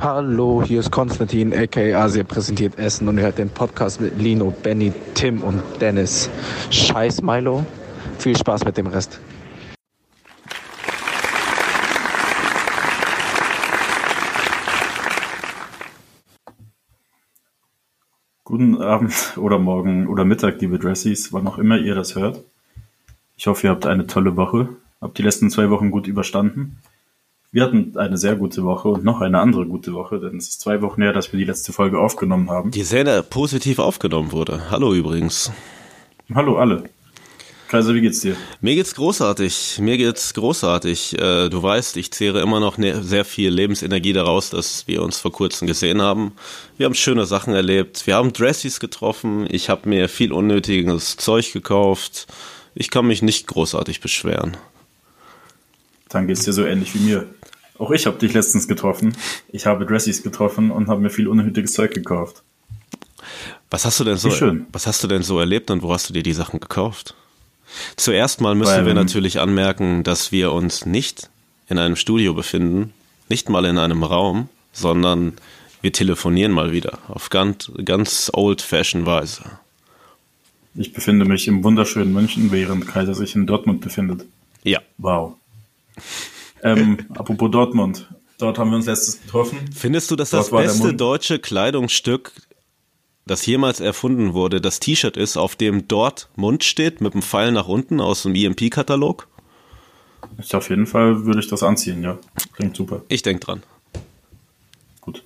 Hallo, hier ist Konstantin, aka Asia präsentiert Essen und ihr hört den Podcast mit Lino, Benny, Tim und Dennis. Scheiß Milo. Viel Spaß mit dem Rest. Guten Abend oder Morgen oder Mittag, liebe Dressies, wann auch immer ihr das hört. Ich hoffe, ihr habt eine tolle Woche, habt die letzten zwei Wochen gut überstanden. Wir hatten eine sehr gute Woche und noch eine andere gute Woche, denn es ist zwei Wochen her, dass wir die letzte Folge aufgenommen haben. Die sehr positiv aufgenommen wurde. Hallo übrigens. Hallo alle. Kaiser, wie geht's dir? Mir geht's großartig. Mir geht's großartig. Äh, du weißt, ich zehre immer noch ne, sehr viel Lebensenergie daraus, dass wir uns vor kurzem gesehen haben. Wir haben schöne Sachen erlebt. Wir haben Dressies getroffen. Ich habe mir viel unnötiges Zeug gekauft. Ich kann mich nicht großartig beschweren. Dann geht's dir so ähnlich wie mir. Auch ich habe dich letztens getroffen. Ich habe Dressies getroffen und habe mir viel unnötiges Zeug gekauft. Was hast du denn so? schön. Was hast du denn so erlebt und wo hast du dir die Sachen gekauft? Zuerst mal müssen Weil, wir natürlich anmerken, dass wir uns nicht in einem Studio befinden, nicht mal in einem Raum, sondern wir telefonieren mal wieder auf ganz, ganz old-fashioned Weise. Ich befinde mich im wunderschönen München, während Kaiser sich in Dortmund befindet. Ja. Wow. Ähm, apropos Dortmund. Dort haben wir uns letztes getroffen. Findest du, dass Dort das beste deutsche Kleidungsstück, das jemals erfunden wurde, das T-Shirt ist, auf dem dort Mund steht, mit dem Pfeil nach unten aus dem EMP-Katalog? Ich auf jeden Fall würde ich das anziehen, ja. Klingt super. Ich denke dran. Gut.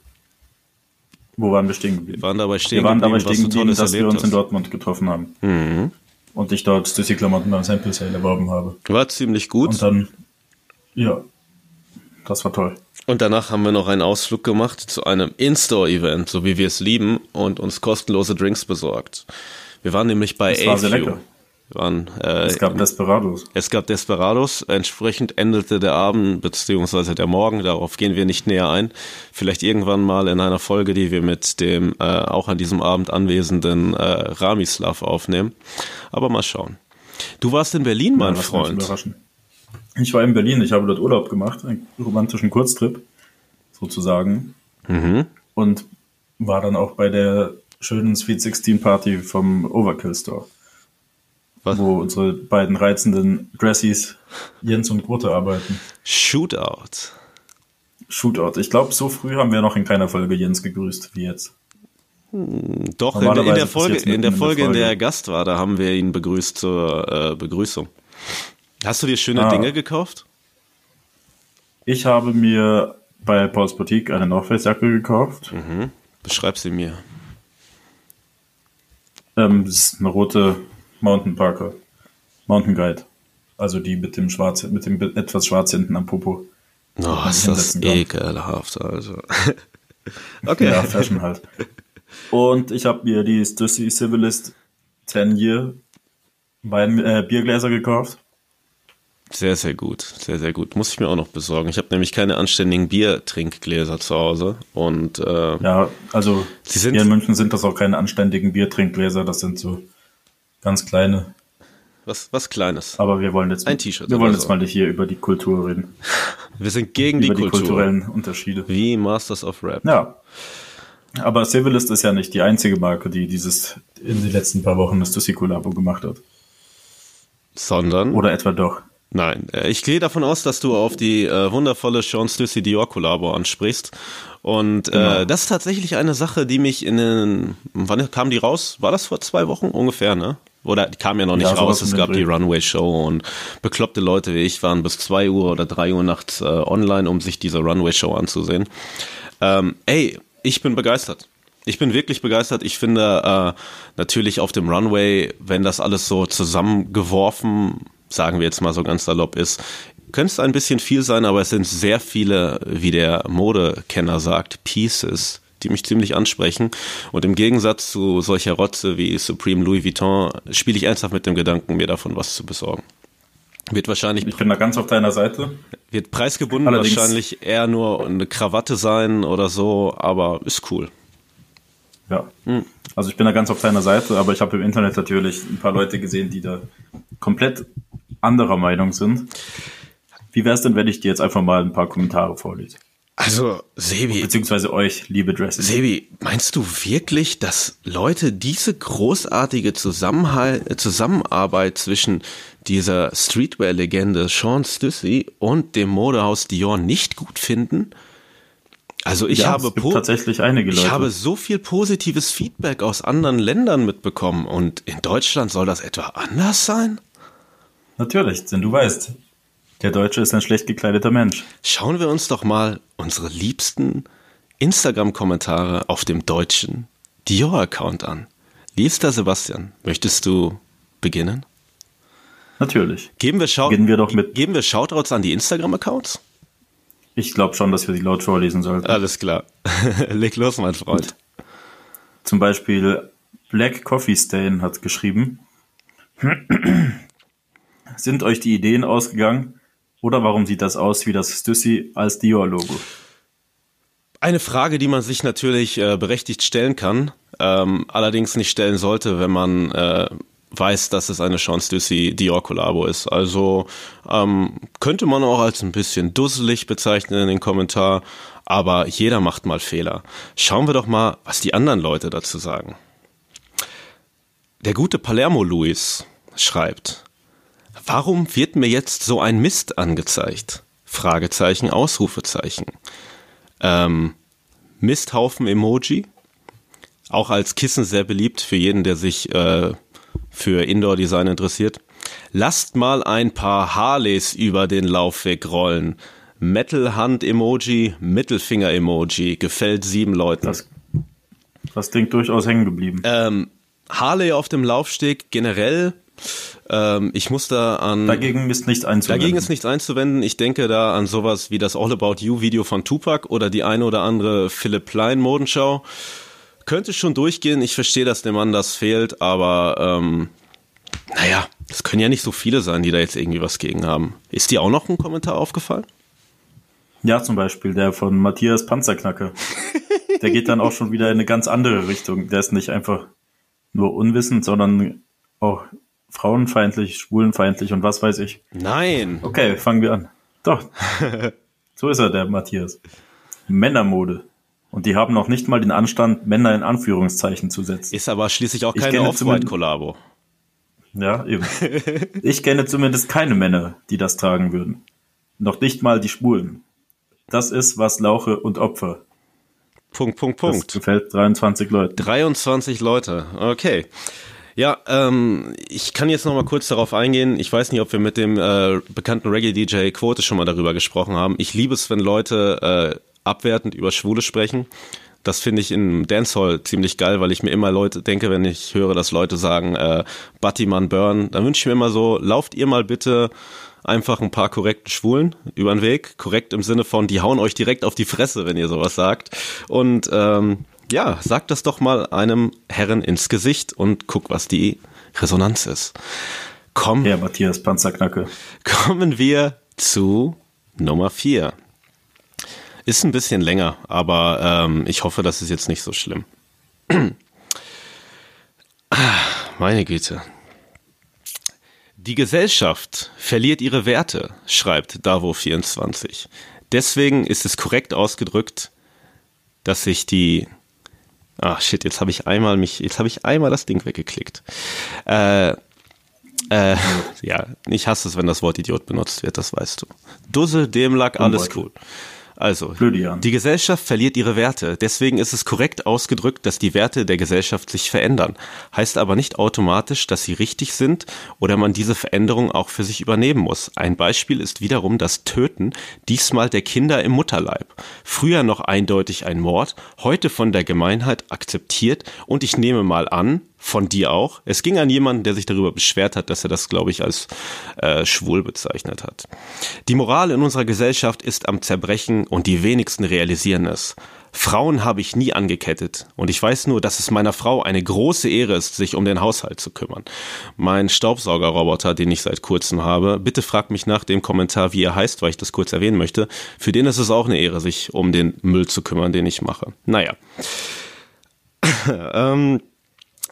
Wo waren wir stehen geblieben? Wir waren dabei stehen wir waren dabei stehen geblieben, dass wir uns hast. in Dortmund getroffen haben. Mhm. Und ich dort Stussy-Klamotten beim Sample Sale erworben habe. War ziemlich gut. Und dann ja, das war toll. Und danach haben wir noch einen Ausflug gemacht zu einem In-Store-Event, so wie wir es lieben, und uns kostenlose Drinks besorgt. Wir waren nämlich bei das war sehr lecker. Waren, äh, es gab Desperados. Es gab Desperados. Entsprechend endete der Abend beziehungsweise der Morgen. Darauf gehen wir nicht näher ein. Vielleicht irgendwann mal in einer Folge, die wir mit dem äh, auch an diesem Abend anwesenden äh, Ramislav aufnehmen. Aber mal schauen. Du warst in Berlin, mein ja, Freund. Ich war in Berlin, ich habe dort Urlaub gemacht, einen romantischen Kurztrip sozusagen. Mhm. Und war dann auch bei der schönen Sweet 16 Party vom Overkill Store. Was? Wo unsere beiden reizenden Dressies Jens und Grote arbeiten. Shootout. Shootout. Ich glaube, so früh haben wir noch in keiner Folge Jens gegrüßt wie jetzt. Hm, doch, in, in, der Folge, in der Folge, in der er Gast war, da haben wir ihn begrüßt zur äh, Begrüßung. Hast du dir schöne ah. Dinge gekauft? Ich habe mir bei Paul's Boutique eine North Face Jacke gekauft. Mhm. Beschreib sie mir. Ähm, das ist eine rote Mountain Parker. Mountain Guide. Also die mit dem schwarz, mit dem etwas schwarz hinten am Popo. Oh, ist das ekelhaft, also. okay. Ja, Fashion halt. Und ich habe mir die Stussy Civilist 10 Year Wein, äh, Biergläser gekauft. Sehr, sehr gut. Sehr, sehr gut. Muss ich mir auch noch besorgen. Ich habe nämlich keine anständigen Biertrinkgläser zu Hause. Und äh, ja, also Sie sind, hier in München sind das auch keine anständigen Biertrinkgläser. Das sind so ganz kleine. Was, was Kleines. Aber wir wollen jetzt, ein T-Shirt. Wir wollen jetzt so. mal hier über die Kultur reden. Wir sind gegen die, über Kultur. die kulturellen Unterschiede. Wie Masters of Rap. Ja. Aber Civilist ist ja nicht die einzige Marke, die dieses in den letzten paar Wochen das Tussi Collabo gemacht hat. Sondern? Oder etwa doch. Nein, äh, ich gehe davon aus, dass du auf die äh, wundervolle Sean Stussy Dior Kollabo ansprichst. Und äh, genau. äh, das ist tatsächlich eine Sache, die mich in den, wann kam die raus? War das vor zwei Wochen ungefähr, ne? Oder die kam ja noch nicht ja, raus. Es gab die Runway Show und bekloppte Leute wie ich waren bis zwei Uhr oder drei Uhr nachts äh, online, um sich diese Runway Show anzusehen. Ähm, ey, ich bin begeistert. Ich bin wirklich begeistert. Ich finde äh, natürlich auf dem Runway, wenn das alles so zusammengeworfen sagen wir jetzt mal so ganz salopp ist, könnte es ein bisschen viel sein, aber es sind sehr viele, wie der Modekenner sagt, Pieces, die mich ziemlich ansprechen. Und im Gegensatz zu solcher Rotze wie Supreme Louis Vuitton spiele ich ernsthaft mit dem Gedanken, mir davon was zu besorgen. Wird wahrscheinlich. Ich bin da ganz auf deiner Seite. Wird preisgebunden Allerdings. wahrscheinlich eher nur eine Krawatte sein oder so, aber ist cool. Ja. Hm. Also ich bin da ganz auf deiner Seite, aber ich habe im Internet natürlich ein paar Leute gesehen, die da komplett anderer Meinung sind. Wie wäre es denn, wenn ich dir jetzt einfach mal ein paar Kommentare vorlese? Also, Sebi. Beziehungsweise euch, liebe Dresses. Sebi, meinst du wirklich, dass Leute diese großartige Zusammenhalt, Zusammenarbeit zwischen dieser Streetwear-Legende Sean Stussy und dem Modehaus Dior nicht gut finden? Also ich ja, habe tatsächlich einige Leute. ich habe so viel positives Feedback aus anderen Ländern mitbekommen und in Deutschland soll das etwa anders sein? Natürlich, denn du weißt, der Deutsche ist ein schlecht gekleideter Mensch. Schauen wir uns doch mal unsere liebsten Instagram-Kommentare auf dem deutschen Dior-Account an. Liebster Sebastian, möchtest du beginnen? Natürlich. Geben wir, Schau Beginnen wir doch mit- Geben wir Shoutouts an die Instagram-Accounts? Ich glaube schon, dass wir sie laut vorlesen sollten. Alles klar. Leg los, mein Freund. Zum Beispiel Black Coffee Stain hat geschrieben. Sind euch die Ideen ausgegangen? Oder warum sieht das aus wie das Stussy als Dior-Logo? Eine Frage, die man sich natürlich äh, berechtigt stellen kann, ähm, allerdings nicht stellen sollte, wenn man äh, weiß, dass es eine Sean Stussy Dior Kollabo ist. Also ähm, könnte man auch als ein bisschen dusselig bezeichnen in den Kommentar, aber jeder macht mal Fehler. Schauen wir doch mal, was die anderen Leute dazu sagen. Der gute Palermo Luis schreibt, Warum wird mir jetzt so ein Mist angezeigt? Fragezeichen, Ausrufezeichen. Ähm, Misthaufen-Emoji. Auch als Kissen sehr beliebt für jeden, der sich äh, für Indoor-Design interessiert. Lasst mal ein paar Harleys über den Laufweg rollen. Metal-Hand-Emoji, Mittelfinger-Emoji. Gefällt sieben Leuten. Das, das klingt durchaus hängen geblieben. Ähm, Harley auf dem Laufsteg generell. Ähm, ich muss da an. Dagegen ist nichts einzuwenden. Dagegen ist nichts einzuwenden. Ich denke da an sowas wie das All About You Video von Tupac oder die eine oder andere Philipp Plein Modenschau. Könnte schon durchgehen. Ich verstehe, dass dem Mann das fehlt, aber ähm, naja, es können ja nicht so viele sein, die da jetzt irgendwie was gegen haben. Ist dir auch noch ein Kommentar aufgefallen? Ja, zum Beispiel der von Matthias Panzerknacker. der geht dann auch schon wieder in eine ganz andere Richtung. Der ist nicht einfach nur unwissend, sondern auch frauenfeindlich, schwulenfeindlich und was weiß ich. Nein. Okay, fangen wir an. Doch. so ist er, der Matthias. Männermode. Und die haben noch nicht mal den Anstand, Männer in Anführungszeichen zu setzen. Ist aber schließlich auch keine Off-White-Kollabo. Ja, eben. Ich kenne zumindest keine Männer, die das tragen würden. Noch nicht mal die Schwulen. Das ist was Lauche und Opfer. Punkt, Punkt, Das Punkt. gefällt 23 Leuten. 23 Leute, okay. Ja, ähm, ich kann jetzt noch mal kurz darauf eingehen. Ich weiß nicht, ob wir mit dem äh, bekannten Reggae-DJ Quote schon mal darüber gesprochen haben. Ich liebe es, wenn Leute äh, abwertend über Schwule sprechen. Das finde ich im Dancehall ziemlich geil, weil ich mir immer Leute denke, wenn ich höre, dass Leute sagen, äh, Battyman Burn, dann wünsche ich mir immer so, lauft ihr mal bitte einfach ein paar korrekten Schwulen über den Weg. Korrekt im Sinne von, die hauen euch direkt auf die Fresse, wenn ihr sowas sagt. Und ähm, ja, sagt das doch mal einem Herren ins Gesicht und guck, was die Resonanz ist. Komm, Ja, Matthias Panzerknacke. kommen wir zu Nummer vier. Ist ein bisschen länger, aber ähm, ich hoffe, das ist jetzt nicht so schlimm. Meine Güte. Die Gesellschaft verliert ihre Werte, schreibt Davo24. Deswegen ist es korrekt ausgedrückt, dass sich die Ah shit, jetzt habe ich einmal mich, jetzt habe ich einmal das Ding weggeklickt. Äh, äh, ja, ich hasse es, wenn das Wort Idiot benutzt wird, das weißt du. Dussel, Demlack, alles Unbeutel. cool. Also, die Gesellschaft verliert ihre Werte. Deswegen ist es korrekt ausgedrückt, dass die Werte der Gesellschaft sich verändern. Heißt aber nicht automatisch, dass sie richtig sind oder man diese Veränderung auch für sich übernehmen muss. Ein Beispiel ist wiederum das Töten, diesmal der Kinder im Mutterleib. Früher noch eindeutig ein Mord, heute von der Gemeinheit akzeptiert und ich nehme mal an, von dir auch. Es ging an jemanden, der sich darüber beschwert hat, dass er das, glaube ich, als äh, schwul bezeichnet hat. Die Moral in unserer Gesellschaft ist am Zerbrechen und die wenigsten realisieren es. Frauen habe ich nie angekettet und ich weiß nur, dass es meiner Frau eine große Ehre ist, sich um den Haushalt zu kümmern. Mein Staubsaugerroboter, den ich seit kurzem habe, bitte fragt mich nach dem Kommentar, wie er heißt, weil ich das kurz erwähnen möchte. Für den ist es auch eine Ehre, sich um den Müll zu kümmern, den ich mache. Naja. ähm,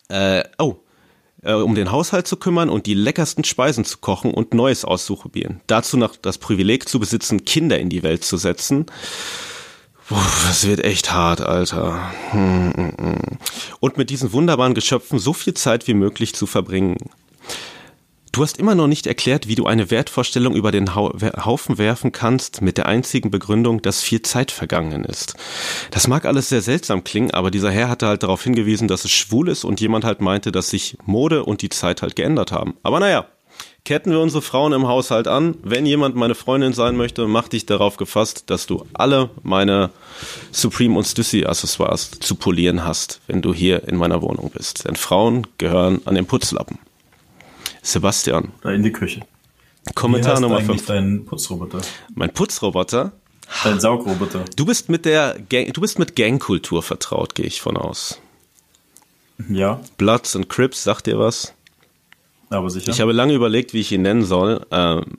äh, oh, äh, um den Haushalt zu kümmern und die leckersten Speisen zu kochen und Neues auszuprobieren. Dazu noch das Privileg zu besitzen, Kinder in die Welt zu setzen. das wird echt hart, Alter. Hm, hm, hm. Und mit diesen wunderbaren Geschöpfen so viel Zeit wie möglich zu verbringen. Du hast immer noch nicht erklärt, wie du eine Wertvorstellung über den Haufen werfen kannst, mit der einzigen Begründung, dass viel Zeit vergangen ist. Das mag alles sehr seltsam klingen, aber dieser Herr hatte halt darauf hingewiesen, dass es schwul ist und jemand halt meinte, dass sich Mode und die Zeit halt geändert haben. Aber naja, ketten wir unsere Frauen im Haushalt an. Wenn jemand meine Freundin sein möchte, mach dich darauf gefasst, dass du alle meine Supreme und Stussy Accessoires zu polieren hast, wenn du hier in meiner Wohnung bist. Denn Frauen gehören an den Putzlappen. Sebastian. Da in die Küche. Kommentar Nummer 5. dein Putzroboter? Mein Putzroboter? Dein Saugroboter. Du bist mit der Gang, du bist mit Gangkultur vertraut, gehe ich von aus. Ja. Bloods and Crips, sagt dir was? Aber sicher. Ich habe lange überlegt, wie ich ihn nennen soll. Ähm,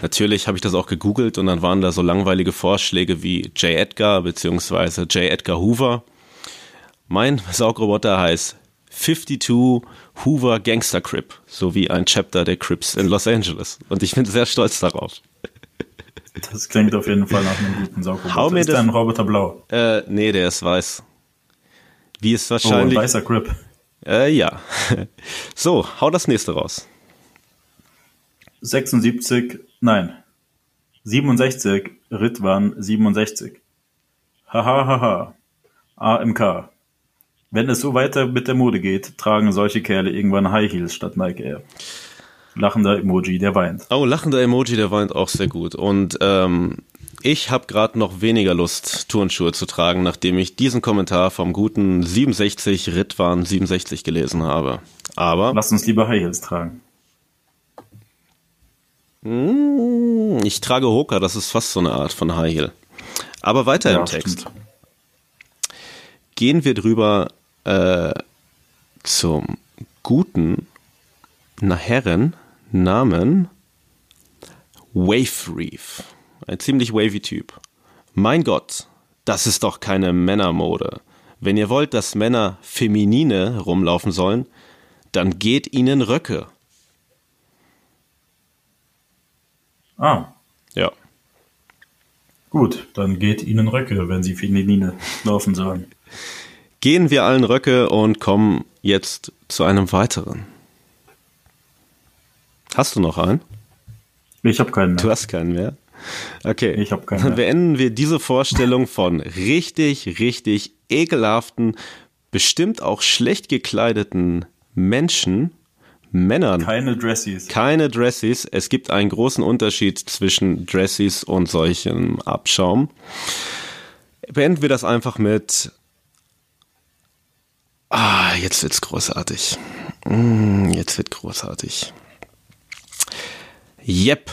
natürlich habe ich das auch gegoogelt und dann waren da so langweilige Vorschläge wie J. Edgar bzw. J. Edgar Hoover. Mein Saugroboter heißt 52 Hoover Gangster Crip, sowie ein Chapter der Crips in Los Angeles. Und ich bin sehr stolz darauf. Das klingt auf jeden Fall nach einem guten Saugroboter. Hau mir ist das- dein Roboter blau? Äh, nee, der ist weiß. Wie es Oh, ein wahrscheinlich. weißer Grip. äh, ja. So, hau das nächste raus. 76, nein. 67, Ritwan 67. Haha, haha. AMK. Wenn es so weiter mit der Mode geht, tragen solche Kerle irgendwann High Heels statt Nike Air. Lachender Emoji, der weint. Oh, lachender Emoji, der weint auch sehr gut. Und ähm, ich habe gerade noch weniger Lust, Turnschuhe zu tragen, nachdem ich diesen Kommentar vom guten 67 Ritwan 67 gelesen habe. Aber Lass uns lieber High Heels tragen. mm, ich trage Hoka, das ist fast so eine Art von High Heel. Aber weiter Ja, im Text. stimmt. Gehen wir drüber äh, zum guten na Herren Namen Wave Reef. Ein ziemlich wavy Typ. Mein Gott, das ist doch keine Männermode. Wenn ihr wollt, dass Männer feminine rumlaufen sollen, dann geht ihnen Röcke. Ah, Ja. gut, dann geht ihnen Röcke, wenn sie feminine laufen sollen. Gehen wir allen Röcke und kommen jetzt zu einem weiteren. Hast du noch einen? Ich habe keinen Du mehr. hast keinen mehr. Okay. Ich hab keinen Dann mehr. beenden wir diese Vorstellung von richtig, richtig ekelhaften, bestimmt auch schlecht gekleideten Menschen, Männern. Keine Dressies. Keine Dressies. Es gibt einen großen Unterschied zwischen Dressies und solchem Abschaum. Beenden wir das einfach mit. Ah, jetzt wird's großartig. Mm, Jetzt wird großartig. Yep.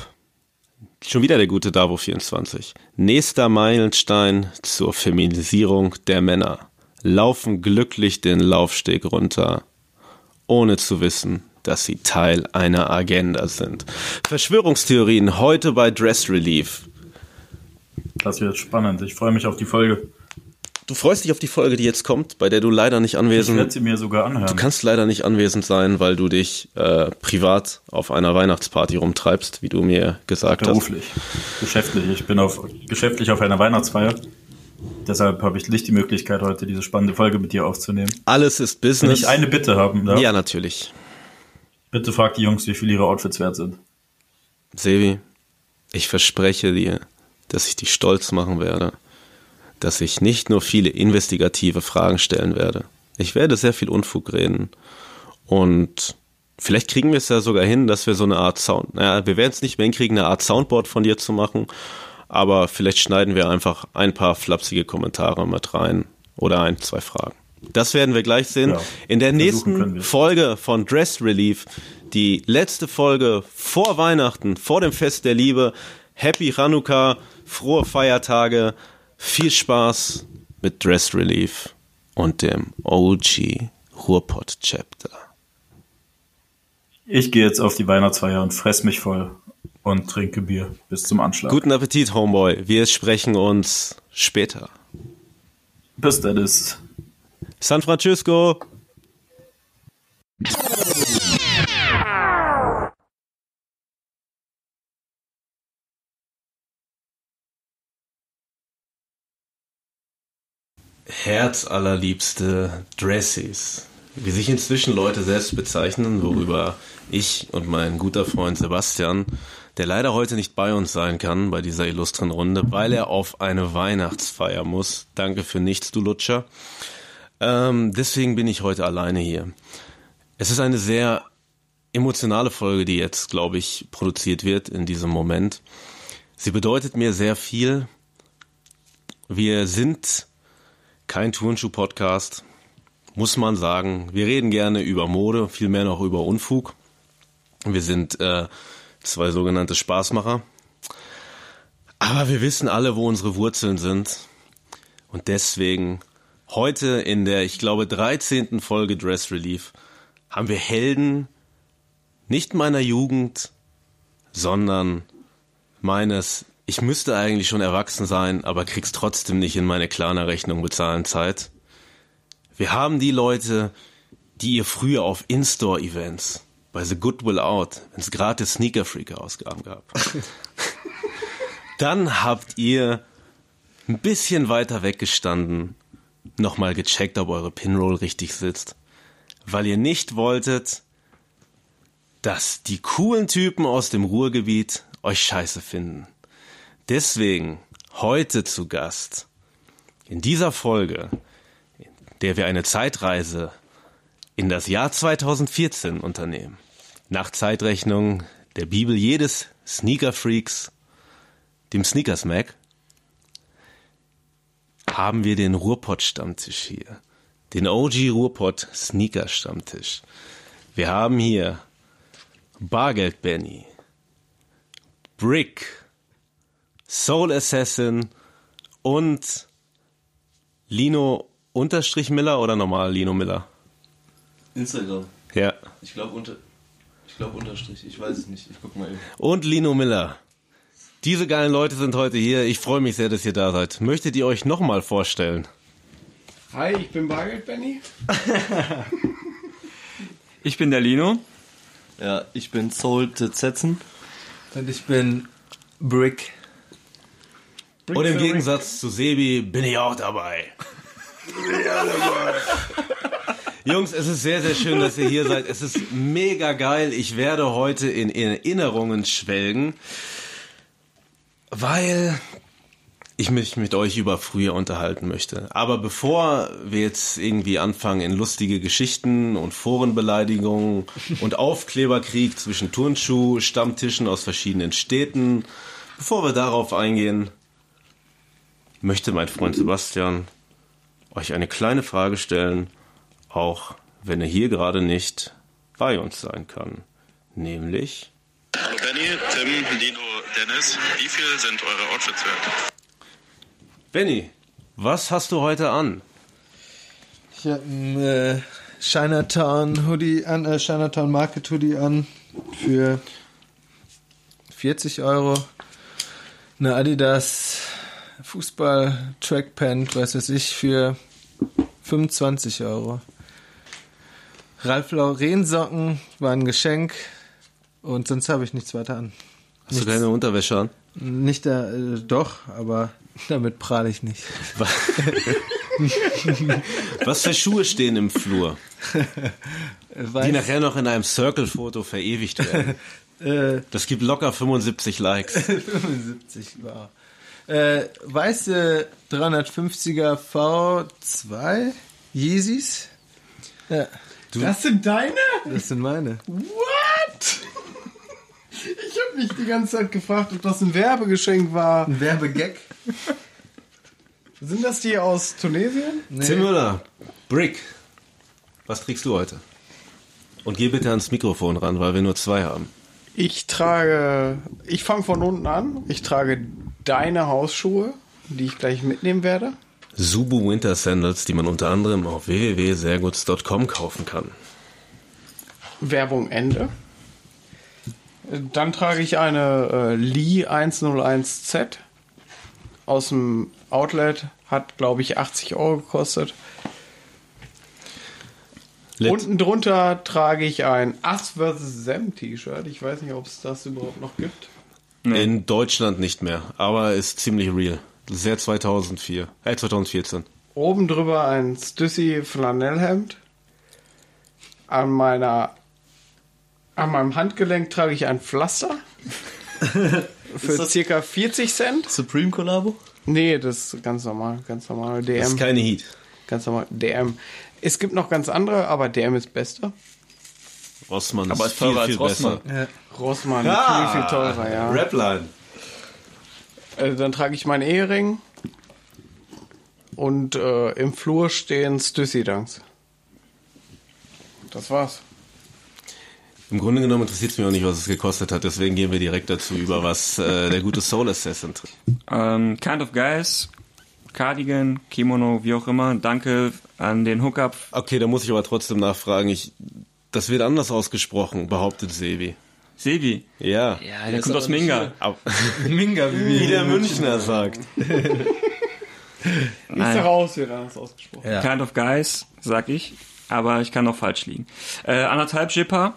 Schon wieder der gute Davo 24. Nächster Meilenstein zur Feminisierung der Männer. Laufen glücklich den Laufsteg runter, ohne zu wissen, dass sie Teil einer Agenda sind. Verschwörungstheorien heute bei Dress Relief. Das wird spannend. Ich freue mich auf die Folge. Du freust dich auf die Folge, die jetzt kommt, bei der du leider nicht Ich anwesend werde sie mir sogar anhören. Du kannst leider nicht anwesend sein, weil du dich äh, privat auf einer Weihnachtsparty rumtreibst, wie du mir gesagt hast. Beruflich, geschäftlich. Ich bin auf, geschäftlich auf einer Weihnachtsfeier. Deshalb habe ich nicht die Möglichkeit, heute diese spannende Folge mit dir aufzunehmen. Alles ist Wenn Business. ich eine Bitte haben darf, ja, natürlich. bitte frag die Jungs, wie viel ihre Outfits wert sind. Sevi, ich verspreche dir, dass ich dich stolz machen werde, dass ich nicht nur viele investigative Fragen stellen werde. Ich werde sehr viel Unfug reden und vielleicht kriegen wir es ja sogar hin, dass wir so eine Art Sound, naja, wir werden es nicht mehr hinkriegen, eine Art Soundboard von dir zu machen, aber vielleicht schneiden wir einfach ein paar flapsige Kommentare mit rein oder ein, zwei Fragen. Das werden wir gleich sehen. Ja, In der nächsten. Folge von Dress Relief, die letzte Folge vor Weihnachten, vor dem Fest der Liebe. Happy Chanukah, frohe Feiertage, viel Spaß mit Dress Relief und dem OG Ruhrpott Chapter. Ich gehe jetzt auf die Weihnachtsfeier und fress mich voll und trinke Bier bis zum Anschlag. Guten Appetit, Homeboy. Wir sprechen uns später. Bis Dennis. San Francisco. Herzallerliebste Dressies, wie sich inzwischen Leute selbst bezeichnen, worüber ich und mein guter Freund Sebastian, der leider heute nicht bei uns sein kann bei dieser illustren Runde, weil er auf eine Weihnachtsfeier muss. Danke für nichts, du Lutscher. Ähm, deswegen bin ich heute alleine hier. Es ist eine sehr emotionale Folge, die jetzt, glaube ich, produziert wird in diesem Moment. Sie bedeutet mir sehr viel. Wir sind kein Turnschuh-Podcast, muss man sagen. Wir reden gerne über Mode, vielmehr noch über Unfug. Wir sind äh, zwei sogenannte Spaßmacher. Aber wir wissen alle, wo unsere Wurzeln sind. Und deswegen heute in der, ich glaube, 13. Folge Dress Relief haben wir Helden nicht meiner Jugend, sondern meines, ich müsste eigentlich schon erwachsen sein, aber krieg's trotzdem nicht in meine Klarna-Rechnung bezahlen Zeit. Wir haben die Leute, die ihr früher auf In-Store-Events bei The Goodwill Out, wenn es gratis Sneaker Freaker Ausgaben gab. Dann habt ihr ein bisschen weiter weggestanden, nochmal gecheckt, ob eure Pinroll richtig sitzt, weil ihr nicht wolltet, dass die coolen Typen aus dem Ruhrgebiet euch scheiße finden. Deswegen heute zu Gast in dieser Folge, in der wir eine Zeitreise in das Jahr 2014 unternehmen. Nach Zeitrechnung der Bibel jedes Sneaker-Freaks, dem Sneakers-Mac, haben wir den Ruhrpott-Stammtisch hier. Den OG Ruhrpott Sneaker-Stammtisch. Wir haben hier Bargeld Benny, Brick, Soul Assassin und Lino Unterstrich Miller oder normal Lino Miller? Instagram. Ja. Ich glaube unter, ich glaube Unterstrich. Ich weiß es nicht. Ich guck mal eben. Und Lino Miller. Diese geilen Leute sind heute hier. Ich freue mich sehr, dass ihr da seid. Möchtet ihr euch nochmal vorstellen? Hi, ich bin Bargeld Benny. Ich bin der Lino. Ja, ich bin Soul Zetzen. Und ich bin Brick. Und im Gegensatz zu Sebi bin ich auch dabei. Jungs, es ist sehr, sehr schön, dass ihr hier seid. Es ist mega geil. Ich werde heute in Erinnerungen schwelgen, weil ich mich mit euch über früher unterhalten möchte. Aber bevor wir jetzt irgendwie anfangen in lustige Geschichten und Forenbeleidigungen und Aufkleberkrieg zwischen Turnschuh, Stammtischen aus verschiedenen Städten, bevor wir darauf eingehen, möchte mein Freund Sebastian euch eine kleine Frage stellen, auch wenn er hier gerade nicht bei uns sein kann. Nämlich, Hallo Benny, Tim, Lino, Dennis. Wie viel sind eure Outfits wert? Benny, was hast du heute an? Ich habe einen äh, Chinatown Hoodie an, äh, Chinatown Market Hoodie an für 40 Euro. Eine Adidas Fußball Trackpant, weiß was ich, für 25 Euro. Ralf Lauren Socken war ein Geschenk und sonst habe ich nichts weiter an. Hast du keine Unterwäsche an? Nicht da, äh, doch, aber damit prahle ich nicht. Was für Schuhe stehen im Flur, die Weiß, nachher noch in einem Circle-Foto verewigt werden? äh, Das gibt locker 75 Likes. 75 war. Äh, weiße 350er V2 Yeezys. Ja, Das sind deine? das sind meine. What? Ich habe mich die ganze Zeit gefragt, ob das ein Werbegeschenk war. Ein Werbegag. Sind das die aus Tunesien? Tim Müller, Brick, was trägst du heute? Und geh bitte ans Mikrofon ran, weil wir nur zwei haben. Ich trage, ich fange von unten an. Ich trage deine Hausschuhe, die ich gleich mitnehmen werde. Subu Winter Sandals, die man unter anderem auf www.serguts.com kaufen kann. Werbung Ende. Dann trage ich eine äh, Lee 101Z aus dem Outlet. Hat, glaube ich, 80 Euro gekostet. Lit. Unten drunter trage ich ein Us vs. Sam T-Shirt. Ich weiß nicht, ob es das überhaupt noch gibt. In Deutschland nicht mehr, aber ist ziemlich real. Sehr 2004, äh 2014. oben drüber ein Stussy Flanellhemd. An meiner an meinem Handgelenk trage ich ein Pflaster. Für circa 40 Cent. Supreme Kollabo? Nee, das ist ganz normal, ganz normal. DM. Das ist keine Heat. ganz normal. DM. Es gibt noch ganz andere, aber DM ist bester. Rossmann Aber ist ist viel, teurer als viel Rossmann. besser. Rossmann, viel, viel teurer, ja. Rapline. Äh, dann trage ich meinen Ehering. Und äh, im Flur stehen Stussy-Dunks. Das war's. Im Grunde genommen interessiert es mich auch nicht, was es gekostet hat. Deswegen gehen wir direkt dazu über, was äh, der gute Soul Assassin trägt. Ähm, kind of Guys, Cardigan, Kimono, wie auch immer. Danke an den Hookup. Okay, da muss ich aber trotzdem nachfragen. Ich, das wird anders ausgesprochen, behauptet Sebi. Sebi. Ja. Ja, der kommt aus Minga. Minga, wie wie der Münchner sagt. Ist raus, wird anders ausgesprochen. Ja. Kind of Guys, sag ich. Aber ich kann noch falsch liegen. Äh, anderthalb Jipper.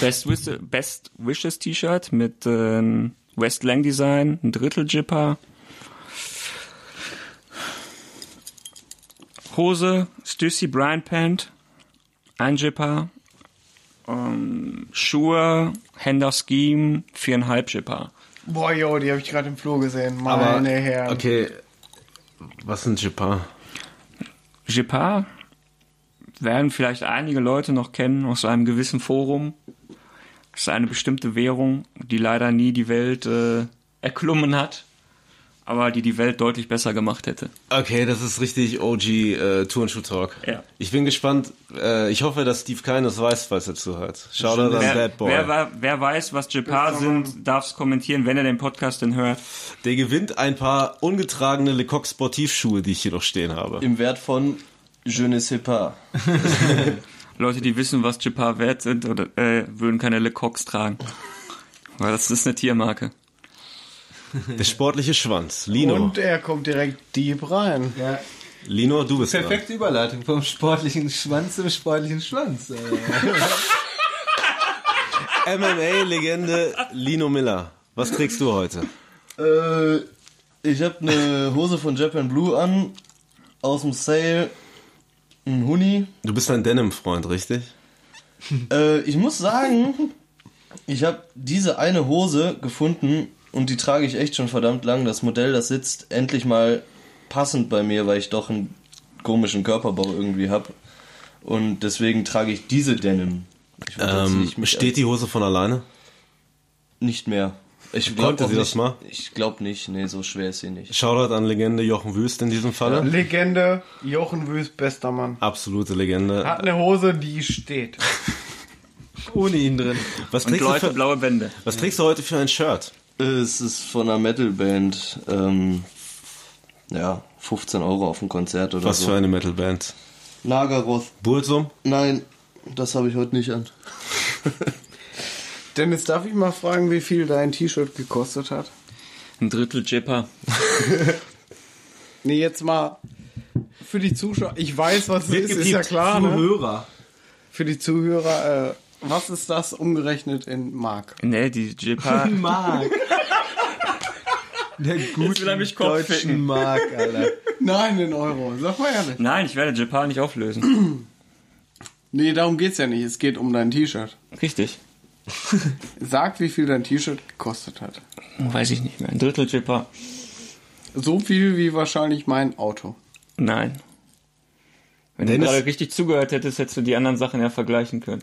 Best, Wish, Best Wishes T-Shirt mit ähm, West Lang Design. Ein Drittel Jipper. Hose, Stussy Brian Pant. Ein Jipper. Ähm, Schuhe, Hender Scheme, viereinhalb Jipper. Boah, jo, die habe ich gerade im Flur gesehen. Aber, Meine Herren. okay, was sind Jipar? Jepar werden vielleicht einige Leute noch kennen aus einem gewissen Forum. Das ist eine bestimmte Währung, die leider nie die Welt äh, erklommen hat, aber die die Welt deutlich besser gemacht hätte. Okay, das ist richtig OG äh, Turnschuh Talk. Ja. Ich bin gespannt. Äh, ich hoffe, dass Steve Keines weiß, falls er zuhört. Shoutout an Bad Boy. wer, wer weiß, was Jepar sind, darf es kommentieren, wenn er den Podcast denn hört. Der gewinnt ein paar ungetragene Lecoq Sportivschuhe, die ich hier noch stehen habe. Im Wert von Je ne sais pas. Leute, die wissen, was Jepar wert sind, oder, äh, würden keine Le Coqs tragen. Weil das ist eine Tiermarke. Der sportliche Schwanz. Lino. Und er kommt direkt deep rein. Ja, Lino, du bist dran. perfekte Überleitung vom sportlichen Schwanz zum sportlichen Schwanz. Äh, MMA-Legende Lino Miller. Was trägst du heute? Äh, ich habe eine Hose von Japan Blue an, aus dem Sale, ein Huni. Du bist ein Denim-Freund, richtig? Äh, ich muss sagen, ich habe diese eine Hose gefunden und die trage ich echt schon verdammt lang. Das Modell, das sitzt endlich mal passend bei mir, weil ich doch einen komischen Körperbau irgendwie habe. Und deswegen trage ich diese Denim. Ich Ähm, steht die Hose von alleine? nicht mehr. Ich glaub Konnte sie nicht, das mal? Ich glaube nicht. Nee, so schwer ist sie nicht. Shoutout an Legende Jochen Wüst in diesem Falle. Legende, Jochen Wüst, bester Mann. Absolute Legende. Hat eine Hose, die steht. ohne ihn drin. Was Und trägst, du Leute, für, blaue Bände. was trägst du heute für ein Shirt? Es ist von einer Metalband. Ähm, ja, 15 Euro auf ein Konzert oder Was so. für eine Metalband? Nagaroth. Burzum? Nein, das habe ich heute nicht an. Dennis, darf ich mal fragen, wie viel dein T-Shirt gekostet hat? Ein Drittel Jipper. Nee, jetzt mal für die Zuschauer. Ich weiß, was es ist, ist ja klar. Ne? Zuhörer. Für die Zuhörer, äh, was ist das umgerechnet in Mark? Nee, die Jipper. Mark. Der gute will er mich Kopf deutschen ficken. Mark, Alter. Nein, in Euro. Sag mal ehrlich. Nein, ich werde Jipper nicht auflösen. Nee, darum geht's ja nicht. Es geht um dein T-Shirt. Richtig. Sag, wie viel dein T-Shirt gekostet hat. Weiß ich nicht mehr. Ein Drittel Jipper. So viel wie wahrscheinlich mein Auto. Nein. Wenn Dennis- du gerade richtig zugehört hättest, hättest du die anderen Sachen ja vergleichen können.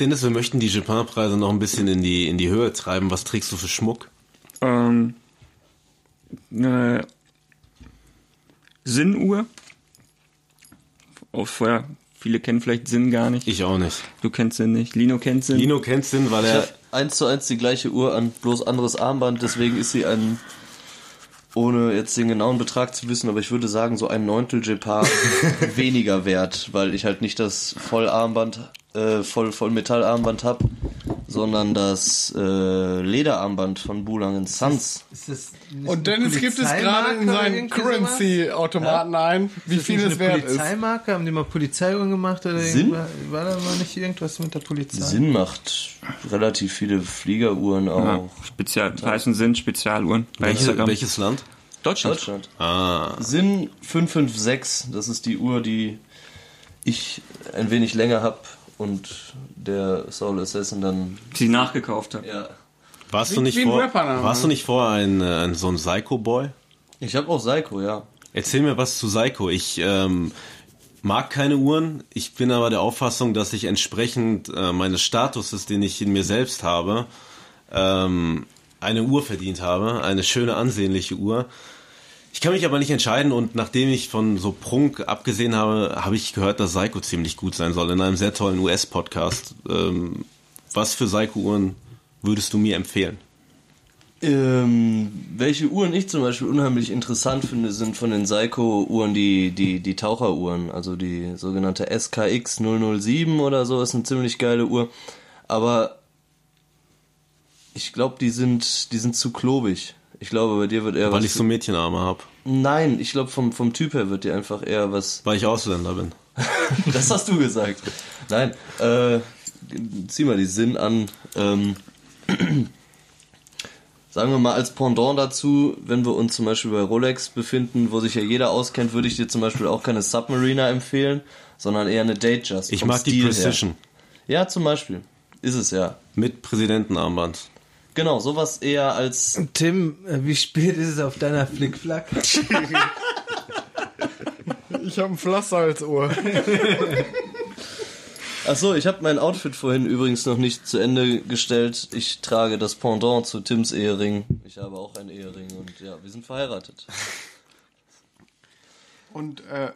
Dennis, wir möchten die Japan-Preise noch ein bisschen in die, in die Höhe treiben. Was trägst du für Schmuck? Ähm, eine Sinnuhr. Oh, vorher, viele kennen vielleicht Sinn gar nicht. Ich auch nicht. Du kennst Sinn nicht. Lino kennt Sinn. Lino kennt den, weil Ich er habe eins zu eins die gleiche Uhr an, bloß anderes Armband, deswegen ist sie ein, ohne jetzt den genauen Betrag zu wissen, aber ich würde sagen, so ein Neuntel Jepar weniger wert, weil ich halt nicht das Vollarmband, äh, voll, Vollmetallarmband habe, sondern das äh, Lederarmband von Bulang Sons. Ist das nicht Und Dennis gibt es gerade in seinen? Currency-Automaten ein, wie Ist das viel es wert ist. Polizeimarke? Haben die mal Polizeiuhren gemacht oder Sinn? irgendwas? War da mal nicht irgendwas mit der Polizei? Sinn macht relativ viele Fliegeruhren Ja, auch. Spezial, heißen Sinn Spezialuhren welche, welches Land? Deutschland. Deutschland. Ah. Sinn 556, das ist die Uhr, die ich ein wenig länger habe und der Soul Assassin dann. Die nachgekauft hat. Ja. Warst Wie- du nicht vor, Rappername. warst du nicht vor ein, äh, ein so ein Psycho-Boy? Ich habe auch Psycho, ja. Erzähl mir was zu Psycho. Ich ähm, mag keine Uhren. Ich bin aber der Auffassung, dass ich entsprechend äh, meines Statuses, den ich in mir selbst habe, ähm, eine Uhr verdient habe. Eine schöne, ansehnliche Uhr. Ich kann mich aber nicht entscheiden und nachdem ich von so Prunk abgesehen habe, habe ich gehört, dass Psycho ziemlich gut sein soll in einem sehr tollen US-Podcast. Ähm, was für Psycho-Uhren würdest du mir empfehlen? Ähm, welche Uhren ich zum Beispiel unheimlich interessant finde, sind von den Seiko-Uhren die, die, die Taucheruhren. Also die sogenannte SKX 007 oder so ist eine ziemlich geile Uhr. Aber ich glaube, die sind, die sind zu klobig. Ich glaube, bei dir wird eher Weil was. ich so Mädchenarme habe. Nein, ich glaube, vom, vom Typ her wird dir einfach eher was. Weil ich Ausländer bin. Das hast du gesagt. Nein, äh, zieh mal die Sinn an. Ähm, sagen wir mal als Pendant dazu, wenn wir uns zum Beispiel bei Rolex befinden, wo sich ja jeder auskennt, würde ich dir zum Beispiel auch keine Submariner empfehlen, sondern eher eine Datejust. Ich mag die Stil her. Precision. Ja, zum Beispiel. Ist es ja. Mit Präsidentenarmband. Genau, sowas eher als. Tim, äh, wie spät ist es auf deiner Flickflack? Ich habe ein Pflaster als Uhr. Achso, ich habe mein Outfit vorhin übrigens noch nicht zu Ende gestellt. Ich trage das Pendant zu Tims Ehering. Ich habe auch einen Ehering und ja, wir sind verheiratet. Und äh,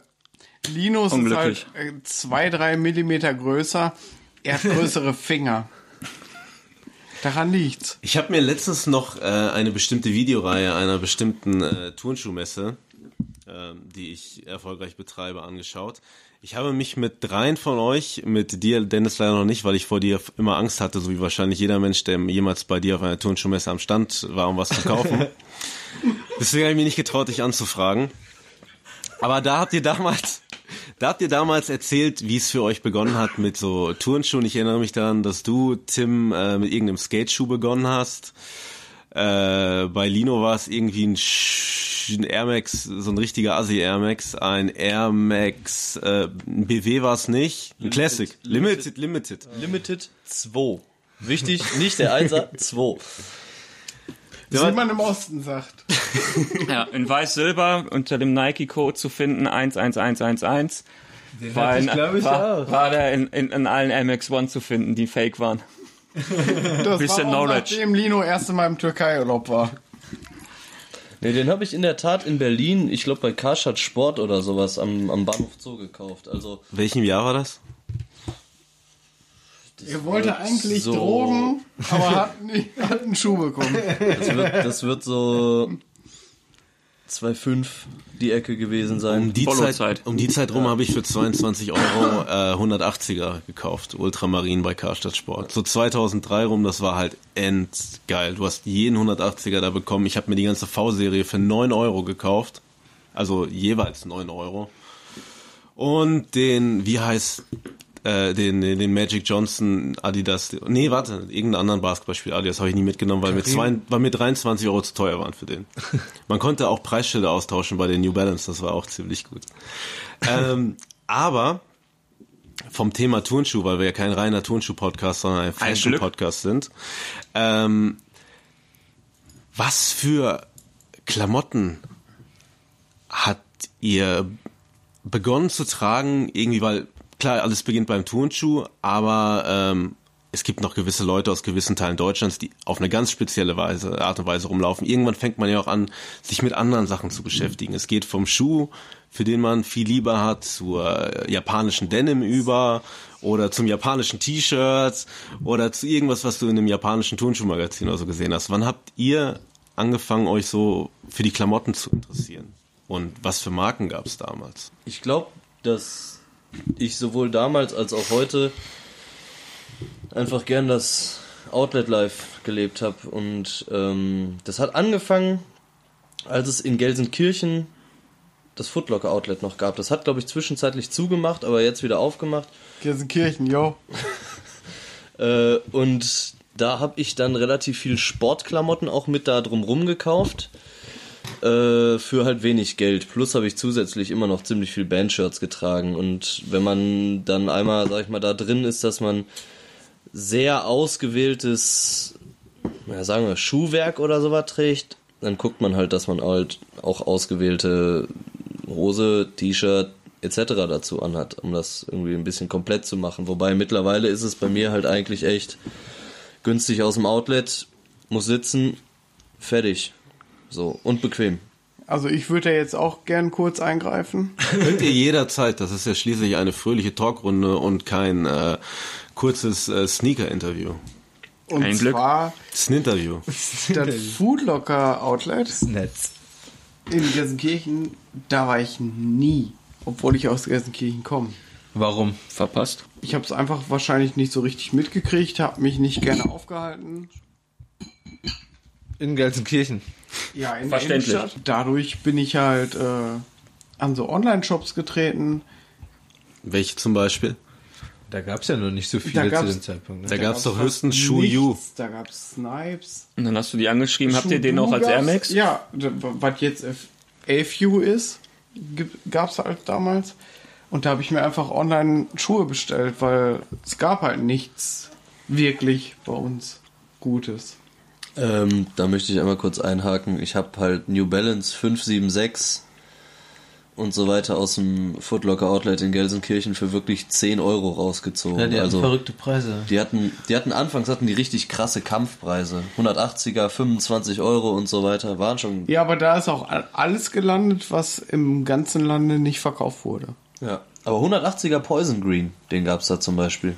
Linus ist halt äh, zwei, drei Millimeter größer. Er hat größere Finger. Daran liegt's. Ich habe mir letztens noch äh, eine bestimmte Videoreihe einer bestimmten äh, Turnschuhmesse, ähm, die ich erfolgreich betreibe, angeschaut. Ich habe mich mit dreien von euch, mit dir, Dennis, leider noch nicht, weil ich vor dir immer Angst hatte, so wie wahrscheinlich jeder Mensch, der jemals bei dir auf einer Turnschuhmesse am Stand war, um was zu kaufen. Deswegen habe ich mich nicht getraut, dich anzufragen. Aber da habt ihr damals, da habt ihr damals erzählt, wie es für euch begonnen hat mit so Turnschuhen. Ich erinnere mich daran, dass du, Tim, äh, mit irgendeinem Skateschuh begonnen hast. Äh, bei Lino war es irgendwie ein, Sch ein Air Max, so ein richtiger Assi Air Max, ein Air Max, äh, ein BW war es nicht, ein Classic, Limited, Limited. Limited 2. Wichtig, nicht der 1er, 2. Wie man im Osten sagt. Ja, in Weiß-Silber unter dem Nike-Code zu finden, 11111. Den War, hatte in, ich, glaube ich, war, auch. war der in, in, in allen MX1 zu finden, die fake waren. Das Bisschen war auch Knowledge. nachdem Lino erst Mal im Türkei-Urlaub war. Ne, den habe ich in der Tat in Berlin, ich glaube bei Karstadt Sport oder sowas am, am Bahnhof Zoo gekauft. Also Welchem Jahr war das? Er wollte eigentlich so- Drogen, aber hat, nicht, hat einen Schuh bekommen. das wird, das wird so 2,5 die Ecke gewesen sein. Um die, Follow-Zeit. Zeit, um die Zeit rum habe ich für 22 Euro äh, 180er gekauft, Ultramarin bei Karstadt Sport. So 2003 rum, das war halt endgeil. Du hast jeden 180er da bekommen. Ich habe mir die ganze V-Serie für 9 Euro gekauft. Also jeweils 9 Euro. Und den, wie heißt, äh, den, den, den Magic Johnson Adidas, nee, warte, irgendeinen anderen Basketballspiel Adidas habe ich nie mitgenommen, weil mir, zwei, weil mir 23 Euro zu teuer waren für den. Man konnte auch Preisschilder austauschen bei den New Balance, das war auch ziemlich gut. ähm, aber vom Thema Turnschuh, weil wir ja kein reiner Turnschuh-Podcast, sondern ein Fashion-Podcast sind. Ähm, was für Klamotten hat ihr begonnen zu tragen, irgendwie, weil klar, alles beginnt beim Turnschuh, aber ähm, es gibt noch gewisse Leute aus gewissen Teilen Deutschlands, die auf eine ganz spezielle Weise, Art und Weise rumlaufen. Irgendwann fängt man ja auch an, sich mit anderen Sachen zu beschäftigen. Es geht vom Schuh, für den man viel lieber hat, zur äh, japanischen Denim über oder zum japanischen T-Shirt oder zu irgendwas, was du in einem japanischen Turnschuhmagazin oder so gesehen hast. Wann habt ihr angefangen, euch so für die Klamotten zu interessieren? Und was für Marken gab es damals? Ich glaube, dass ich sowohl damals als auch heute einfach gern das Outlet Life gelebt habe. Und ähm, das hat angefangen, als es in Gelsenkirchen das Footlocker Outlet noch gab. Das hat, glaube ich, zwischenzeitlich zugemacht, aber jetzt wieder aufgemacht. Gelsenkirchen, jo. Äh, und da habe ich dann relativ viel Sportklamotten auch mit da drumrum gekauft. Äh, für halt wenig Geld. Plus habe ich zusätzlich immer noch ziemlich viel Bandshirts getragen. Und wenn man dann einmal, sag ich mal, da drin ist, dass man sehr ausgewähltes, ja, sagen wir, Schuhwerk oder sowas trägt, dann guckt man halt, dass man halt auch ausgewählte Hose, T-Shirt etc. dazu anhat, um das irgendwie ein bisschen komplett zu machen. Wobei mittlerweile ist es bei mir halt eigentlich echt günstig aus dem Outlet, muss sitzen, fertig. So, und bequem. Also ich würde ja jetzt auch gern kurz eingreifen. Könnt ihr jederzeit, das ist ja schließlich eine fröhliche Talkrunde und kein äh, kurzes äh, Sneaker-Interview. Und Ein Glück. zwar Das ist ein Interview. das Foodlocker Outlet Netz. in Gelsenkirchen, da war ich nie, obwohl ich aus Gelsenkirchen komme. Warum? Verpasst. Ich habe es einfach wahrscheinlich nicht so richtig mitgekriegt, habe mich nicht gerne aufgehalten. In Gelsenkirchen. Ja, in Verständlich. der Innenstadt. Dadurch bin ich halt äh, an so Online-Shops getreten. Welche zum Beispiel? Da gab es ja noch nicht so Da viele zu dem Zeitpunkt. Da Ne? gab's doch fast höchstens Yu. nichts. Da gab es Snipes. Und dann hast du die angeschrieben, habt ihr den auch als Air Max? Ja, was jetzt AFU ist, gab es halt damals. Und da habe ich mir einfach online Schuhe bestellt, weil es gab halt nichts wirklich bei uns Gutes. Ähm, da möchte ich einmal kurz einhaken. Ich habe halt New Balance 576 und so weiter aus dem Footlocker Outlet in Gelsenkirchen für wirklich 10 Euro rausgezogen. Ja, die hatten also verrückte Preise. die hatten, die hatten anfangs hatten die richtig krasse Kampfpreise. 180er, 25 Euro und so weiter. Waren schon, Ja, aber da ist auch alles gelandet, was im ganzen Lande nicht verkauft wurde. ja. Aber 180er Poison Green, den gab's da zum Beispiel.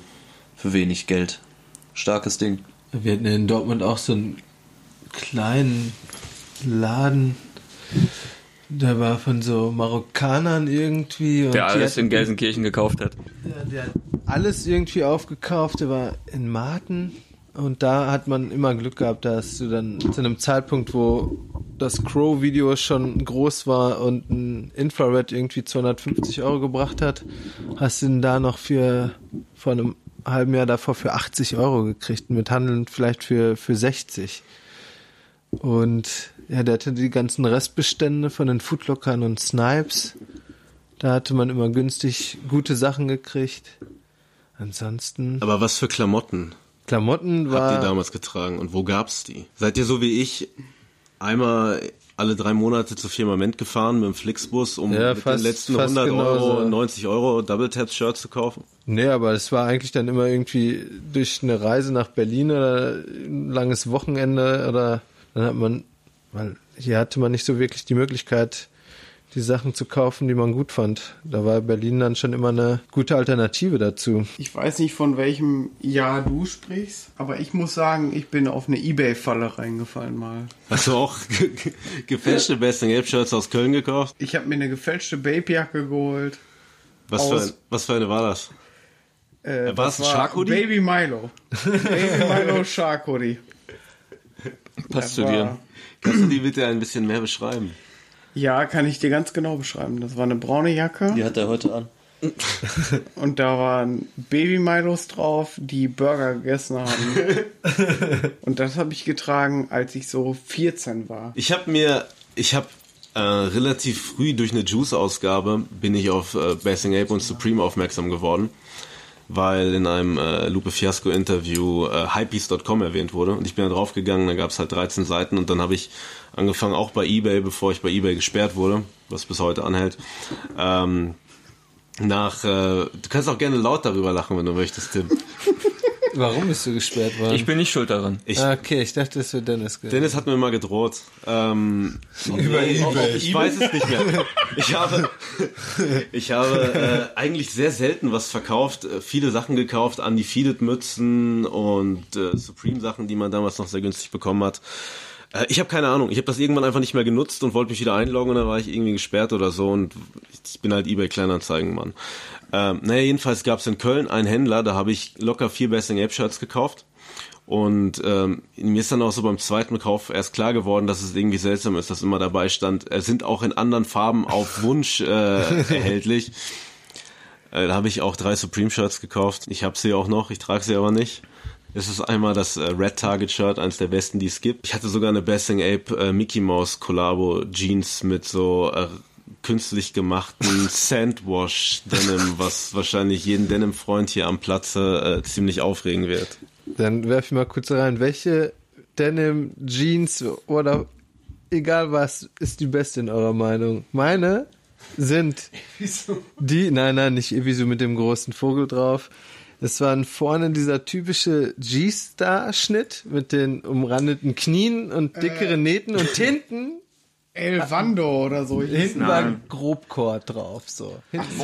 Für wenig Geld. Starkes Ding. Wir hatten in Dortmund auch so einen kleinen Laden. Der war von so Marokkanern irgendwie. Und Der alles hatten- in Gelsenkirchen gekauft hat. Ja, der hat alles irgendwie aufgekauft. Der war in Marten. Und da hat man immer Glück gehabt, dass du dann zu einem Zeitpunkt, wo das Crow-Video schon groß war und ein Infrared irgendwie 250 Euro gebracht hat, hast du ihn da noch für vor einem halben Jahr davor für 80 Euro gekriegt, mit Handeln vielleicht für, für 60. Und ja, der hatte die ganzen Restbestände von den Foodlockern und Snipes. Da hatte man immer günstig gute Sachen gekriegt. Ansonsten Aber was für Klamotten Klamotten habt ihr war damals getragen und wo gab's die? Seid ihr so wie ich einmal alle drei Monate zur Firma Ment gefahren mit dem Flixbus, um Ja, mit fast- den letzten fast 100 Euro, genauso. 90 Euro Double Tap Shirt zu kaufen? Nee, aber es war eigentlich dann immer irgendwie durch eine Reise nach Berlin oder ein langes Wochenende oder dann hat man, weil hier hatte man nicht so wirklich die Möglichkeit, die Sachen zu kaufen, die man gut fand. Da war Berlin dann schon immer eine gute Alternative dazu. Ich weiß nicht, von welchem Jahr du sprichst, aber ich muss sagen, ich bin auf eine Ebay-Falle reingefallen mal. Hast du auch ge- ge- gefälschte Best Ape Shirts aus Köln gekauft? Ich habe mir eine gefälschte Babejacke geholt. Was für, ein, was für eine war das? Äh, War es das ein Shark Hoodie? Baby Milo. Baby Milo Shark Hoodie. Passt zu dir. Kannst du die bitte ein bisschen mehr beschreiben? Ja, kann ich dir ganz genau beschreiben. Das war eine braune Jacke Die hat er heute an. und da waren Baby Milos drauf, die Burger gegessen haben. und das habe ich getragen, als ich so 14 war. Ich habe mir, ich habe äh, relativ früh durch eine Juice-Ausgabe bin ich auf äh, Basing Ape und Supreme aufmerksam geworden, weil in einem äh, Lupe Fiasco-Interview äh, Hypebeast.com erwähnt wurde und ich bin da draufgegangen, da gab es halt 13 Seiten und dann habe ich angefangen, auch bei Ebay, bevor ich bei Ebay gesperrt wurde, was bis heute anhält, ähm, nach, äh, du kannst auch gerne laut darüber lachen, wenn du möchtest, Tim. Warum bist du gesperrt worden? Ich bin nicht schuld daran. Ich, Ah, okay, ich dachte, es wäre Dennis. gewesen. Dennis hat mir mal gedroht. Ähm, Über nee, eBay. Ich weiß es nicht mehr. Ich habe, ich habe äh, eigentlich sehr selten was verkauft. Äh, viele Sachen gekauft, Undefeated Mützen und äh, Supreme Sachen, die man damals noch sehr günstig bekommen hat. Äh, ich habe keine Ahnung. Ich habe das irgendwann einfach nicht mehr genutzt und wollte mich wieder einloggen und dann war ich irgendwie gesperrt oder so und ich bin halt eBay Kleinanzeigenmann. Ähm, naja, jedenfalls gab es in Köln einen Händler, da habe ich locker vier Basing Ape Shirts gekauft. Und ähm, mir ist dann auch so beim zweiten Kauf erst klar geworden, dass es irgendwie seltsam ist, dass immer dabei stand, äh, sind auch in anderen Farben auf Wunsch äh, erhältlich. Äh, da habe ich auch drei Supreme Shirts gekauft. Ich habe sie auch noch, ich trage sie aber nicht. Es ist einmal das äh, Red Target Shirt, eines der besten, die es gibt. Ich hatte sogar eine Bassing Ape äh, Mickey Mouse Collabo Jeans mit so äh, künstlich gemachten Sandwash Denim, was wahrscheinlich jeden Denim Freund hier am Platze äh, ziemlich aufregen wird. Dann werfe ich mal kurz rein. Welche Denim, Jeans oder egal was ist die beste in eurer Meinung? Meine sind die, nein, nein, nicht Evisu mit dem großen Vogel drauf. Es waren vorne dieser typische G-Star-Schnitt mit den umrandeten Knien und dickeren Nähten und hinten, El Vando oder so. hinten war Grobkord drauf, so. Hinten das ist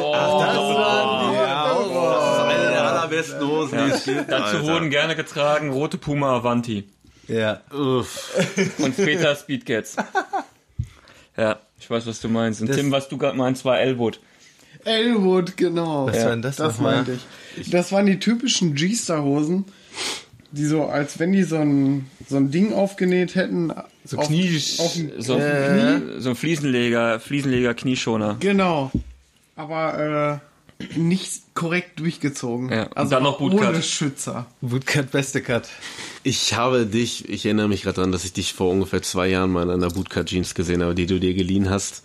eine der allerbesten Hosen, die gibt. Dazu wurden gerne getragen rote Puma Avanti ja. Uff. und später Speedcats. Ja, ich weiß, was du meinst. Und Das- Tim, was du gerade meinst, war Elwood. Elwood, genau. Was war denn das, Das meinte ich. Das waren die typischen G-Star-Hosen, die so, als wenn die so ein, so ein Ding aufgenäht hätten. So auf, Knie- Auf So, Äh. so ein Fliesenleger, Fliesenleger Knieschoner. Genau. Aber äh, nicht korrekt durchgezogen. Ja, und Also dann noch Bootcut. ohne Schützer. Bootcut, beste Cut. Ich habe dich, ich erinnere mich gerade daran, dass ich dich vor ungefähr zwei Jahren mal in einer Bootcut Jeans gesehen habe, die du dir geliehen hast,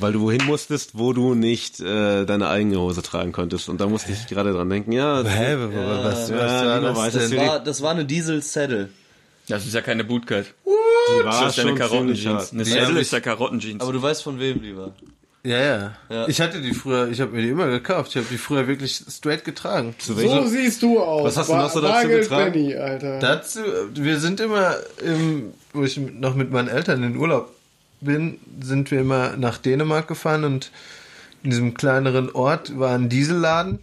weil du wohin musstest, wo du nicht äh, deine eigene Hose tragen konntest. Und da musste ich gerade dran denken, ja, Hä, was, was, Ja, was Lino das war, das war eine Diesel Saddle. Das ist ja keine Bootcut. die war Das ist ja eine Karottenjeans. Eine Saddle ist ja Karottenjeans. Aber du weißt von wem, lieber. Ja, ja, Ja. Ich hatte die früher, ich habe mir die immer gekauft. Ich habe die früher wirklich straight getragen. Zu So siehst du aus. Was hast du noch so dazu Bargeld getragen? Benny, Alter. Dazu, wir sind immer, im, wo ich noch mit meinen Eltern in Urlaub bin, sind wir immer nach Dänemark gefahren und in diesem kleineren Ort war ein Dieselladen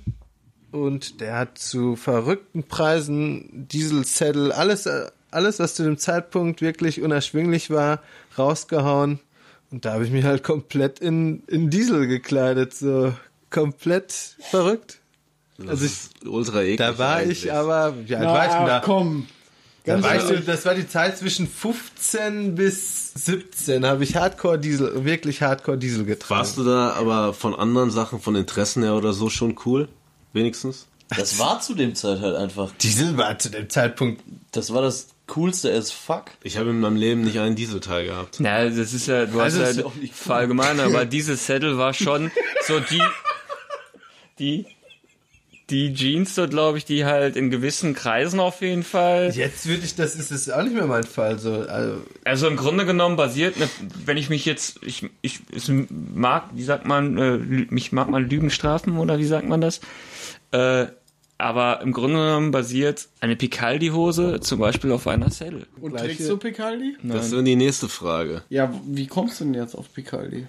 und der hat zu verrückten Preisen Diesel-Saddle, alles, alles, was zu dem Zeitpunkt wirklich unerschwinglich war, rausgehauen. Und da habe ich mich halt komplett in, in Diesel gekleidet, so komplett verrückt. Also ich, ultra eklig. da war eigentlich. ich aber, wie alt Na, war ich denn da? komm. Da Ganz ich so, ehrlich. das war die Zeit zwischen 15 bis 17. Habe ich Hardcore Diesel, wirklich Hardcore Diesel getragen. Warst du da aber von anderen Sachen, von Interessen her oder so schon cool? Wenigstens? Das war zu dem Zeit halt einfach. Diesel war zu dem Zeitpunkt. Das war das coolste as fuck. Ich habe in meinem Leben nicht einen Dieselteil gehabt. Na, das ist ja, du Also hast ja auch nicht cool. verallgemein, aber diese Saddle war schon so die, die, die Jeans, so glaube ich, die halt in gewissen Kreisen auf jeden Fall. Jetzt würde ich, das ist das auch nicht mehr mein Fall. So, also, Also im Grunde genommen basiert, ne, wenn ich mich jetzt, ich, ich es mag, wie sagt man, äh, mich mag man Lügen strafen oder wie sagt man das? Äh, aber im Grunde genommen basiert eine Picaldi-Hose zum Beispiel auf einer Saddle. Und trägst du Picaldi? Das ist dann die nächste Frage. Ja, wie kommst du denn jetzt auf Picaldi?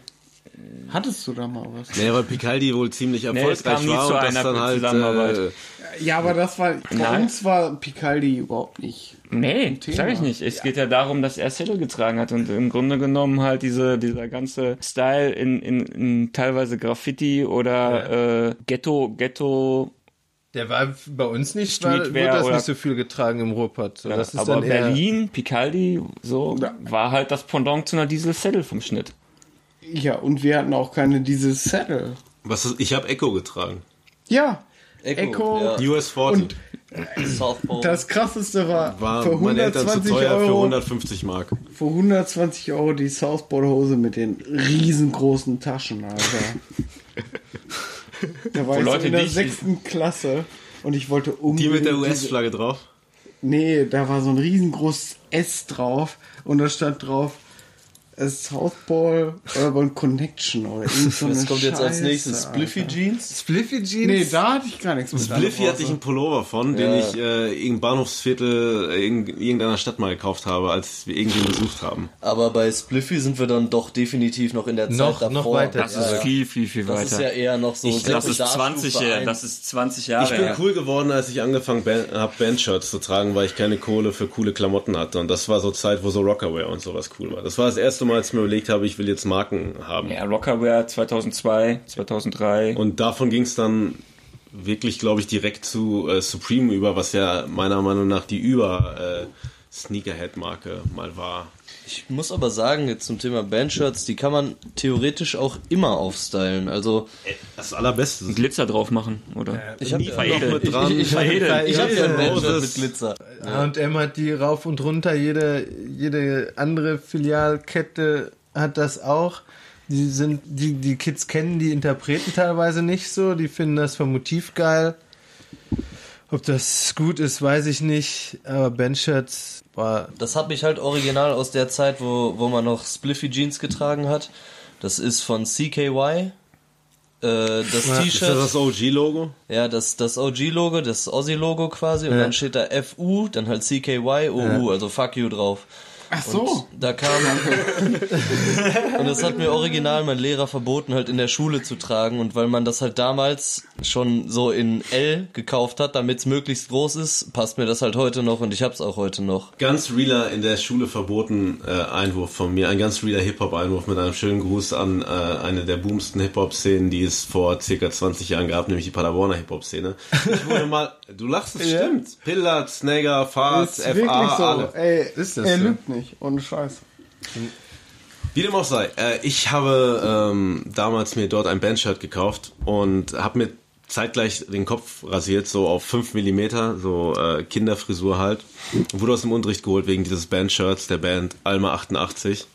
Hattest du da mal was? Nee, weil Picaldi wohl ziemlich es erfolgreich kam nie war zu und das einer dann halt Zusammenarbeit. äh, Ja, aber das war, bei Nein. uns war Picaldi überhaupt nicht. Nee, sag ich nicht. Es geht ja darum, dass er Saddle getragen hat und im Grunde genommen halt diese, dieser ganze Style in, in, in teilweise Graffiti oder äh, Ghetto, Ghetto, der war bei uns nicht, Streetwear wurde das oder- nicht so viel getragen im Ruhrpott. So, das ist aber Berlin, Picaldi, so, Ja. war halt das Pendant zu einer Diesel Saddle vom Schnitt. Ja, und wir hatten auch keine diese Saddle. was ist, ich habe Echo getragen. Ja, Echo. Echo. Ja. US 40 Und Southpaw. das krasseste war, war für meinen Eltern zu 120 teuer für Euro, 150 Mark. für 120 Euro die Southboard-Hose mit den riesengroßen Taschen, Alter. da war Wo ich Leute in der sechsten Klasse und ich wollte Die unbedingt mit der US-Flagge drauf. Nee, da war so ein riesengroßes S drauf und da stand drauf äh, Southpaw Urban Connection oder irgend so eine kommt jetzt als Scheiße, nächstes? Spliffy Alter. Jeans? Spliffy Jeans. Nee, da hatte ich gar nichts mit. Spliffy hatte ich einen Pullover von, den Ja. ich äh, im Bahnhofsviertel äh, in irgendeiner Stadt mal gekauft habe, als wir irgendwen besucht haben. Aber bei Spliffy sind wir dann doch definitiv noch in der Zeit Noch- davor. noch weiter. Das ist viel, viel, viel Das ist ja weiter. eher noch so ich, das ist Sekundarstufe 20 Jahre, das ist 20 Jahre Ich bin her. cool geworden, als ich angefangen habe, Bandshirts zu tragen, weil ich keine Kohle für coole Klamotten hatte. Und das war so Zeit, wo so Rockaware und sowas cool war. Das war das erste Mal, als ich mir überlegt habe, ich will jetzt Marken haben. Ja, Rockerwear 2002, 2003. Und davon ging es dann wirklich, glaube ich, direkt zu äh, Supreme über, was ja meiner Meinung nach die über äh, Sneakerhead-Marke mal war. Ich muss aber sagen, jetzt zum Thema Bandshirts, die kann man theoretisch auch immer aufstylen. Also Das Allerbeste. Einen Glitzer drauf machen, oder? ich habe veredeln. mit dran. ich, ich, Veredeln. ich hab ja ein Bandshirt mit Glitzer. H&M hat die rauf und runter, jede, jede andere Filialkette hat das auch. Die sind, die, die Kids kennen die Interpreten teilweise nicht so, die finden das vom Motiv geil. Ob das gut ist, weiß ich nicht, aber Bandshirts war, Das hat mich halt original aus der Zeit, wo, wo man noch Spliffy Jeans getragen hat. Das ist von CKY. Äh, das Ist das T-Shirt. das OG-Logo? Ja, das, das OG-Logo, das Aussie-Logo quasi. Und Ja. dann steht da FU, dann halt CKY, OU, also Fuck You drauf. Ach so. Da kam. und das hat mir original mein Lehrer verboten, halt in der Schule zu tragen. Und weil man das halt damals schon so in L gekauft hat, damit es möglichst groß ist, passt mir das halt heute noch und ich hab's auch heute noch. Ganz realer in der Schule verboten äh, Einwurf von mir. Ein ganz realer Hip-Hop-Einwurf mit einem schönen Gruß an äh, eine der boomsten Hip-Hop-Szenen, die es vor circa 20 Jahren gab, nämlich die Paderborner Hip-Hop-Szene. Ich wurde mal, du lachst, es Ja. stimmt. Pillard, Snagger, Fahrt, FA, wirklich so. alle. Ey, Ist das er so? lügt nicht. Ohne Scheiß. Wie dem auch sei, äh, ich habe ähm, damals mir dort ein Bandshirt gekauft und habe mir zeitgleich den Kopf rasiert, so auf 5 mm, so äh, Kinderfrisur halt. Wurde aus dem Unterricht geholt wegen dieses Bandshirts der Band Alma 88.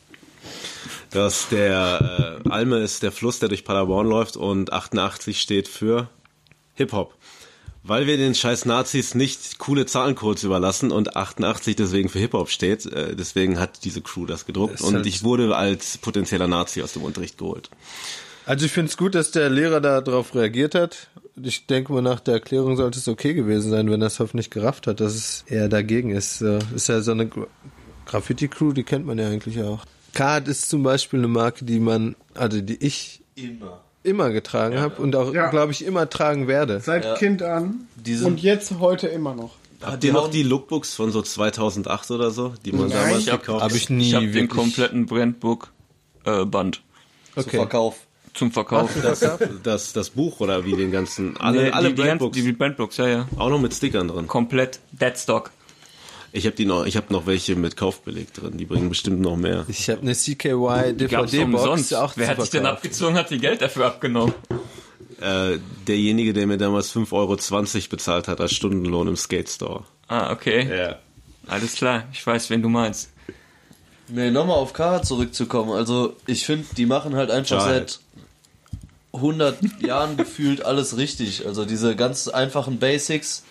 Das der äh, Alme ist der Fluss, der durch Paderborn läuft und 88 steht für Hip-Hop. Weil wir den scheiß Nazis nicht coole Zahlencodes überlassen und 88 deswegen für Hip-Hop steht, äh, deswegen hat diese Crew das gedruckt ist und halt- ich wurde als potenzieller Nazi aus dem Unterricht geholt. Also ich finde es gut, dass der Lehrer darauf reagiert hat. Ich denke mal, nach der Erklärung sollte es okay gewesen sein, wenn er es hoffentlich gerafft hat, dass es eher dagegen ist. Ist ja so eine Gra- Graffiti-Crew, die kennt man ja eigentlich auch. Card ist zum Beispiel eine Marke, die man, also die ich Immer. Immer getragen habe und auch, Ja. glaube ich, immer tragen werde. Seit Ja. Kind an. Die sind- und jetzt heute immer noch. Habt ihr noch die Lookbooks von so 2008 oder so, die man Nein. damals hab- gekauft Habe ich nie Ich habe den kompletten Brandbook-Band Zu Okay. Verkauf. zum Verkauf. das, das, das Buch oder wie den ganzen, alle, Nee, alle die, die, Brandbooks, die Brandbooks, ja, ja. auch noch mit Stickern drin. Komplett Deadstock. Ich habe die noch, ich habe noch welche mit Kaufbeleg drin, die bringen bestimmt noch mehr. Ich habe eine CKY DVD-Box umsonst. auch Wer zu hat sich denn abgezogen, hat die Geld dafür abgenommen? Äh, derjenige, der mir damals 5,20 Euro bezahlt hat als Stundenlohn im Skate Store. Ah, okay. Ja. Alles klar. Ich weiß, wen du meinst. Nee, nochmal auf K zurückzukommen. Also, ich finde, die machen halt einfach Geil. seit 100 Jahren gefühlt alles richtig. Also, diese ganz einfachen Basics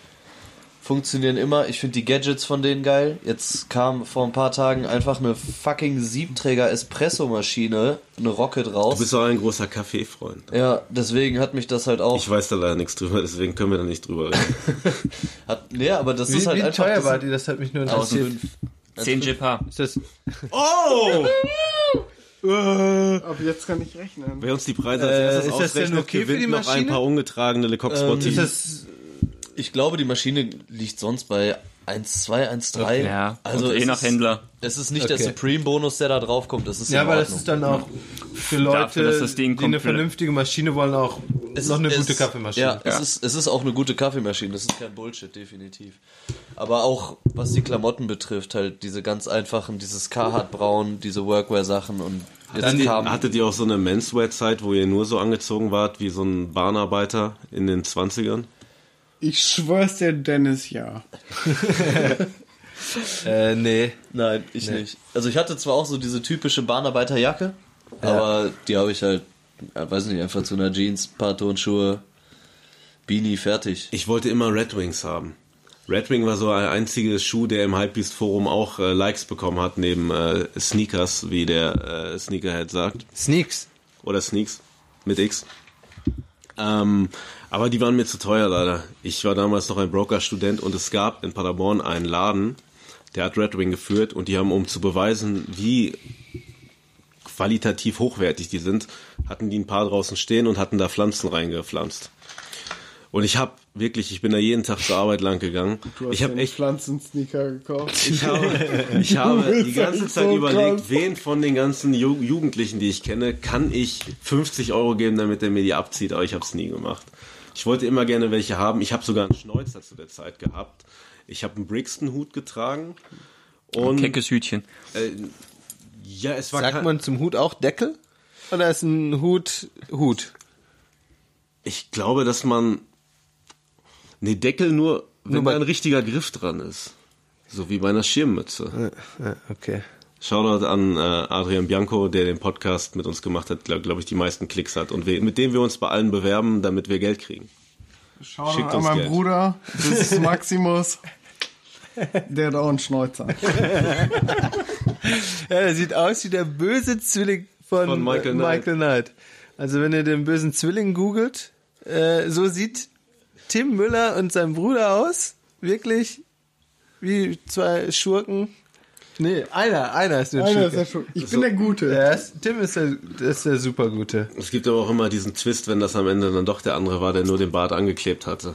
funktionieren immer. Ich finde die Gadgets von denen geil. Jetzt kam vor ein paar Tagen einfach eine fucking Siebträger Espresso-Maschine, eine Rocket raus. Du bist auch ein großer Kaffeefreund. ja, deswegen hat mich das halt auch. Ich weiß da leider nichts drüber, deswegen können wir da nicht drüber reden. hat, nee, aber das Wie, ist halt wie einfach. teuer das war die? Das hat mich nur interessiert. 10 JPA. Ist das, Oh! Ab jetzt kann ich rechnen. Wer uns die Preise als Äh, erstes ist das denn ausrechnet, okay für die gewinnt noch ein Maschine? paar ungetragene Le Coq Ähm, Sportif. ist das Ich glaube, die Maschine liegt sonst bei 1,2, 1,3. Ja, also und je es nach ist, Händler. Es ist nicht der Okay. Supreme-Bonus, der da draufkommt. Das ist Ja, aber das ist dann auch für Leute, Dafür, dass das Ding die eine vernünftige Maschine wollen, auch Es noch ist- eine es- gute Kaffeemaschine. Ja, Es, ist, es ist auch eine gute Kaffeemaschine. Das ist kein Bullshit, definitiv. Aber auch, was die Klamotten betrifft, halt diese ganz einfachen, dieses Carhartt-Braun, diese Workwear-Sachen und jetzt Dann kam... hattet ihr auch so eine Menswear-Zeit, wo ihr nur so angezogen wart wie so ein Bahnarbeiter in den 20ern? Ich schwör's dir, Dennis, ja. Äh, nee. Nein, ich nicht. Also ich hatte zwar auch so diese typische Bahnarbeiterjacke, aber die habe ich halt, ja, weiß nicht, einfach zu einer Jeans, paar Turnschuhe, Beanie, fertig. Ich wollte immer Red Wings haben. Red Wing war so ein einziger Schuh, der im Hypebeast Forum auch äh, Likes bekommen hat, neben äh, Sneakers, wie der äh, Sneakerhead sagt. Sneaks. Oder Sneaks mit X. Ähm, aber die waren mir zu teuer leider. Ich war damals noch ein Broker-Student und es gab in Paderborn einen Laden, der hat Red Wing geführt und die haben, um zu beweisen, wie qualitativ hochwertig die sind, hatten die ein paar draußen stehen und hatten da Pflanzen reingepflanzt. Und ich habe wirklich, ich bin da jeden Tag zur Arbeit lang gegangen. Du hast Ich habe echt Pflanzensneaker gekauft. ich habe, ich habe die ganze Zeit so überlegt, krass. wen von den ganzen Ju Jugendlichen, die ich kenne, kann ich 50 Euro geben, damit der mir die abzieht, aber ich habe es nie gemacht. Ich wollte immer gerne welche haben. Ich habe sogar einen Schnäuzer zu der Zeit gehabt. Ich habe einen Brixton-Hut getragen. Und Keckes Hütchen. äh, Ja, es war Sagt kein- man zum Hut auch Deckel? Oder ist ein Hut Hut? Ich glaube, dass man. Nee, Deckel nur, wenn Nur bei- da ein richtiger Griff dran ist. So wie bei einer Schirmmütze. Okay. Shoutout an äh, Adrian Bianco, der den Podcast mit uns gemacht hat, glaube glaub ich, die meisten Klicks hat und wir, mit dem wir uns bei allen bewerben, damit wir Geld kriegen. Schau Schickt an meinen Geld. Bruder, das ist Maximus. Der hat auch einen Schnäuzer. Ja, der sieht aus wie der böse Zwilling von, Von Michael Knight. Michael Knight. Also wenn ihr den bösen Zwilling googelt, äh, so sieht Tim Müller und sein Bruder aus. Wirklich wie zwei Schurken. Nee, einer, einer ist der Einer Schurke. ist der schon. Ich bin der Gute. Ja, ist, Tim ist der, der ist der Supergute. Es gibt aber auch immer diesen Twist, wenn das am Ende dann doch der andere war, der nur den Bart angeklebt hatte.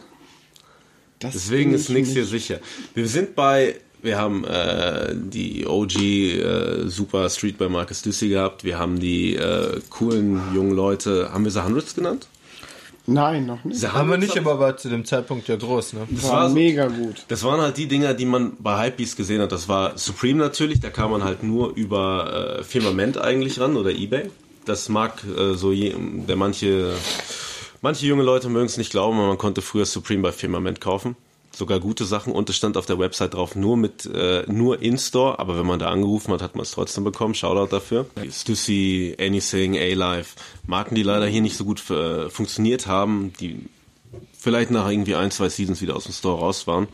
Das Deswegen ist ich nichts nicht. hier sicher. Wir sind bei, wir haben äh, die OG äh, Super Street bei Marcus Düssy gehabt. Wir haben die äh, coolen jungen Leute, haben wir sie Hundreds genannt? Nein, noch nicht. The Haben wir nicht, aber war zu dem Zeitpunkt ja groß, ne? Das War, war mega gut. Das waren halt die Dinger, die man bei Hypebeast gesehen hat. Das war Supreme natürlich, da kam man halt nur über äh, Firmament eigentlich ran oder Ebay. Das mag äh, so je, der manche manche junge Leute mögen es nicht glauben, aber man konnte früher Supreme bei Firmament kaufen. Sogar gute Sachen und es stand auf der Website drauf nur mit äh, nur in-store, aber wenn man da angerufen hat, hat man es trotzdem bekommen. Shoutout dafür. Stussy, Anything, A-Life, Marken, die leider hier nicht so gut äh, funktioniert haben, die vielleicht nach irgendwie ein, zwei Seasons wieder aus dem Store raus waren.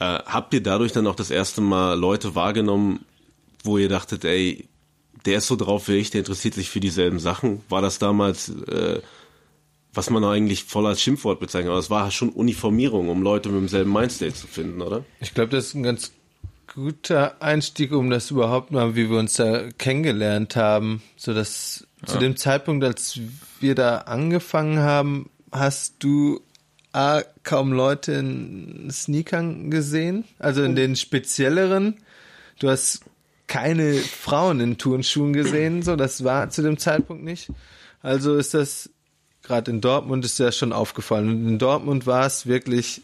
Äh, habt ihr dadurch dann auch das erste Mal Leute wahrgenommen, wo ihr dachtet, ey, der ist so drauf wie ich, der interessiert sich für dieselben Sachen? War das damals, äh, was man eigentlich voll als Schimpfwort bezeichnet, aber es war schon Uniformierung, um Leute mit demselben Mindstate zu finden, oder? Ich glaube, das ist ein ganz guter Einstieg, um das überhaupt mal, wie wir uns da kennengelernt haben. So dass zu dem Zeitpunkt, als wir da angefangen haben, hast du A, kaum Leute in Sneakern gesehen, also in den spezielleren. Du hast keine Frauen in Turnschuhen gesehen, so das war zu dem Zeitpunkt nicht. Also ist das gerade in Dortmund ist ja schon aufgefallen. Und in Dortmund war es wirklich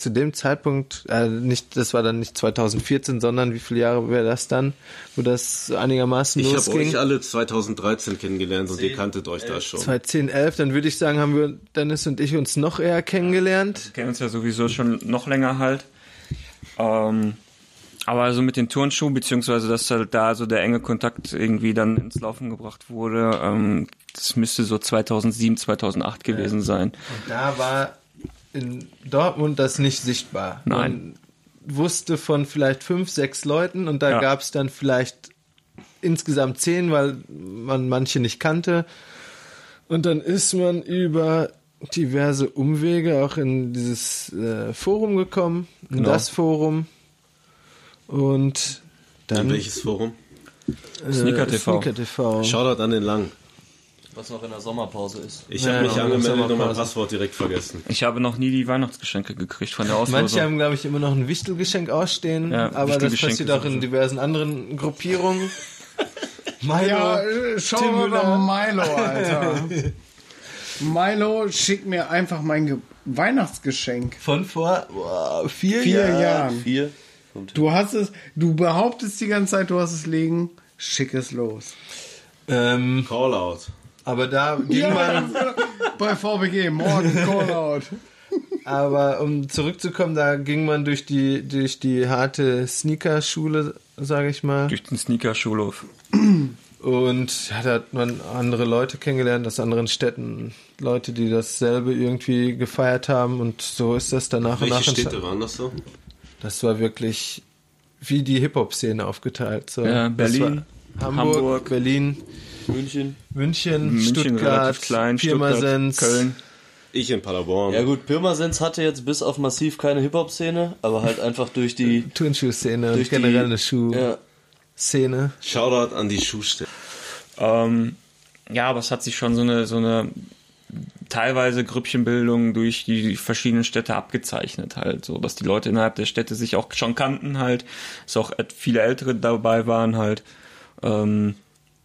zu dem Zeitpunkt, äh, nicht, das war dann nicht 2014, sondern wie viele Jahre wäre das dann, wo das einigermaßen Ich habe losging? euch alle 2013 kennengelernt und ihr kanntet euch da schon. 2010, 11, dann würde ich sagen, haben wir Dennis und ich uns noch eher kennengelernt. Wir kennen uns ja sowieso schon noch länger halt. Ähm, aber also mit den Turnschuhen, beziehungsweise dass halt da so der enge Kontakt irgendwie dann ins Laufen gebracht wurde, ähm, das müsste so 2007, 2008 gewesen sein. Und da war in Dortmund das nicht sichtbar. Nein. Man wusste von vielleicht fünf, sechs Leuten und da Ja. gab es dann vielleicht insgesamt zehn, weil man manche nicht kannte. Und dann ist man über diverse Umwege auch in dieses äh, Forum gekommen, in Genau. das Forum. Und dann In welches Forum? äh, Sneaker TV. Sneaker TV. Shoutout an den Lang. Was noch in der Sommerpause ist. Ich Ja, habe mich ja, angemeldet und mein. Passwort direkt vergessen. Ich habe noch nie die Weihnachtsgeschenke gekriegt von der Auslosung. Manche haben, glaube ich, immer noch ein Wichtelgeschenk ausstehen, Ja, aber das passiert auch in sowieso. diversen anderen Gruppierungen. Milo, Ja, äh, schau Tim mal Müller. nach Milo, Alter. Milo schickt mir einfach mein Ge Weihnachtsgeschenk. von vor boah, vier, Vier Jahren. Jahren. Vier. Du hast es, du behauptest die ganze Zeit, du hast es liegen. Schick es los. Ähm, Callout. aber da ging man, Bei VBG, morgen Callout. aber um zurückzukommen, da ging man durch die, durch die harte Sneaker-Schule, sage ich mal. durch den Sneaker-Schulhof. Und ja, da hat man andere Leute kennengelernt aus anderen Städten. Leute, die dasselbe irgendwie gefeiert haben. Und so ist das danach und nach. Welche. Städte waren das so? Das war wirklich wie die Hip-Hop-Szene aufgeteilt. So. Ja, Berlin, Hamburg, Hamburg, Berlin, München. München, München Stuttgart, klein, Stuttgart, Pirmasens, Köln. Ich in Paderborn. Ja gut, Pirmasens hatte jetzt bis auf massiv keine Hip-Hop-Szene, aber halt einfach durch die... Turnschuh-Szene und durch generell eine Schuh-Szene. Ja, Shoutout an die Schuhstätte. Ähm, ja, aber es hat sich schon so eine, so eine teilweise Grüppchenbildung durch die verschiedenen Städte abgezeichnet halt, so dass die Leute innerhalb der Städte sich auch schon kannten halt, dass auch viele Ältere dabei waren halt. Ähm,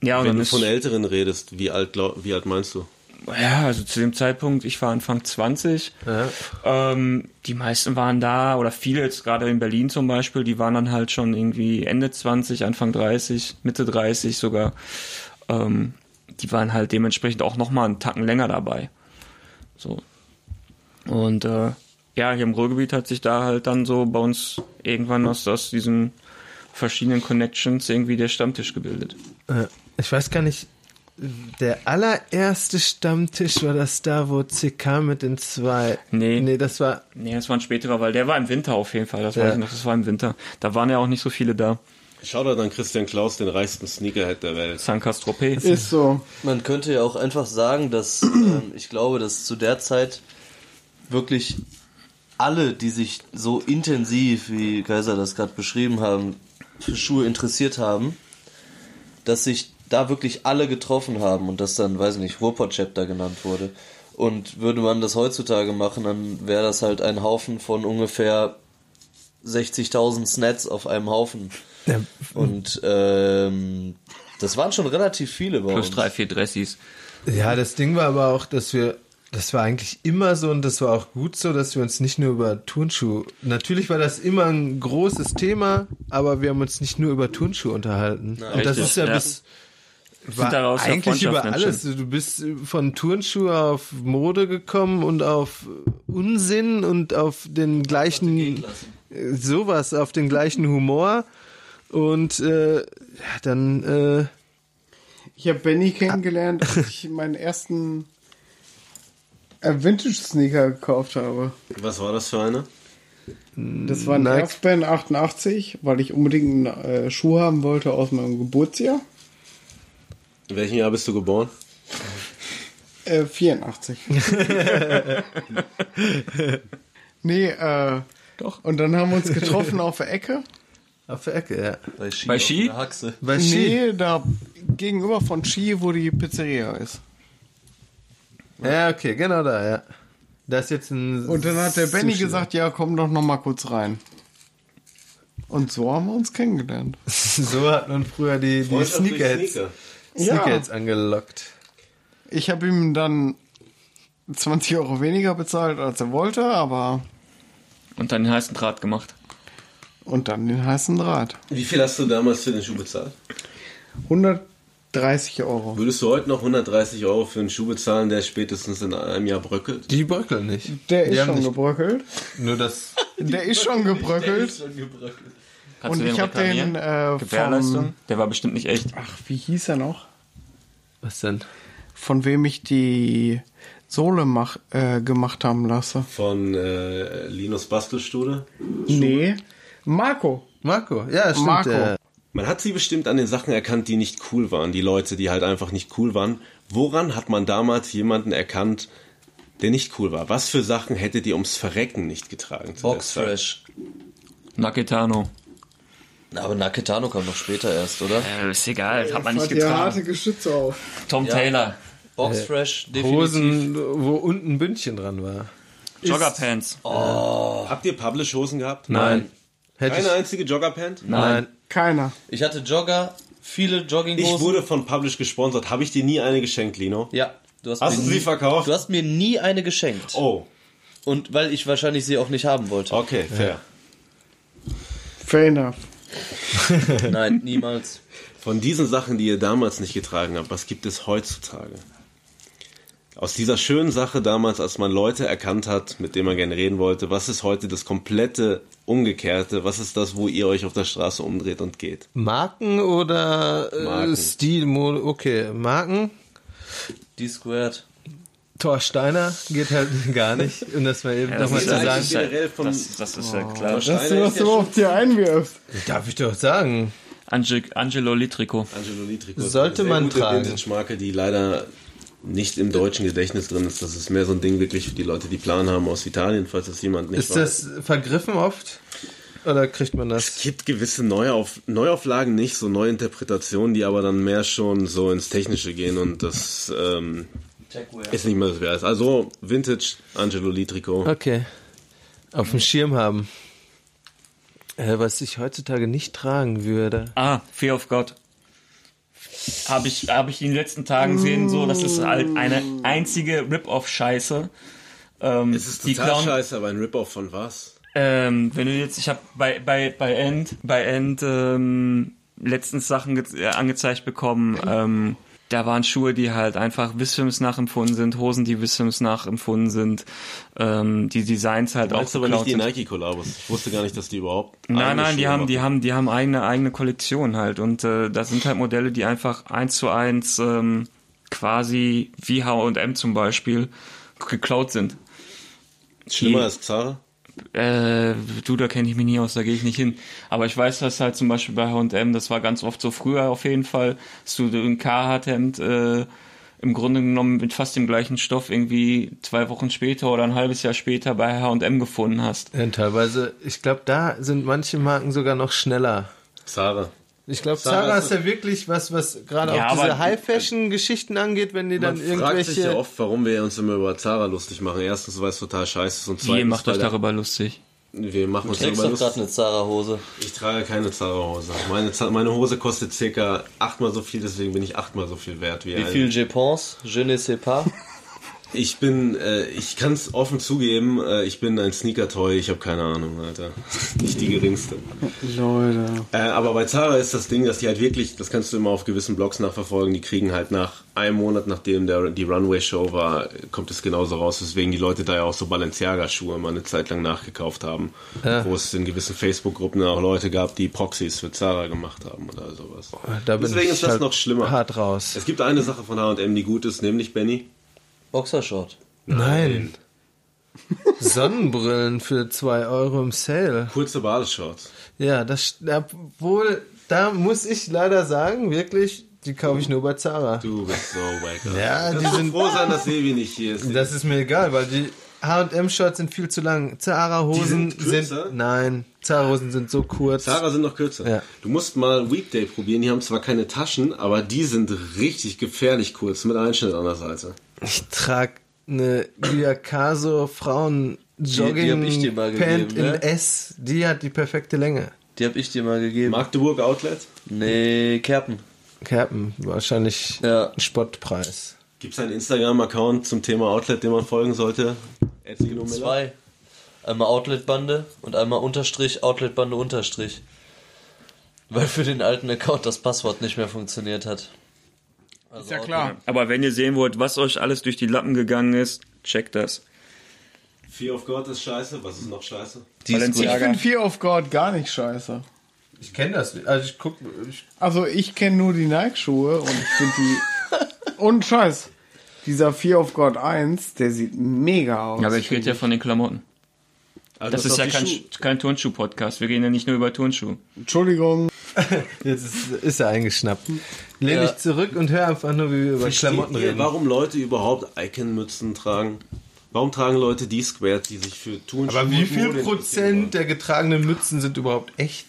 ja, Wenn du von Älteren redest, wie alt, wie alt meinst du? Ja, also zu dem Zeitpunkt, ich war Anfang 20. Ja. Ähm, die meisten waren da, oder viele jetzt gerade in Berlin zum Beispiel, die waren dann halt schon irgendwie Ende 20, Anfang 30, Mitte 30 sogar. Ähm, die waren halt dementsprechend auch nochmal einen Tacken länger dabei. So. Und äh, ja, hier im Ruhrgebiet hat sich da halt dann so bei uns irgendwann aus, aus diesen verschiedenen Connections irgendwie der Stammtisch gebildet. Äh, Ich weiß gar nicht, der allererste Stammtisch war das da, wo CK mit den zwei. Nee. Nee, das war. Nee, das war ein späterer, weil der war im Winter auf jeden Fall. Das Ja. weiß ich noch, das war im Winter. Da waren ja auch nicht so viele da. Shoutout an Christian Klaus, den reichsten Sneakerhead der Welt. San Tropez. Ist so. Man könnte ja auch einfach sagen, dass ähm, ich glaube, dass zu der Zeit wirklich alle, die sich so intensiv, wie Kaiser das gerade beschrieben haben, für Schuhe interessiert haben, dass sich da wirklich alle getroffen haben und das dann, weiß ich nicht, Ruhrpott-Chapter genannt wurde. Und würde man das heutzutage machen, dann wäre das halt ein Haufen von ungefähr 60.000 Snats auf einem Haufen. Ja. Und ähm, das waren schon relativ viele bei Plus uns. drei, vier Dressis. Ja, das Ding war aber auch, dass wir. Das war eigentlich immer so und das war auch gut so, dass wir uns nicht nur über Turnschuhe. Natürlich war das immer ein großes Thema, aber wir haben uns nicht nur über Turnschuhe unterhalten. und das richtig, ist ja, ja. bis. War eigentlich über alles. Du bist von Turnschuhe auf Mode gekommen und auf Unsinn und auf den gleichen sowas, auf den gleichen Humor. Und äh, ja, dann äh, Ich habe Benny kennengelernt, als ich meinen ersten äh, Vintage-Sneaker gekauft habe. Was war das für eine? Das war ein. Airspan 88, weil ich unbedingt einen äh, Schuh haben wollte aus meinem Geburtsjahr. In welchem Jahr bist du geboren? Äh, 84. nee, äh, Doch. Und dann haben wir uns getroffen auf der Ecke. Auf der Ecke, ja. Bei Ski. Bei Ski? Bei Ski. Nee, da gegenüber von Ski, wo die Pizzeria ist. Ja, okay, genau da, ja. Da ist jetzt ein. Und dann hat der Benny gesagt, ja, komm doch noch mal kurz rein. Und so haben wir uns kennengelernt. So hat man früher die, die Sneakerheads, Sneaker. Sneakerheads angelockt. Ich habe ihm dann 20 Euro weniger bezahlt, als er wollte, aber Und dann den heißen Draht gemacht. Und dann den heißen Draht. Wie viel hast du damals für den Schuh bezahlt? 130 Euro. Würdest du heute noch 130 Euro für einen Schuh bezahlen, der spätestens in einem Jahr bröckelt? Die bröckeln nicht. Der ist schon nicht- gebröckelt. Nur das. Der ist schon gebröckelt. Kannst Und du den ich habe den äh, Gewährleistung? vom, Der war bestimmt nicht echt. ach, wie hieß er noch? Was denn? Von wem ich die Sohle mach, äh, gemacht haben lasse. Von äh, Linus Bastelstude? Nee, Marco. Marco, ja, stimmt. Marco. Der, Man hat sie bestimmt an den Sachen erkannt, die nicht cool waren. Die Leute, die halt einfach nicht cool waren. Woran hat man damals jemanden erkannt, der nicht cool war? Was für Sachen hättet ihr ums Verrecken nicht getragen? zu der Box Zeit? Fresh. Naketano. Aber Naketano kam noch später erst, oder? Äh, ist egal, hat man nicht Hat ja harte getragen. Geschütze auf. Tom Ja. Taylor. Box Fresh, definitiv. Hosen, wo unten ein Bündchen dran war. Joggerpants. Habt ihr Publish-Hosen gehabt? Nein. Hätte Keine ich, einzige Joggerpant? nein. Keiner. Ich hatte Jogger, viele Jogginghosen. Ich wurde von Publish gesponsert. Habe ich dir nie eine geschenkt, Lino? Ja, du hast, Hast du sie nie, verkauft? Du hast mir nie eine geschenkt. Oh, Und weil ich wahrscheinlich sie auch nicht haben wollte. okay, fair. Fair enough. Nein, niemals. Von diesen Sachen, die ihr damals nicht getragen habt, was gibt es heutzutage? Aus dieser schönen Sache damals, als man Leute erkannt hat, mit denen man gerne reden wollte, was ist heute das komplette Umgekehrte? Was ist das, wo ihr euch auf der Straße umdreht und geht? Marken oder äh, Marken. Stil, okay. Marken. Die Squared. Thor Steiner geht halt gar nicht. Um das mal eben Ja, nochmal ist zu ja- sagen. das ist ja- generell von- das, das ist ja klar. Dass du das überhaupt hier einwirfst. Darf ich doch sagen. Ange Angelo Litrico. Angelo Litrico. Sollte man tragen. Vintage-Marke, die leider nicht im deutschen Gedächtnis drin ist. Das ist mehr so ein Ding wirklich für die Leute, die Plan haben aus Italien, falls das jemand nicht Ist weiß. das vergriffen oft? Oder kriegt man Es das? gibt gewisse Neuauf Neuauflagen nicht, so Neuinterpretationen, die aber dann mehr schon so ins Technische gehen und das ähm, ist nicht mehr das wert. Also Vintage Angelo Litrico. Okay. Auf dem Schirm haben. Äh, was ich heutzutage nicht tragen würde. Ah, Fear of God. Habe ich, habe ich in den letzten Tagen gesehen, so, das ist halt eine einzige Rip-Off-Scheiße. Ähm, Es ist die total klauen- scheiße, aber ein Rip-Off von was? Ähm, wenn du jetzt, ich habe bei bei bei End bei End ähm, letztens Sachen ge- äh, angezeigt bekommen. Ähm, da waren Schuhe, die halt einfach Wisfims nachempfunden sind, Hosen, die Wisfims nachempfunden sind, ähm, die Designs halt Du auch meinst aber nicht die sind. Nike-Kollabos. Ich wusste gar nicht, dass die überhaupt. Nein, nein, die Schuhe haben, die haben, die haben eigene, eigene Kollektion halt und äh, da sind halt Modelle, die einfach eins zu eins ähm, quasi wie H&M zum Beispiel geklaut sind. Schlimmer die- als Zara? Äh, du, da kenne ich mich nie aus, da gehe ich nicht hin. Aber ich weiß, dass halt zum Beispiel bei H&M, das war ganz oft so früher auf jeden Fall, dass du ein Carhartt-Hemd äh, im Grunde genommen mit fast dem gleichen Stoff irgendwie zwei Wochen später oder ein halbes Jahr später bei H&M gefunden hast. Ja, teilweise, ich glaube, da sind manche Marken sogar noch schneller. Zara. Ich glaube, Zara Zara ist- ja wirklich was, was gerade Ja, auch diese High-Fashion-Geschichten angeht, wenn die dann Man fragt sich irgendwelche. ja oft, warum wir uns immer über Zara lustig machen. Erstens, weil es total scheiße ist und Ihr zweitens, macht euch darüber lustig. wir machen uns Du trägst darüber doch gerade lustig. eine Zara-Hose. Ich trage keine Zara-Hose. Meine, meine Hose kostet circa achtmal so viel, deswegen bin ich achtmal so viel wert wie, Wie ein- viel je pense? Je ne sais pas. Ich bin, äh, ich kann es offen zugeben, äh, ich bin ein Sneaker-Toy, ich habe keine Ahnung, Alter. Nicht die geringste. Leute. Äh, aber bei Zara ist das Ding, dass die halt wirklich, das kannst du immer auf gewissen Blogs nachverfolgen, die kriegen halt nach einem Monat, nachdem der, die Runway-Show war, kommt es genauso raus, weswegen die Leute da ja auch so Balenciaga-Schuhe mal eine Zeit lang nachgekauft haben. Wo es in gewissen Facebook-Gruppen auch Leute gab, die Proxys für Zara gemacht haben oder sowas. da bin Deswegen ich ist das halt noch schlimmer. hart raus. Es gibt eine Sache von H&M, die gut ist, nämlich, Benny, Boxershort. Nein. Sonnenbrillen für 2 Euro im Sale. kurze Badeshorts. Ja, das, obwohl, da muss ich leider sagen, wirklich, die kaufe ich nur bei Zara. Du bist so wacker. Ja, Das die sind- froh sein, dass Sevi nicht hier ist. Das ist mir egal, weil die H&M-Shorts sind viel zu lang. Zara-Hosen sind kürzer? nein, Zara-Hosen sind so kurz. Zara sind noch kürzer. Ja. Du musst mal Weekday probieren. Die haben zwar keine Taschen, aber die sind richtig gefährlich kurz mit Einschnitt an der Seite. Ich trage eine Giacaso Frauen Die- die hab ich dir mal Jogging Pant gegeben, ne? in S. Die hat die perfekte Länge. Die hab ich dir mal gegeben. Magdeburg Outlet. Nee, Kerpen. Kerpen, wahrscheinlich Ja. ein Spottpreis. Gibt es einen Instagram-Account zum Thema Outlet, dem man folgen sollte? Zwei. Einmal Outletbande und einmal Unterstrich, Outletbande Unterstrich. Weil für den alten Account das Passwort nicht mehr funktioniert hat. Also Ist ja klar. Aber wenn ihr sehen wollt, was euch alles durch die Lappen gegangen ist, checkt das. Fear of God ist scheiße. Was ist noch scheiße? Ich Balenciaga. finde Fear of God gar nicht scheiße. Ich kenne das. Also ich guck, ich, Also ich kenne nur die Nike-Schuhe und ich finde die... und Scheiß. Dieser Fear of God 1, der sieht mega aus. Ja, aber ich rede ja von den Klamotten. Also Das ist ja kein, kein Turnschuh-Podcast. Wir reden ja nicht nur über Turnschuhe. Entschuldigung. jetzt ist, ist er eingeschnappt. Lehn Ja. dich zurück und hör einfach nur, wie wir über Klamotten ihr, reden. warum Leute überhaupt Icon-Mützen tragen? Warum tragen Leute die Squared, die sich für Turnschuhe Aber wie viel Prozent der getragenen Mützen sind überhaupt echt?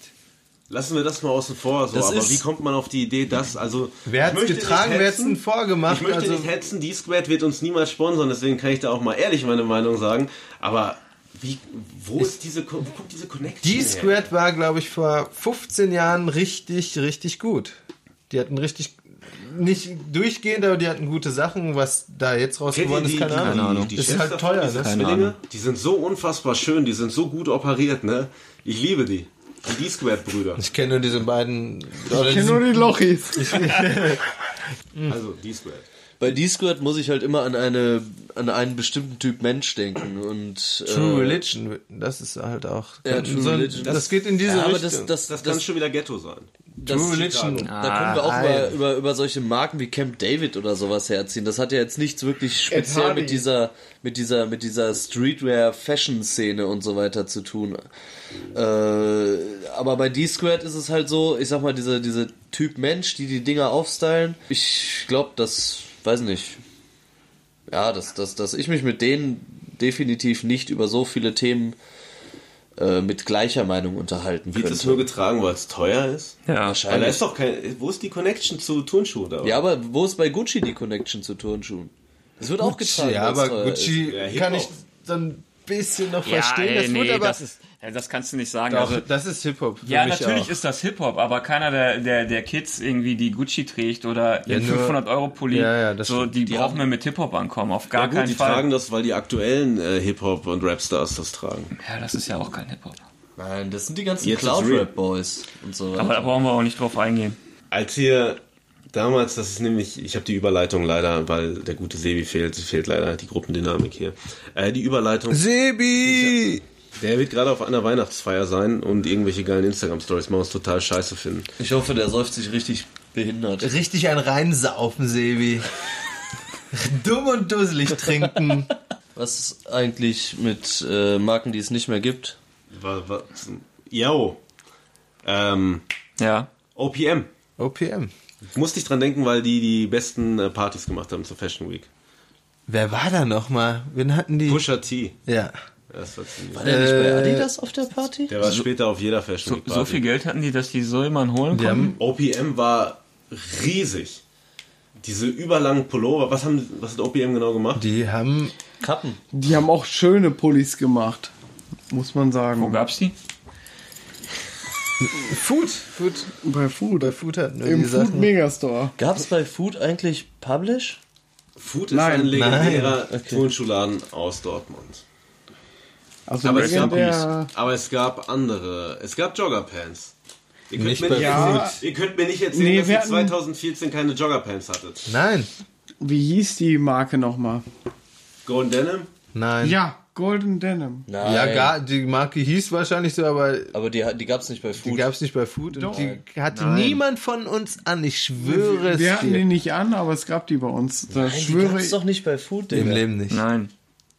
Lassen wir das mal außen vor. So. Aber wie kommt man auf die Idee, dass also Wer hat's getragen, wer hat's denn vorgemacht? Ich möchte Also- nicht hetzen, die Squared wird uns niemals sponsern, deswegen kann ich da auch mal ehrlich meine Meinung sagen. Aber wie, wo ist diese, Ko- wo kommt diese Connection Die her? Squared war, glaube ich, vor 15 Jahren richtig, richtig gut. Die hatten richtig, nicht durchgehend, aber die hatten gute Sachen. Was da jetzt raus Kennt ihr geworden ist, die, keine die, Ahnung. Die, die das ist halt teuer, diese ne? Keine Zwillinge, Ahnung. die sind so unfassbar schön, die sind so gut operiert, ne? Ich liebe die. Die D-Squared-Brüder. Ich kenne nur diese beiden. Ich kenne nur die Lochis. Also D-Squared. Bei D-Squared muss ich halt immer an eine an einen bestimmten Typ Mensch denken und True äh, Religion, das ist halt auch. Ja, True so, ein- Religion. Das, geht in diese ja, aber Richtung. das, das, Das das, kann schon wieder Ghetto sein. das, True Religion. Da können wir auch Ah, über, über, über solche Marken wie Camp David oder sowas herziehen. Das hat ja jetzt nichts wirklich speziell mit dieser, mit dieser, mit dieser Streetwear-Fashion-Szene und so weiter zu tun. Äh, aber bei D-Squared ist es halt so, ich sag mal, diese, diese Typ Mensch, die die Dinger aufstylen. Ich glaube, das, weiß nicht. Ja, dass, dass, dass ich mich mit denen definitiv nicht über so viele Themen äh, mit gleicher Meinung unterhalten Wird könnte. es nur getragen, weil es teuer ist? Ja, da ist doch kein. Wo ist die Connection zu Turnschuhen da? Ja, aber wo ist bei Gucci die Connection zu Turnschuhen? Es wird auch getragen. ja, aber teuer Gucci Hip-Hop. kann ich so ein bisschen noch Ja, verstehen. ey, das nee, wird aber das ist, Ja, das kannst du nicht sagen. Doch, also, das ist Hip-Hop. ja, mich natürlich auch. ist das Hip-Hop, aber keiner der, der, der Kids irgendwie, die Gucci trägt oder Ja, den nur- 500-Euro-Pulli, Ja, ja, so, stimmt. die, brauchen wir mit Hip-Hop ankommen. Auf gar Ja gut, keinen die Fall. tragen das, weil die aktuellen äh, Hip-Hop- und Rapstars das tragen. ja, das ist ja auch kein Hip-Hop. Nein, das sind die ganzen Cloud-Rap-Boys und so. Aber da brauchen wir auch nicht drauf eingehen. Als hier damals, das ist nämlich, ich habe die Überleitung leider, weil der gute Sebi fehlt, fehlt leider die Gruppendynamik hier. Äh, die Überleitung, Sebi! Der wird gerade auf einer Weihnachtsfeier sein und irgendwelche geilen Instagram-Stories machen, was total scheiße finden. Ich hoffe, der säuft sich richtig behindert. Richtig ein reinsaufen, Sebi. Dumm und dusselig trinken. Was ist eigentlich mit äh, Marken, die es nicht mehr gibt? Was, was, yo. Ähm, Ja. OPM. OPM. Musste ich dran denken, weil die die besten äh, Partys gemacht haben zur Fashion Week. Wer war da nochmal? Wen hatten die? Pusha T. Ja. Das war ziemlich. War der nicht bei Adidas auf der Party? Der war später auf jeder Fashion So, Week so Party. viel Geld hatten die, dass die so jemanden holen Die konnten? haben OPM war riesig. Diese überlangen Pullover, was, haben, was hat OPM genau gemacht? Die haben. Kappen. Die haben auch schöne Pullis gemacht. Muss man Wo sagen. gab's die? Food. Food. Bei Food. Bei Food hatten wir Im die Food Sachen. Megastore. Gab es bei Food eigentlich Publish? Food ist Nein. ein legendärer Nein. Turnschuhladen aus Dortmund. Also Aber es, gab, aber es gab andere. Es gab Joggerpants. Ihr könnt, Nicht mir nicht Ja. erzählen, ihr könnt mir nicht erzählen, Nee, dass wir ihr hatten- 2014 keine Joggerpants hattet. Nein. Wie hieß die Marke nochmal? Golden Denim? Nein. Ja, Golden Denim. Nein. Ja, gar, die Marke hieß wahrscheinlich so, aber Aber die, die gab es nicht bei die Food. gab es nicht bei Food Doch. und die hatte Nein. niemand von uns an. Ich schwöre es Wir hatten dir. die nicht an, aber es gab die bei uns. Da Nein, die schwöre gab's ich. doch nicht bei Food, Im Digga. Leben nicht. Nein.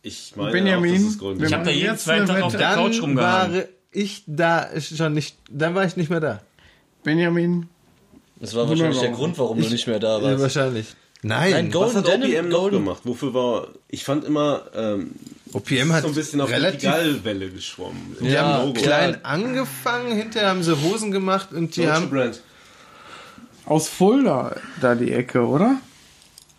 Ich meine Benjamin, auch, es Golden wir Ich Denim hab da jeden Jetzt zweiten Tag auf der Couch Dann rumgehangen. war ich da schon nicht, dann war ich nicht mehr da. Benjamin, Das war wahrscheinlich der. Grund, warum du nicht mehr da Ja, warst. wahrscheinlich. Nein, Nein, Was Golden hat Denim, OPM noch Golden. gemacht? Wofür war. Ich fand immer. Ähm, OPM hat so ein bisschen auf relativ die Gallwelle geschwommen. Die Ja, haben Logo. klein angefangen, hinterher haben sie Hosen gemacht und die Deutsche haben. Brand. aus Fulda, da die Ecke, oder?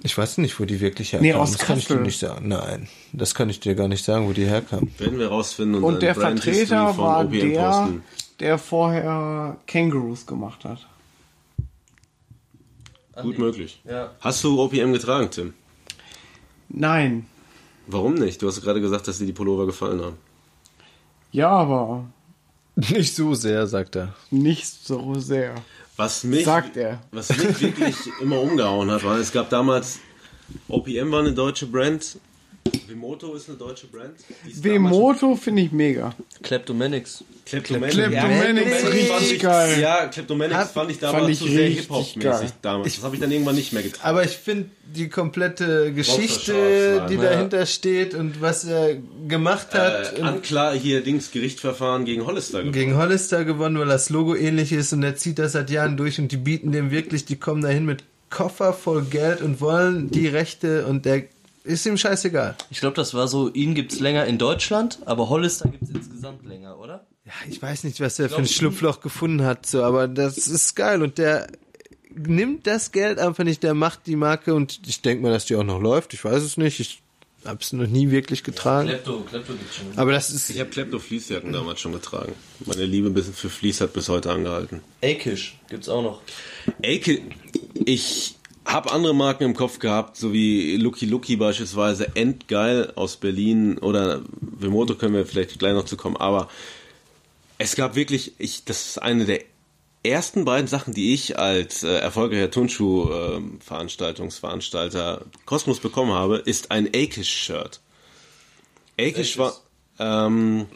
Ich weiß nicht, wo die wirklich Nee, herkamen. aus das kann ich dir nicht sagen. Nein, das kann ich dir gar nicht sagen, wo die herkamen. Werden wir rausfinden und, Und der Brand Vertreter war OPM der, posten. der vorher Kangaroos gemacht hat. Gut möglich. Ja. Hast du OPM getragen, Tim? Nein. Warum nicht? Du hast gerade gesagt, dass dir die Pullover gefallen haben. Ja, aber Nicht so sehr, sagt er. nicht so sehr. Was mich, Sagt er. was mich wirklich immer umgehauen hat, war, es gab damals, OPM war eine deutsche Brand, Vimoto ist eine deutsche Brand. Wemoto finde ich mega. Kleptomanics. Kleptomanics. Kleptomanics fand richtig ich- geil. Ja, Kleptomanics fand ich fand damals ich zu sehr richtig Hip-Hop-mäßig geil. damals. Das habe ich dann irgendwann nicht mehr getragen. Aber ich finde die komplette Geschichte, die ja. dahinter steht und was er gemacht hat, äh, Anklar hier Dings Gerichtsverfahren gegen Hollister gewonnen. gegen Hollister gewonnen, weil das Logo ähnlich ist und er zieht das seit Jahren durch und die bieten dem wirklich, die kommen dahin mit Koffer voll Geld und wollen die Rechte und der ist ihm scheißegal. Ich glaube, das war so, ihn gibt's länger in Deutschland, aber Hollister gibt's insgesamt länger, oder? Ja, ich weiß nicht, was er für ein? Schlupfloch gefunden hat, so, aber das ist geil und der nimmt das Geld einfach nicht, der macht die Marke und ich denke mal, dass die auch noch läuft. Ich weiß es nicht, ich hab's noch nie wirklich getragen. Klepto, Klepto gibt's schon. Aber das ist Ich habe Klepto Fließjacken damals schon getragen. Meine Liebe ein bisschen für Fleece hat bis heute angehalten. Akish gibt's auch noch. Elke, ich habe andere Marken im Kopf gehabt, so wie Lucky Lucky beispielsweise, Endgeil aus Berlin oder Vimoto können wir vielleicht gleich noch zu kommen, aber es gab wirklich, ich, das ist eine der ersten beiden Sachen, die ich als äh, erfolgreicher Turnschuh-Veranstaltungsveranstalter Kosmos bekommen habe, ist ein Akish-Shirt. Akish war, ähm,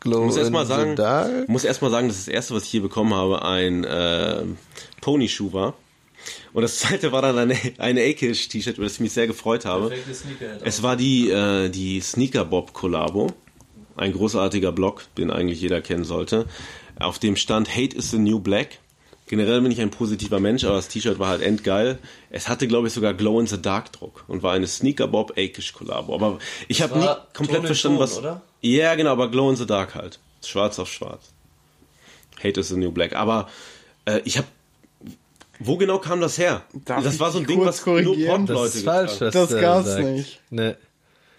Glow ich muss erst mal in the sagen, muss erst mal sagen, dass das erste, was ich hier bekommen habe, ein äh, Pony-Schuh war. Und das zweite war dann eine, eine Akish-T-Shirt, über das ich mich sehr gefreut habe. Es war die, äh, die Sneaker Bob Collabo. Ein großartiger Blog, den eigentlich jeder kennen sollte. Auf dem stand Hate is the New Black. Generell bin ich ein positiver Mensch, aber das T-Shirt war halt endgeil. Es hatte, glaube ich, sogar Glow in the Dark Druck und war eine Sneaker Bob Akish Collabo. Aber ich habe nie komplett verstanden, Ton, was. oder? Ja, genau, aber Glow in the Dark halt. Schwarz auf schwarz. Hate is the New Black. Aber äh, ich habe. Wo genau kam das her? Darf das war so ein Ding, was nur Pop-Leute ist falsch, getragen was Das gab's sagt. nicht. Ne.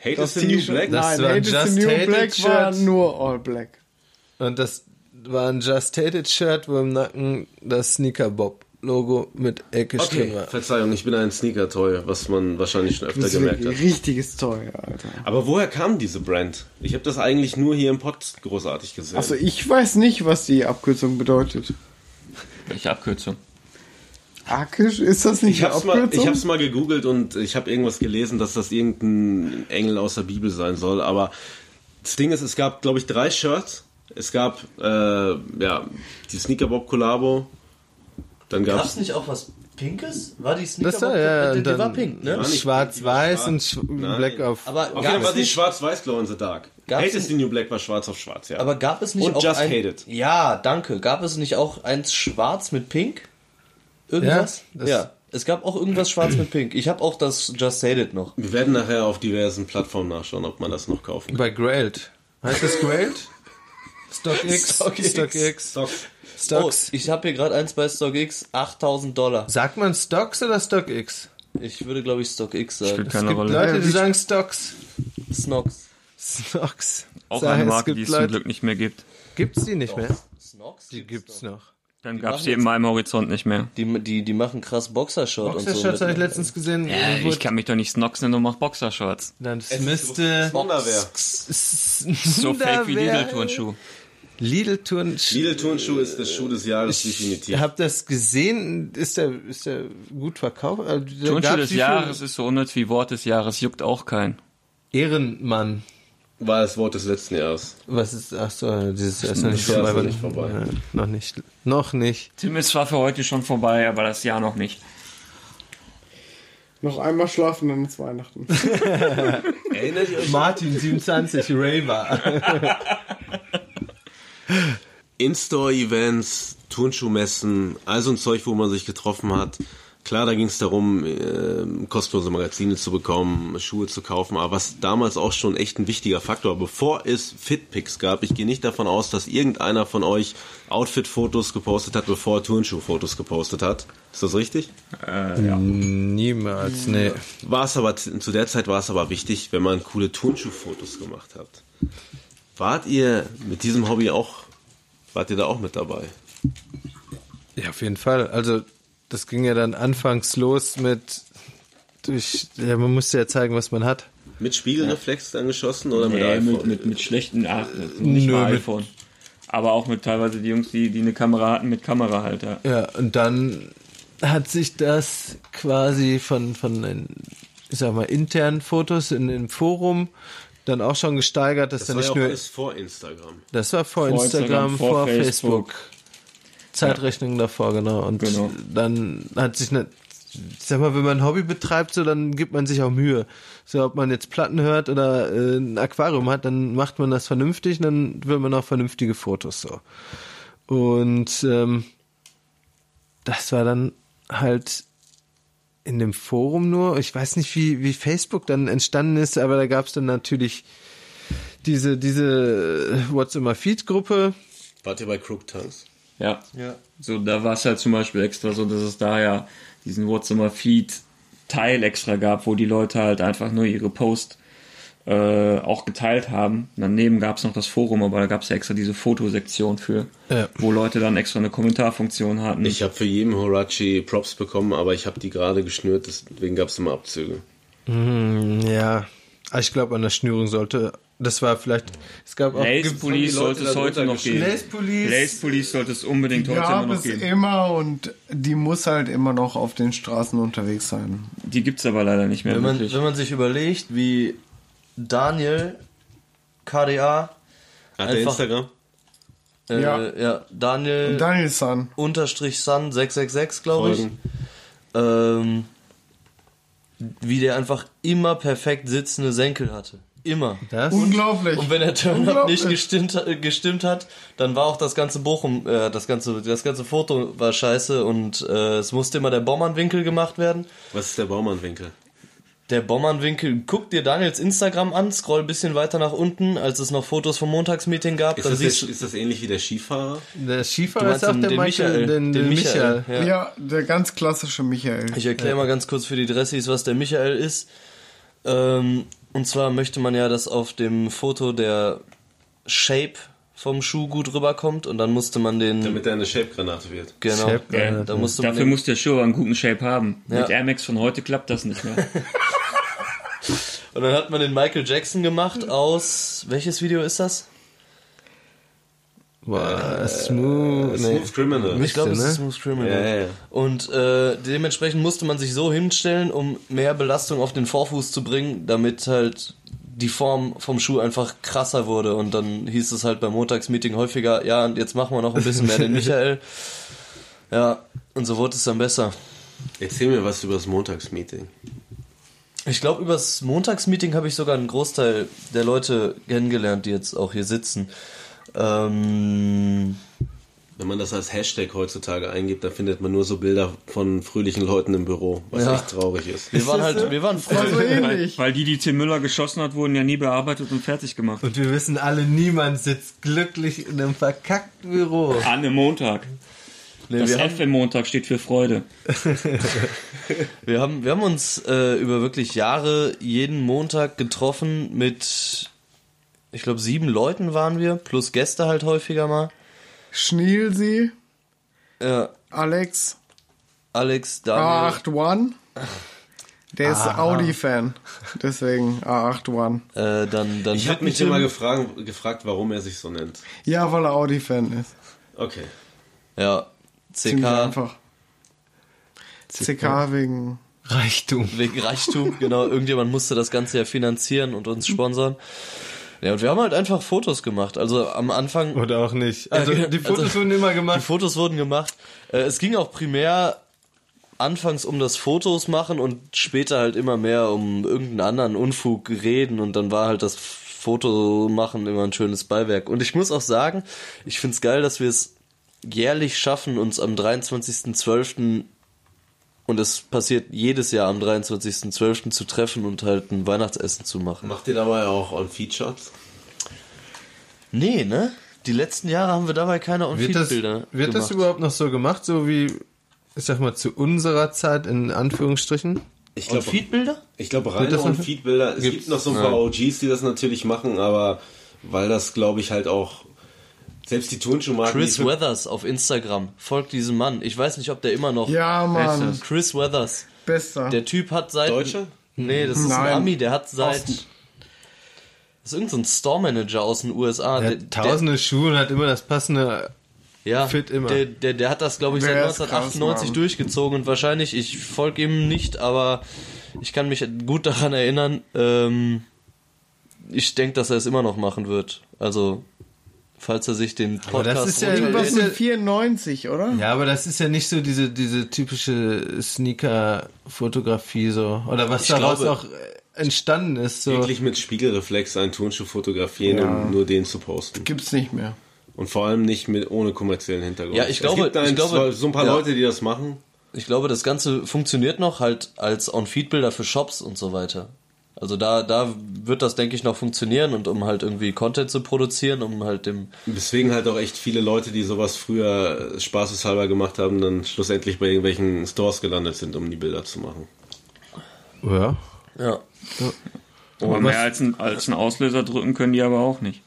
Hate Das is the New Black? Das nein, war Hate is Just the New Black war nur All Black. Und das war ein Just Hated Shirt, wo im Nacken das Sneaker Bob Logo mit Ecke stehen Okay, war. Verzeihung, ich bin ein Sneaker-Toy, was man wahrscheinlich schon öfter gemerkt hat. richtiges Zeug, Alter. Aber woher kam diese Brand? Ich habe das eigentlich nur hier im Pod großartig gesehen. Also ich weiß nicht, was die Abkürzung bedeutet. Welche Abkürzung? Akisch, ist das nicht ich hab's, mal, Abkürzung? ich hab's mal gegoogelt und ich habe irgendwas gelesen, dass das irgendein Engel aus der Bibel sein soll. Aber das Ding ist, es gab, glaube ich, drei Shirts. Es gab äh, ja die Sneaker Bob Collabo. Dann Gab's gab's nicht auch was Pinkes? War die Sneaker Das war, ja, der, und der war pink, ne? Schwarz-Weiß schwarz. und sch Nein. Black auf. Aber auf jeden Fall gab war es die nicht, Schwarz-Weiß Glow in the Dark. Gab's Hate is the New Black war schwarz auf schwarz, ja. aber gab es nicht Und auch Just ein, Hate It. Ja, danke. Gab es nicht auch eins schwarz mit pink? Irgendwas? Ja, Ja, es gab auch irgendwas schwarz mit pink. Ich habe auch das Just Hate It noch. Wir werden nachher auf diversen Plattformen nachschauen, ob man das noch kaufen kann. Bei Grailed. Heißt das Grailed? StockX. StockX. StockX. Stock. Stocks. Oh, ich habe hier gerade eins bei StockX, 8000 Dollar. Sagt man Stocks oder StockX? Ich würde, glaube ich, StockX Spielt sagen. Es keine gibt Rolle. Leute, die sagen Stocks. Snox. Stocks. Auch Sag, eine es Marke, die es zum Leute- Glück nicht mehr gibt. Gibt's die nicht mehr? Snox? Die gibt's noch. Dann gab es die in meinem Horizont nicht mehr. Die, die, die machen krass Boxershort und so. Boxershorts habe ich letztens gesehen. Wo- ich kann mich doch nicht Snox nennen und mach Boxershorts. Dann es müsste. So fake wie Lidl-Turnschuh. Lidl Turn. Lidl Turnschuh ist der Schuh des Jahres definitiv. Ich habe das gesehen. Ist der, ist der gut verkauft? Also, Turnschuh des Jahres ist so unnütz wie Wort des Jahres, juckt auch keinen. Ehrenmann. War das Wort des letzten Jahres. Was ist, ach so, dieses Jahr ist noch nicht vorbei. noch nicht vorbei. Ja, noch nicht. Noch nicht. Tim ist zwar für heute schon vorbei, aber das Jahr noch nicht. Noch einmal schlafen, dann ist Weihnachten. Erinnert ihr euch? Martin 27 Raver. In-Store-Events, Turnschuhmessen, all so ein Zeug, wo man sich getroffen hat. Klar, da ging es darum, äh, kostenlose Magazine zu bekommen, Schuhe zu kaufen, aber was damals auch schon echt ein wichtiger Faktor war, bevor es Fitpics gab, ich gehe nicht davon aus, dass irgendeiner von euch Outfit-Fotos gepostet hat, bevor er Turnschuh-Fotos gepostet hat. Ist das richtig? Niemals, nee. War es aber, zu der Zeit war es aber wichtig, wenn man coole Turnschuhfotos gemacht hat. Wart ihr mit diesem Hobby auch, wart ihr da auch mit dabei? Ja, auf jeden Fall. Also, das ging ja dann anfangs los mit durch, ja, man musste ja zeigen, was man hat. Mit Spiegelreflex dann geschossen oder mit Nee, iPhone? mit, mit, mit schlechten, ach, nicht Nö, mal mit- iPhone. Aber auch mit teilweise die Jungs, die, die eine Kamera hatten, mit Kamerahalter. Ja, und dann hat sich das quasi von, von den, ich sag mal, internen Fotos in dem Forum dann auch schon gesteigert, dass das dann war ja nicht nur, alles vor Instagram. das war vor, Vor Instagram, Instagram, vor, vor Facebook. Facebook. Zeitrechnung davor, genau. Und Genau. dann hat sich eine, ich sag mal, wenn man ein Hobby betreibt, so, dann gibt man sich auch Mühe. So, ob man jetzt Platten hört oder äh, ein Aquarium hat, dann macht man das vernünftig, dann will man auch vernünftige Fotos, so. Und, ähm, das war dann halt in dem Forum nur, ich weiß nicht, wie, wie Facebook dann entstanden ist, aber da gab es dann natürlich diese, diese What's in my Feed Gruppe, Wart ihr bei Crook Tanks? Ja. Ja. So, da war es halt zum Beispiel extra so, dass es da ja diesen WhatsApp Feed Teil extra gab, wo die Leute halt einfach nur ihre Post äh, auch geteilt haben. Daneben gab es noch das Forum, aber da gab es ja extra diese Fotosektion für, Ja. wo Leute dann extra eine Kommentarfunktion hatten. Ich habe für jeden Horachi Props bekommen, aber ich habe die gerade geschnürt, deswegen gab es immer Abzüge. Ja, aber ich glaube, an der Schnürung sollte. Das war vielleicht. Es gab auch. Lace Police die sollte es heute noch geben. Lace Police. Lace Police sollte es unbedingt heute immer Gab noch es geben. immer und die muss halt immer noch auf den Straßen unterwegs sein. Die gibt's aber leider nicht mehr Wenn man, wenn man sich überlegt, wie Daniel KDA, Hat der Einfach- Instagram? äh, Ja. ja. Daniel Daniel San. unterstrich Sun 666, glaube ich. Ähm, wie der einfach immer perfekt sitzende Senkel hatte. Immer. Das? Unglaublich. Und wenn der Turn-Up nicht gestimmt, äh, gestimmt hat, dann war auch das ganze Bochum, äh, das ganze, das ganze Foto war scheiße und äh, es musste immer der Bommernwinkel gemacht werden. Was ist der Baumannwinkel? Der Bommernwinkel, guck dir Daniels Instagram an, scroll ein bisschen weiter nach unten, als es noch Fotos vom Montagsmeeting gab, Ist das, der, ist das ähnlich wie der Skifahrer? Der Skifahrer ist auch den- der den Michael, Michael, den, den Michael. Michael, ja. Ja, der ganz klassische Michael. Ich erkläre mal ganz kurz für die Dressis, was der Michael ist. Ähm, und zwar möchte man ja, dass auf dem Foto der Shape vom Schuh gut rüberkommt und dann musste man den Damit er eine Shape-Granate wird. genau. Shape-Granate. Da musste man Dafür den, muss der Schuh aber einen guten Shape haben. Ja. Mit Air Max von heute klappt das nicht mehr. und dann hat man den Michael Jackson gemacht aus welches Video ist das? Boah, smooth. Nee. Smooth Criminal. Ich glaube, es ne? ist Smooth Criminal. Ja, ja. Und äh, dementsprechend musste man sich so hinstellen, um mehr Belastung auf den Vorfuß zu bringen, damit halt die Form vom Schuh einfach krasser wurde. Und dann hieß es halt beim Montagsmeeting häufiger, ja, und jetzt machen wir noch ein bisschen mehr den Michael. Ja, und so wurde es dann besser. Erzähl mir was über das Montagsmeeting. Ich glaube, übers Montagsmeeting habe ich sogar einen Großteil der Leute kennengelernt, die jetzt auch hier sitzen. Ähm, Wenn man das als Hashtag heutzutage eingibt, dann findet man nur so Bilder von fröhlichen Leuten im Büro, was Ja. echt traurig ist. wir waren halt, wir waren War so früher. ähnlich. Weil die, die Tim Müller geschossen hat, wurden ja nie bearbeitet und fertig gemacht. Und wir wissen alle, niemand sitzt glücklich in einem verkackten Büro. An einem Montag. Nee, Das F im Montag steht für Freude. wir, haben, wir haben uns äh, über wirklich Jahre jeden Montag getroffen mit, ich glaube, sieben Leuten waren wir, plus Gäste halt häufiger mal. Schnielsi, Ja, Alex, Alex, Daniel, A81. Der ist Audi-Fan. Deswegen A81. äh, dann, dann Ich habe mich immer gefragt, gefragt, warum er sich so nennt. Ja, weil er Audi-Fan ist. Okay. Ja, Ziemlich CK einfach. CK wegen. Reichtum. wegen Reichtum, genau. Irgendjemand musste das Ganze ja finanzieren und uns sponsern. Ja, und wir haben halt einfach Fotos gemacht. Also am Anfang Oder auch nicht. Also Ja, die Fotos also- wurden immer Die gemacht. Fotos wurden gemacht. Äh, es ging auch primär anfangs um das Fotos machen und später halt immer mehr um irgendeinen anderen Unfug reden und dann war halt das Foto machen immer ein schönes Beiwerk. Und ich muss auch sagen, ich find's geil, dass wir es jährlich schaffen, uns am 23.12. und es passiert jedes Jahr am 23.12. zu treffen und halt ein Weihnachtsessen zu machen. Macht ihr dabei auch On-Feed-Shots? Nee, ne? Die letzten Jahre haben wir dabei keine Wird das, On-Feed-Bilder wird das überhaupt noch so gemacht, so wie, ich sag mal, zu unserer Zeit in Anführungsstrichen? Ich glaube, On-Feed-Bilder? ich glaube Wird reine On-Feed-Bilder. Es Gibt's? gibt noch so ein paar OGs, die das natürlich machen, aber weil das, glaube ich, halt auch selbst die Turnschuhmarken... Chris die- Weathers auf Instagram. Folgt diesem Mann. Ich weiß nicht, ob der immer noch. Ja, Mann. Chris Weathers. Bester. Der Typ hat seit. Deutscher? Nee, das ist ein Nein. Ami. Der hat seit. Osten. Das ist irgendein so Store Manager aus den USA. Er Der- hat tausende Schuhe und hat immer das passende. der, ja, fit immer. Der, der, der hat das, glaube ich, seit Der ist 1998 krass, durchgezogen und wahrscheinlich, ich folge ihm nicht, aber ich kann mich gut daran erinnern. Ähm, ich denke, dass er es immer noch machen wird. Also, falls er sich den Aber das Podcast ist ja-. Irgendwas ja- mit 94, oder? Ja, aber das ist ja nicht so diese, diese typische Sneaker-Fotografie so. Oder was Ich daraus glaube- auch äh, entstanden ist. So. Wirklich mit Spiegelreflex einen Turnschuh fotografieren, um nur den zu posten. Gibt's nicht mehr. Und vor allem nicht mit ohne kommerziellen Hintergrund. Ja, ich glaube- es gibt ich glaube- so ein paar ja. Leute, die das machen. Ich glaube, das Ganze funktioniert noch halt als On-Feed-Bilder für Shops und so weiter. Also da, da wird das, denke ich, noch funktionieren und um halt irgendwie Content zu produzieren, um halt dem. Deswegen halt auch echt viele Leute, die sowas früher spaßeshalber gemacht haben, dann schlussendlich bei irgendwelchen Stores gelandet sind, um die Bilder zu machen. Ja. Ja. Aber mehr als ein, als ein Auslöser drücken können die aber auch nicht.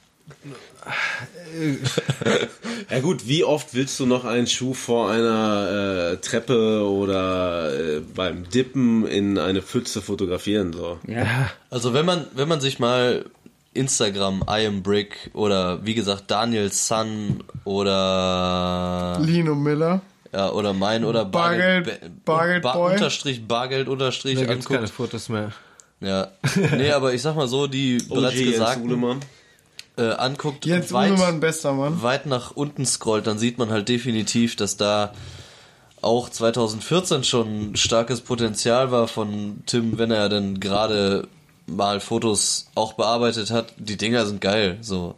Ja gut, wie oft willst du noch einen Schuh vor einer äh, Treppe oder äh, beim Dippen in eine Pfütze fotografieren? So. Ja. Also wenn man, wenn man sich mal Instagram, I am Brick oder wie gesagt Daniel Sun oder Lino Miller. ja oder mein oder Bargeld- Ba- Bargeld Ba- Boy. Unterstrich Bargeld Unterstrich Da gibt's keine anguckt. Fotos mehr. Ja. Nee, aber ich sag mal so, die bereits OG Jens gesagt. Äh, anguckt Jetzt weit- Uhlemann, bester Mann. weit nach unten scrollt, dann sieht man halt definitiv, dass da auch 2014 schon starkes Potenzial war von Tim, wenn er dann gerade mal Fotos auch bearbeitet hat. Die Dinger sind geil, so.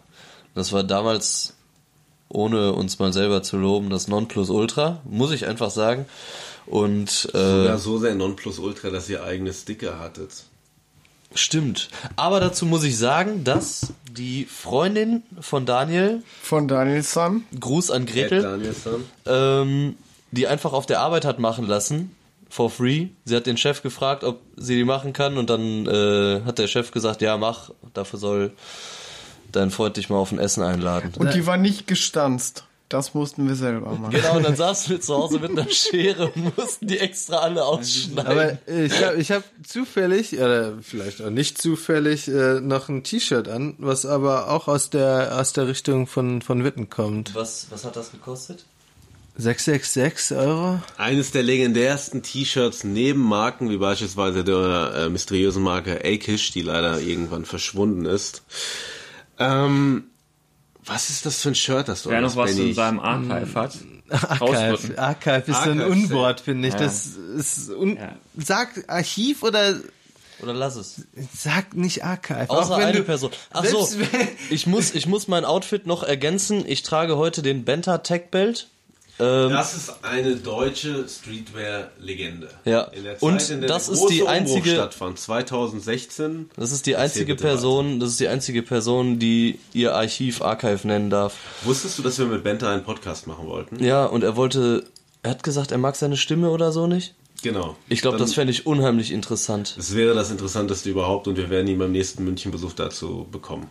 Das war damals, ohne uns mal selber zu loben, das Nonplusultra, muss ich einfach sagen. Und äh, Sogar so sehr Nonplusultra, dass ihr eigene Sticker hattet. Stimmt. Aber dazu muss ich sagen, dass die Freundin von Daniel, Von Daniel Sun. Gruß an Gretel, Danielson. ähm, die einfach auf der Arbeit hat machen lassen, for free. Sie hat den Chef gefragt, ob sie die machen kann und dann äh, hat der Chef gesagt, ja mach, dafür soll dein Freund dich mal auf ein Essen einladen. Und die war nicht gestanzt. Das mussten wir selber machen. Genau, und dann saßen wir zu Hause mit einer Schere und mussten die extra alle ausschneiden. Aber ich habe ich hab zufällig, oder vielleicht auch nicht zufällig, äh, noch ein T-Shirt an, was aber auch aus der aus der Richtung von, von Witten kommt. was, was hat das gekostet? 666 Euro? Eines der legendärsten T-Shirts neben Marken wie beispielsweise der äh, mysteriösen Marke Akish, die leider irgendwann verschwunden ist. Ähm, was ist das für ein Shirt, das du Wer hast, noch was Benny? in seinem Archive hat, Archive. Archive ist so ein Unwort, finde ich. Ja. Das ist un Ja. Sag Archiv oder Oder lass es. sag nicht Archive. Außer Auch wenn eine du, Person. Ach so, ich muss, ich muss mein Outfit noch ergänzen. Ich trage heute den Benta Tech Belt. Ähm, Das ist eine deutsche Streetwear-Legende. Ja. In der Zeit, Und in der das der ist die einzige- stattfand, 2016. das ist die einzige. Person, das ist die einzige Person, die ihr Archiv Archive nennen darf. Wusstest du, dass wir mit Benta einen Podcast machen wollten? Ja, und er wollte, er hat gesagt, er mag seine Stimme oder so nicht. Genau. Ich glaube, das fände ich unheimlich interessant. Das wäre das Interessanteste überhaupt und wir werden ihn beim nächsten Münchenbesuch dazu bekommen.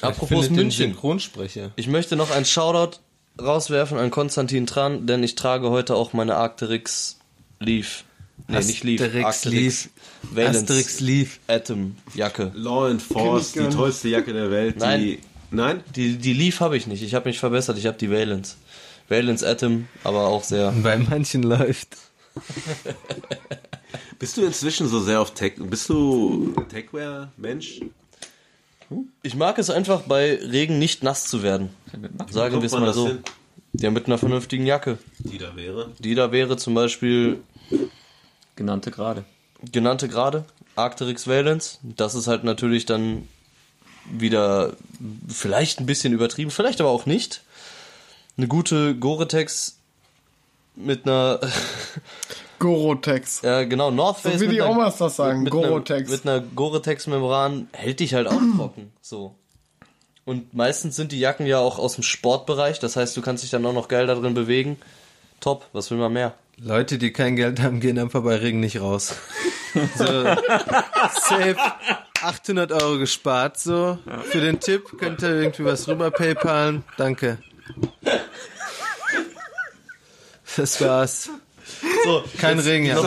Apropos findet den München. Synchronsprecher. Ich möchte noch ein Shoutout rauswerfen an Konstantin Tran, denn ich trage heute auch meine Arcteryx Leaf. Nee, nicht Leaf. Asterix Leaf. Valence Asterix Leaf. Atom Jacke. Law Enforced, die tollste Jacke der Welt. Nein. Die, nein? Die, die Leaf habe ich nicht. Ich habe mich verbessert. Ich habe die Valence. Valence Atom, aber auch sehr. Bei manchen läuft. Bist du inzwischen so sehr auf Tech? Bist du Techwear-Mensch? Ich mag es einfach bei Regen nicht nass zu werden. Sagen wir es mal so. hin? Ja, mit einer vernünftigen Jacke. Die da wäre. Die da wäre zum Beispiel genannte gerade. genannte gerade, Arcteryx Valence. Das ist halt natürlich dann wieder vielleicht ein bisschen übertrieben, vielleicht aber auch nicht. Eine gute Gore-Tex mit einer, Gorotex. ja genau, North Face So wie mit die einer, Omas das sagen, mit, mit einer, Gore-Tex. mit einer Gore-Tex-Membran hält dich halt auch trocken, so. Und meistens sind die Jacken ja auch aus dem Sportbereich, das heißt, du kannst dich dann auch noch geil da drin bewegen. Top, was will man mehr? Leute, die kein Geld haben, gehen einfach bei Regen nicht raus. So, safe 800 Euro gespart, so. Für den Tipp könnt ihr irgendwie was rüber paypalen. Danke. Das war's. So, Kein Regen, ja.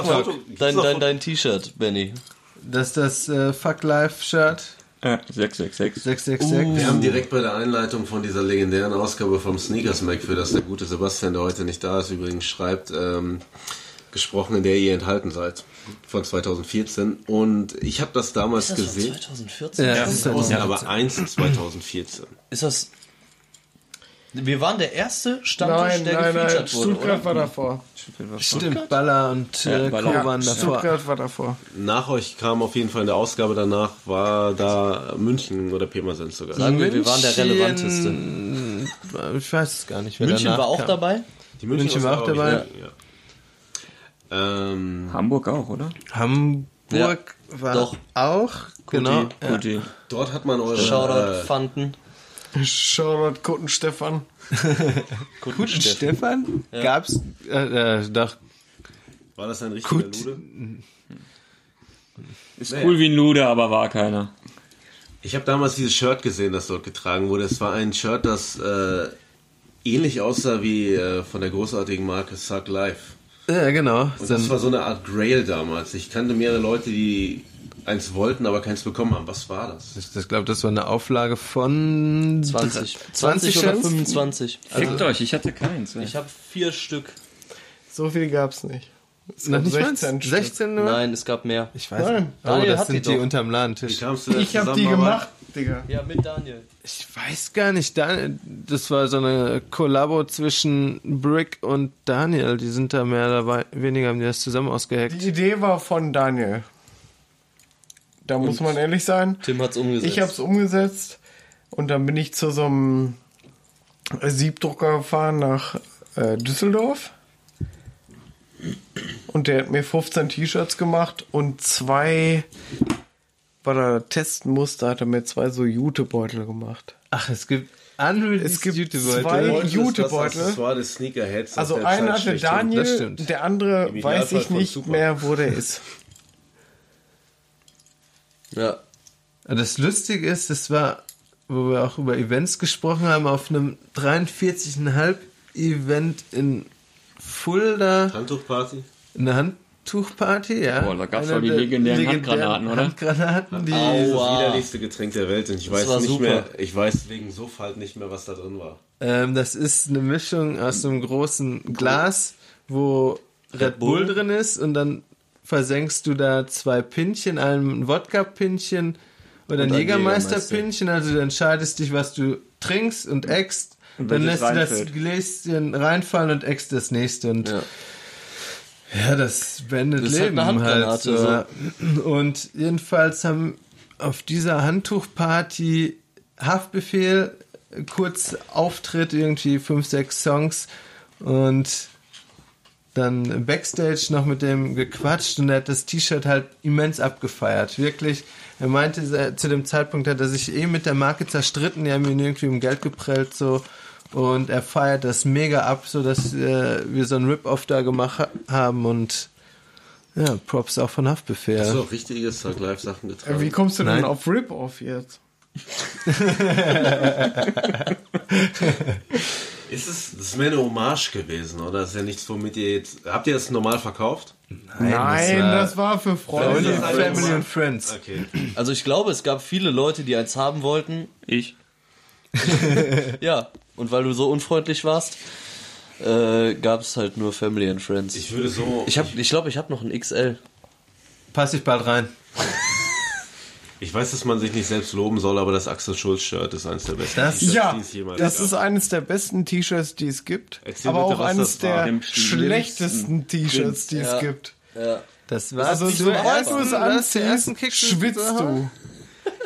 dein, dein, dein T-Shirt, Benny. Das ist das äh, Fuck Life Shirt Ja, 666. 666. Wir haben direkt bei der Einleitung von dieser legendären Ausgabe vom Sneakers Mac, für das der gute Sebastian, der heute nicht da ist, übrigens schreibt, ähm, gesprochen, in der ihr enthalten seid. Von 2014. Und ich habe das damals Ist das von gesehen. 2014? Ja, Das ist ist aus ja. aber 1 2014. Ist das. Wir waren der erste Stammtisch, Nein, der nein, nein. gefeatured wurde, Stuttgart oder? war davor. Stimmt, Baller und äh, Ja, Baller. Co. waren davor. Stuttgart war davor. Nach euch kam auf jeden Fall in der Ausgabe danach, war da München oder Pirmasens sogar. Sagen wir, wir waren der relevanteste. München- Ich weiß es gar nicht. Wer München war auch kam. dabei. Die München war auch dabei. Ja. Ähm, Hamburg auch, oder? Hamburg Ja, war doch. auch. Genau. Ja. Kuti. dort hat man eure Shoutout äh, Fanten. Shoutout Kutten Stefan. Guten Stefan? Gab's äh, äh, doch War das ein richtiger Gut. Lude? Ist cool wie ein Lude, aber war keiner. Ich habe damals dieses Shirt gesehen, das dort getragen wurde. Es war ein Shirt, das äh, ähnlich aussah wie äh, von der großartigen Marke Suck Life. Ja, genau. Und das war so eine Art Grail damals. Ich kannte mehrere Leute, die eins wollten, aber keins bekommen haben. Was war das? ich ich glaube, das war eine Auflage von 20. 20 20 oder Cent? 25. Fickt euch, ich hatte keins. ey. Ich habe vier Stück. So viel gab's nicht. Es gab nicht 16 16 16, 16 nur? Nein, es gab mehr. Ich weiß Nein. nicht. Oh, Daniel das hat sind die die unterm Ladentisch. Ich hab die gemacht, Digga. Ja, mit Daniel. Ich weiß gar nicht. Das war so eine Kollabo zwischen Brick und Daniel. Die sind da mehr oder weniger, haben die das zusammen ausgehackt. Die Idee war von Daniel. Da muss man ehrlich sein. Tim hat's umgesetzt. Ich habe es umgesetzt und dann bin ich zu so einem Siebdrucker gefahren nach äh, Düsseldorf. Und der hat mir 15 T-Shirts gemacht und zwei, weil er testen musste, hat er mir zwei so Jutebeutel gemacht. Ach, es gibt unreleased Es gibt Jutebeutel. zwei- Jutebeutel. Das Accessoire des Sneakerheads. Also einer hatte. Daniel, das der andere weiß ich nicht Super. mehr, wo der ist. Ja. Das Lustige ist, das war wo wir auch über Events gesprochen haben, auf einem 43,5 Event in Fulda Handtuchparty? eine Handtuchparty, ja. Boah, da gab's Einer doch die der legendären Handgranaten, oder? Handgranaten, die Das Aua. widerlichste Getränk der Welt. Und ich weiß war nicht super. mehr, ich weiß wegen Suff halt nicht mehr, was da drin war. Ähm, das ist eine Mischung aus einem großen Glas, wo Red Bull, Bull. drin ist und dann versenkst du da zwei Pinchen, ein Wodka-Pinchen oder ein Jägermeister-Pinchen. Also du entscheidest dich, was du trinkst und eckst. Und dann lässt du das. Gläschen reinfallen und eckst das nächste. Und Ja. ja, das beendet Das halt Leben halt. Handgranate, so. Und jedenfalls haben auf dieser Handtuchparty Haftbefehl kurz Auftritt, irgendwie fünf, sechs Songs und dann Backstage noch mit dem gequatscht und er hat das T-Shirt halt immens abgefeiert. Wirklich. Er meinte, äh, zu dem Zeitpunkt hat er sich eh mit der Marke zerstritten, die haben ihn irgendwie um Geld geprellt so. Und er feiert das mega ab, so dass äh, wir so ein Rip-Off da gemacht ha- haben und ja, Props auch von Haftbefehl. Hast du auch richtige Thug Life Sachen Äh, getragen? Wie kommst du denn Nein. auf Rip-Off jetzt? Ist es, das ist mehr eine Hommage gewesen, oder? Das ist ja nichts, womit ihr jetzt, habt ihr das normal verkauft? Nein, das war, für Family, Freunde. das Family and Friends. Okay. Also ich glaube, es gab viele Leute, die eins haben wollten. Ich. Ja. Und weil du so unfreundlich warst, äh, gab es halt nur Family and Friends. Ich würde so, Ich habe, ich glaube, ich habe noch ein XL. Pass ich bald rein. ich weiß, dass man sich nicht selbst loben soll, aber das Axel Schulz Shirt ist eines der besten Das- T-Shirts, Ja, die es jemals das gab. ist eines der besten T-Shirts, die es gibt. Erzähl aber bitte, auch was eines der schlechtesten T-Shirts, die Ja. es gibt. Ja. Das war Also sobald du es anziehst, schwitzt du.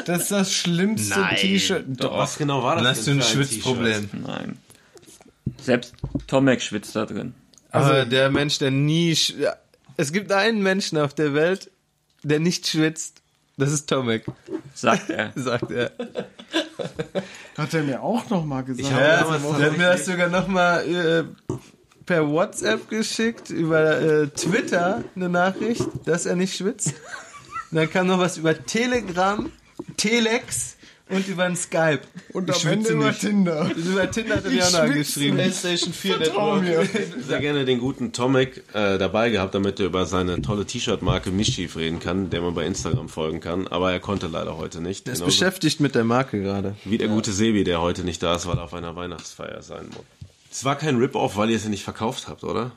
Das ist das schlimmste Nein, T-Shirt. Doch. Was genau war das? Dann hast du ein Schwitzproblem. Nein. Selbst Tomek schwitzt da drin. Also der Mensch, der nie. sch- ja, Es gibt einen Menschen auf der Welt, der nicht schwitzt. Das ist Tomek, Sagt er. sagt er. Hat er mir auch noch mal gesagt. Ich Ja, der hat mir das sogar nochmal äh, per WhatsApp geschickt, über äh, Twitter eine Nachricht, dass er nicht schwitzt. Und dann kam noch was über Telegram, Telex und über ein Skype. Und Ich am Ende über nicht. Tinder. Über Tinder hat er mir auch noch schwitze angeschrieben. PlayStation 4 Trau Network. mir. sehr gerne den guten Tomek äh, dabei gehabt, damit er über seine tolle T-Shirt-Marke Mischief reden kann, der man bei Instagram folgen kann. Aber er konnte leider heute nicht. Er ist Genauso beschäftigt mit der Marke gerade. wie der gute Sebi, der heute nicht da ist, weil er auf einer Weihnachtsfeier sein muss. Es war kein Rip-Off, weil ihr es ja nicht verkauft habt, oder?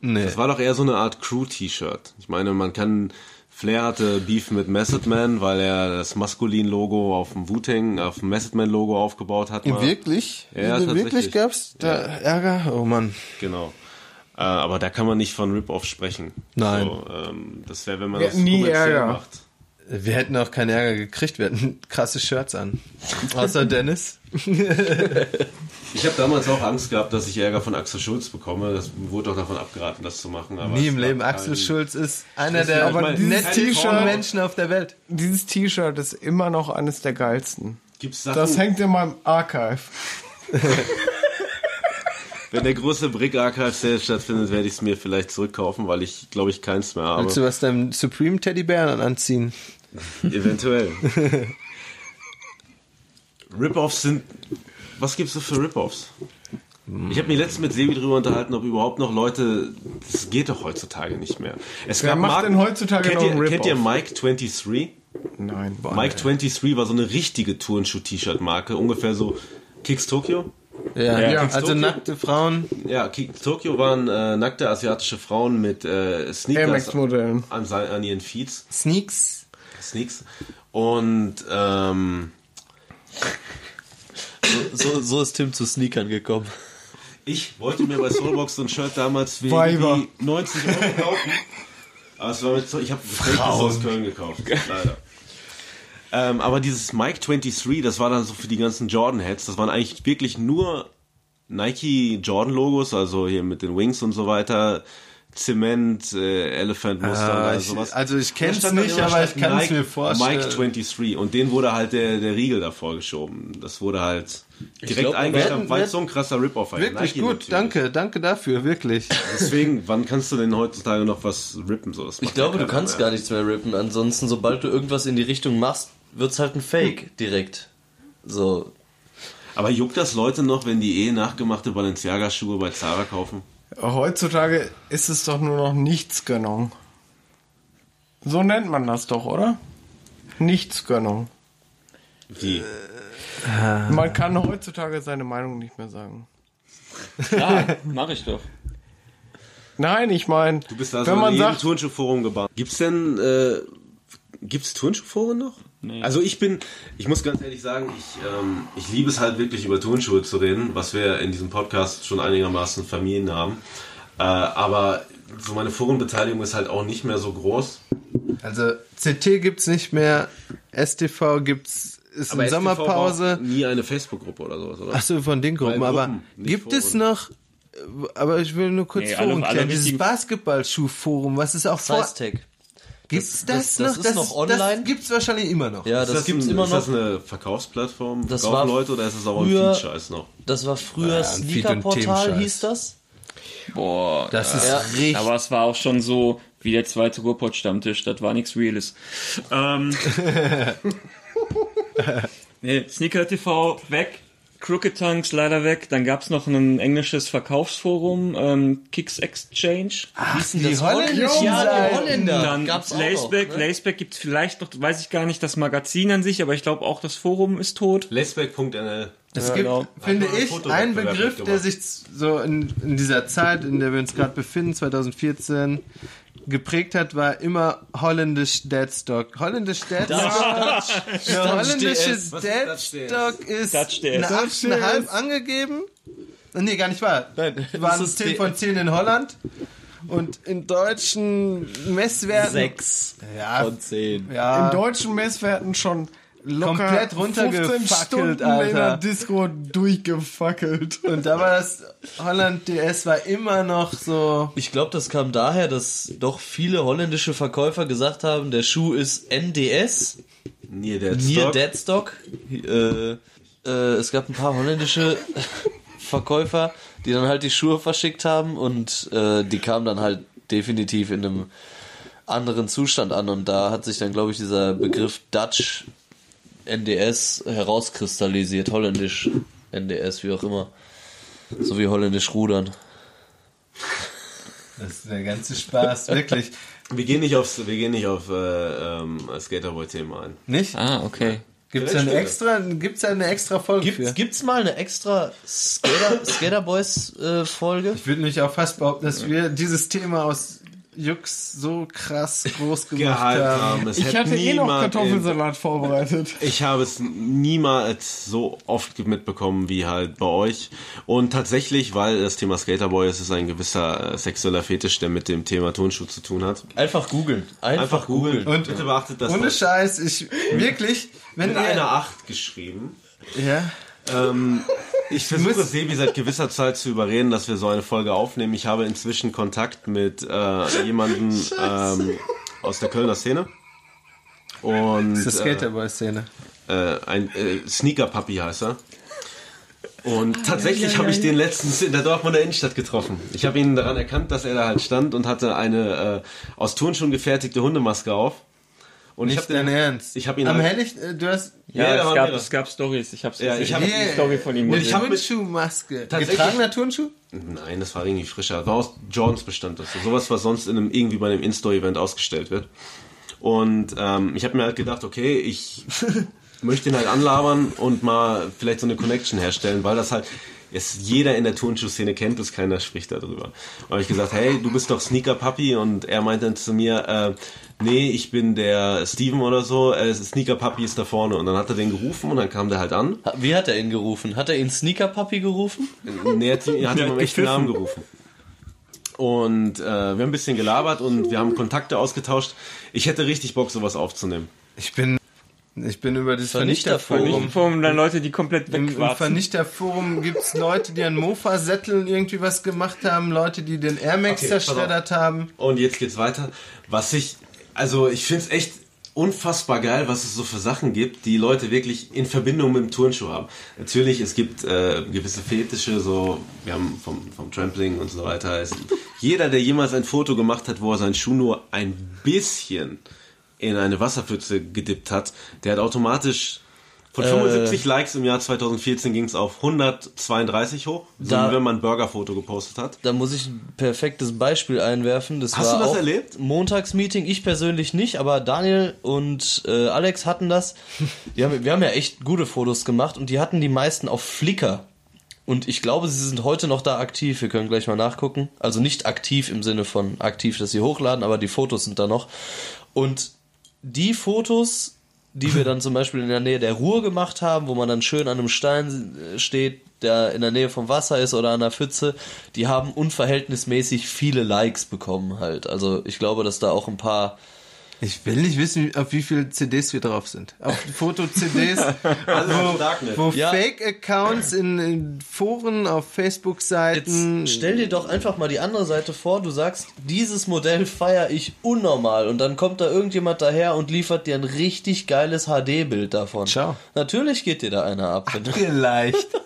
Nee. Das war doch eher so eine Art Crew-T-Shirt. Ich meine, man kann. Flair hatte Beef mit Method Man, weil er das Maskulin-Logo auf dem Wu-Tang, auf dem Method Man-Logo aufgebaut hat. mal. Wirklich? Ja, wirklich tatsächlich. gab's da Ärger? Oh Mann. Genau. Äh, aber da kann man nicht von Rip-Off sprechen. Nein. So, ähm, das wäre, wenn man Wir das nie Ärger. macht. Wir hätten auch keinen Ärger gekriegt. Wir hatten krasse Shirts an. Außer Dennis. Ich habe damals auch Angst gehabt, dass ich Ärger von Axel Schulz bekomme. Das wurde auch davon abgeraten, das zu machen. Aber Nie im Leben. Axel Schulz ist einer der Aber dieses nettesten Menschen auf der Welt. Dieses T-Shirt ist immer noch eines der geilsten. Gibt's Sachen, Das hängt in meinem Archive. wenn der große Brick Archive Sale stattfindet, werde ich es mir vielleicht zurückkaufen, weil ich glaube ich keins mehr habe. Willst du was deinem Supreme Teddybär anziehen? Eventuell. Rip-Offs sind. Was gibt's so für Rip-Offs? Ich habe mich letztens mit Sebi drüber unterhalten, ob überhaupt noch Leute. Das geht doch heutzutage nicht mehr. Es Wer macht denn heutzutage kennt noch ihr, Kennt ihr? Mike 23? Nein. Mike 23 war so eine richtige Turnschuh-T-Shirt-Marke, ungefähr so Kicks Tokyo. Ja, Ja. also Tokio? nackte Frauen. Ja, Kicks Tokyo waren äh, nackte asiatische Frauen mit äh, Sneakers an, an ihren Feeds. Sneaks. Sneaks. Und ähm, So, so ist Tim zu Sneakern gekommen. Ich wollte mir bei Soulbox so ein Shirt damals für Weiber. irgendwie 90 Euro kaufen. Aber es war mit so, ich habe gefaktes aus Köln gekauft, leider. ähm, aber dieses Mike 23, das war dann so für die ganzen Jordan-Heads, das waren eigentlich wirklich nur Nike Jordan-Logos, also hier mit den Wings und so weiter, Zement, äh, Elephant-Muster Ah, oder ich- sowas. also ich stand dann nicht, aber ich kann's Nike- mir vorstellen. Mike 23 und den wurde halt der, der Riegel davor geschoben. Das wurde halt direkt eingestampft, weil es so ein krasser Rip-Off war. Wirklich Nike gut, natürlich. danke, danke dafür, wirklich. Deswegen, wann kannst du denn heutzutage noch was rippen? So, das Ich glaube, ja du kannst mehr. gar nichts mehr rippen. Ansonsten, sobald du irgendwas in die Richtung machst, wird's halt ein Fake direkt. So, Aber juckt das Leute noch, wenn die eh nachgemachte Balenciaga-Schuhe bei Zara kaufen? Heutzutage ist es doch nur noch Nichtsgönnung. So nennt man das doch, oder? Nichtsgönnung. Wie? Man kann heutzutage seine Meinung nicht mehr sagen. Ja, mach ich doch. Nein, ich meine, Du bist also wenn man in jedem sagt, Turnschuhforum gebannt. Gibt's denn, äh, gibt's Turnschuhforen noch? Nee. Also ich bin, ich muss ganz ehrlich sagen, ich, ähm, ich liebe es halt wirklich über Turnschuhe zu reden, was wir in diesem Podcast schon einigermaßen vermieden haben. Äh, aber so meine Forenbeteiligung ist halt auch nicht mehr so groß. Also CT gibt's nicht mehr, STV gibt's ist in STV Sommerpause. Nie eine Facebook-Gruppe oder sowas, oder? Achso, von den Gruppen, aber Gruppen, nicht gibt es Foren. noch äh, aber ich will nur kurz Nee, alle- Forum alle klären. Dieses Basketballschuhforum, was ist auch vor. Size-Tag. Gibt's Das- das, das- noch? das ist noch online? Das gibt's wahrscheinlich immer noch. Ja, ist das, das gibt's ein, immer ist noch. das eine Verkaufsplattform? Das Kaufen war Leute oder ist es auch früher- ein Feature-Scheiß noch? Das war früher Ja, Sneaker-Portal, hieß das. Boah, Das ist Ja. richtig. aber es war auch schon so wie der zweite Ruhrpott-Stammtisch. Das war nichts Reales. Ähm, nee, Sneaker TV weg. Crooked Tongues leider weg. Dann gab's noch ein englisches Verkaufsforum, ähm, Kicks Exchange. Hießen die das holländischen Ja, die. Holländer. Dann gab's auch Laceback. noch, ne? Laceback gibt's vielleicht noch, weiß ich gar nicht, das Magazin an sich, aber ich glaube auch das Forum ist tot. Laceback.nl Es Ja, gibt, genau. finde ich, einen Begriff, der sich so in, in dieser Zeit, in der wir uns gerade befinden, 2014, geprägt hat, war immer holländisch Deadstock. Holländisch Deadstock. Der holländische Deadstock ist eine 8,5 angegeben. Nee, gar nicht wahr. Nein, Waren das ist 10 die- von 10 in Holland. Und in deutschen Messwerten. Sechs Ja, von zehn. ja. in deutschen Messwerten schon Komplett 15 runtergefackelt, Stunden in der Alter. Disco durchgefackelt. Und da war das Holland DS war immer noch so. Ich glaube, das kam daher, dass doch viele holländische Verkäufer gesagt haben, der Schuh ist NDS, Near Dead Near Stock. Deadstock. Äh, äh, es gab ein paar holländische Verkäufer, die dann halt die Schuhe verschickt haben und äh, die kamen dann halt definitiv in einem anderen Zustand an und da hat sich dann, glaube ich, dieser Begriff Dutch NDS herauskristallisiert, holländisch NDS, wie auch immer. So wie holländisch Rudern. Das ist der ganze Spaß, wirklich. Wir gehen nicht aufs, wir gehen nicht auf äh, ähm, Skaterboy-Thema ein. Nicht? Ah, okay. Gibt's da eine extra, gibt's eine extra Folge für? Gibt's, gibt's mal eine extra Skater, Skater Boys äh, Folge? Ich würde mich auch fast behaupten, dass wir dieses Thema aus Jux so krass groß gemacht haben. Es Ich hätte hatte eh noch Kartoffelsalat vorbereitet. in- Ich habe es niemals so oft mitbekommen wie halt bei euch. Und tatsächlich, weil das Thema Skaterboy ist, ist ein gewisser äh, sexueller Fetisch, der mit dem Thema Turnschuh zu tun hat. Einfach googeln. Einfach, Einfach googeln. Und bitte beachtet das. Ohne Scheiß, ich wirklich, wenn mit ihr, einer 8 geschrieben. ja, Ähm, ich versuche Sebi seit gewisser Zeit zu überreden, dass wir so eine Folge aufnehmen. Ich habe inzwischen Kontakt mit äh, jemandem ähm, aus der Kölner Szene. Und das ist Skaterboy-Szene. äh, ein äh, Sneaker Puppy heißt er. Und tatsächlich habe ich den letztens in der Dortmunder Innenstadt getroffen. Ich habe ihn daran erkannt, dass er da halt stand und hatte eine äh, aus Turnschuhen gefertigte Hundemaske auf. Und ich Nicht habe dein den, Ernst. ich hab ihn Am halt- Hellicht, äh, du hast Ja, Ja, es, gab, es gab Stories. Ich hab's Ja, gesehen. ich hab- die Story von ihm Und ich gesehen. mit- Turnschuhmaske. Getragener Turnschuh? Nein, das war irgendwie frischer. War aus Jordans bestand das. Sowas, was sonst in einem, irgendwie bei einem In-Store-Event ausgestellt wird. Und ähm, ich habe mir halt gedacht, okay, ich möchte ihn halt anlabern und mal vielleicht so eine Connection herstellen, weil das halt es jeder in der Turnschuhszene kennt, bis keiner spricht darüber. Und habe ich gesagt, hey, du bist doch Sneaker Puppy und er meinte dann zu mir, äh, nee, ich bin der Steven oder so, äh, Sneaker Puppy ist da vorne. Und dann hat er den gerufen und dann kam der halt an. Wie hat er ihn gerufen? Hat er ihn Sneaker Puppy gerufen? Nee, er hat, er hat ihn beim echten. Namen gerufen. Und äh, wir haben ein bisschen gelabert und wir haben Kontakte ausgetauscht. Ich hätte richtig Bock, sowas aufzunehmen. Ich bin, ich bin über das Vernichterforum. Vernichterforum. Forum dann Leute, die komplett Im, im. Vernichterforum gibt's Leute, die an Mofa-Sätteln irgendwie was gemacht haben, Leute, die den Air Max Okay, zerschreddert haben. Und jetzt geht's weiter. Was ich, also ich find's echt unfassbar geil, was es so für Sachen gibt, die Leute wirklich in Verbindung mit dem Turnschuh haben. Natürlich, es gibt äh, gewisse Fetische, so, wir haben vom, vom Trampling und so weiter. Es, jeder, der jemals ein Foto gemacht hat, wo er seinen Schuh nur ein bisschen in eine Wasserpfütze gedippt hat, der hat automatisch Von 75 Likes im Jahr 2014 ging es auf 132 hoch, so Da- wie wenn man ein Burgerfoto gepostet hat. Da muss ich ein perfektes Beispiel einwerfen. Das Hast du das erlebt? Montagsmeeting. Ich persönlich nicht, aber Daniel und äh, Alex hatten das. Haben, wir haben ja echt gute Fotos gemacht und die hatten die meisten auf Flickr. Und ich glaube, sie sind heute noch da aktiv. Wir können gleich mal nachgucken. Also nicht aktiv im Sinne von aktiv, dass sie hochladen, aber die Fotos sind da noch. Und die Fotos, die wir dann zum Beispiel in der Nähe der Ruhr gemacht haben, wo man dann schön an einem Stein äh, steht, der in der Nähe vom Wasser ist oder an der Pfütze, die haben unverhältnismäßig viele Likes bekommen halt. Also ich glaube, dass da auch ein paar Ich will nicht wissen, auf wie viele CDs wir drauf sind. Auf Foto-CDs, im Darknet. wo Ja. Fake-Accounts in, in Foren, auf Facebook-Seiten. Jetzt stell dir doch einfach mal die andere Seite vor, du sagst, dieses Modell feiere ich unnormal und dann kommt da irgendjemand daher und liefert dir ein richtig geiles HD-Bild davon. Ciao. Natürlich geht dir da einer ab. Abgeliked.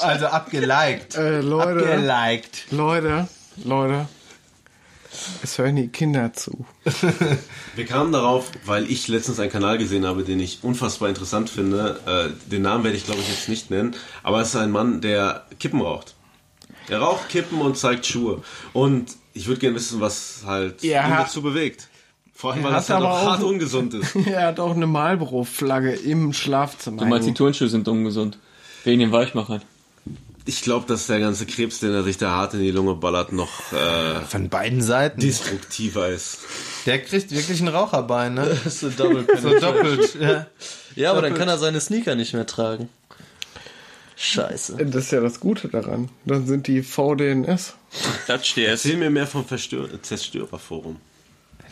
Also abgeliked. Äh, Leute. Abgeliked. Leute, Leute. Es hören die Kinder zu. Wir kamen darauf, weil ich letztens einen Kanal gesehen habe, den ich unfassbar interessant finde. Äh, den Namen werde ich glaube ich jetzt nicht nennen, aber es ist ein Mann, der Kippen raucht. Er raucht Kippen und zeigt Schuhe. Und ich würde gerne wissen, was halt Ja. ihn dazu bewegt. Vor allem, weil Er das hat halt auch- hart ungesund ist. er hat auch eine Marlboro-Flagge im Schlafzimmer. Du meinst, die. Turnschuhe sind ungesund. Wegen den Weichmachern. Ich glaube, dass der ganze Krebs, den er sich da hart in die Lunge ballert, noch äh, Von beiden Seiten. destruktiver ist. Der kriegt wirklich ein Raucherbein, ne? Das ist so double So doppelt. Ja. Ja, aber dann kann er seine Sneaker nicht mehr tragen. Scheiße. Das ist ja das Gute daran. Dann sind die VDNS. Touch DS. Erzähl mir mehr vom Verstör Zerstörerforum.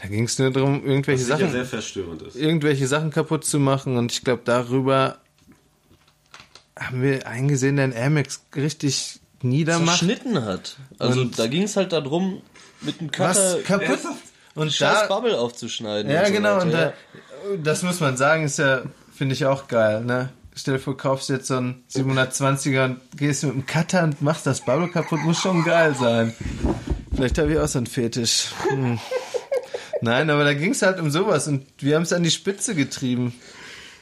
Da ging es nur darum, irgendwelche Sachen, sehr verstörend ist. irgendwelche Sachen kaputt zu machen. Und ich glaube, darüber haben wir eingesehen, der Amex richtig niedermacht. Verschnitten hat. Also Und- da ging es halt darum, mit dem Cutter Was kaputt? Und scheiß da, Bubble aufzuschneiden. ja und so genau, weiter, und da, das muss man sagen, ist ja, finde ich auch geil, ne? Stell dir vor, kaufst jetzt so einen 720er und gehst mit dem Cutter und machst das Bubble kaputt, muss schon geil sein. Vielleicht habe ich auch so einen Fetisch. Hm. Nein, aber da ging es halt um sowas und wir haben es an die Spitze getrieben.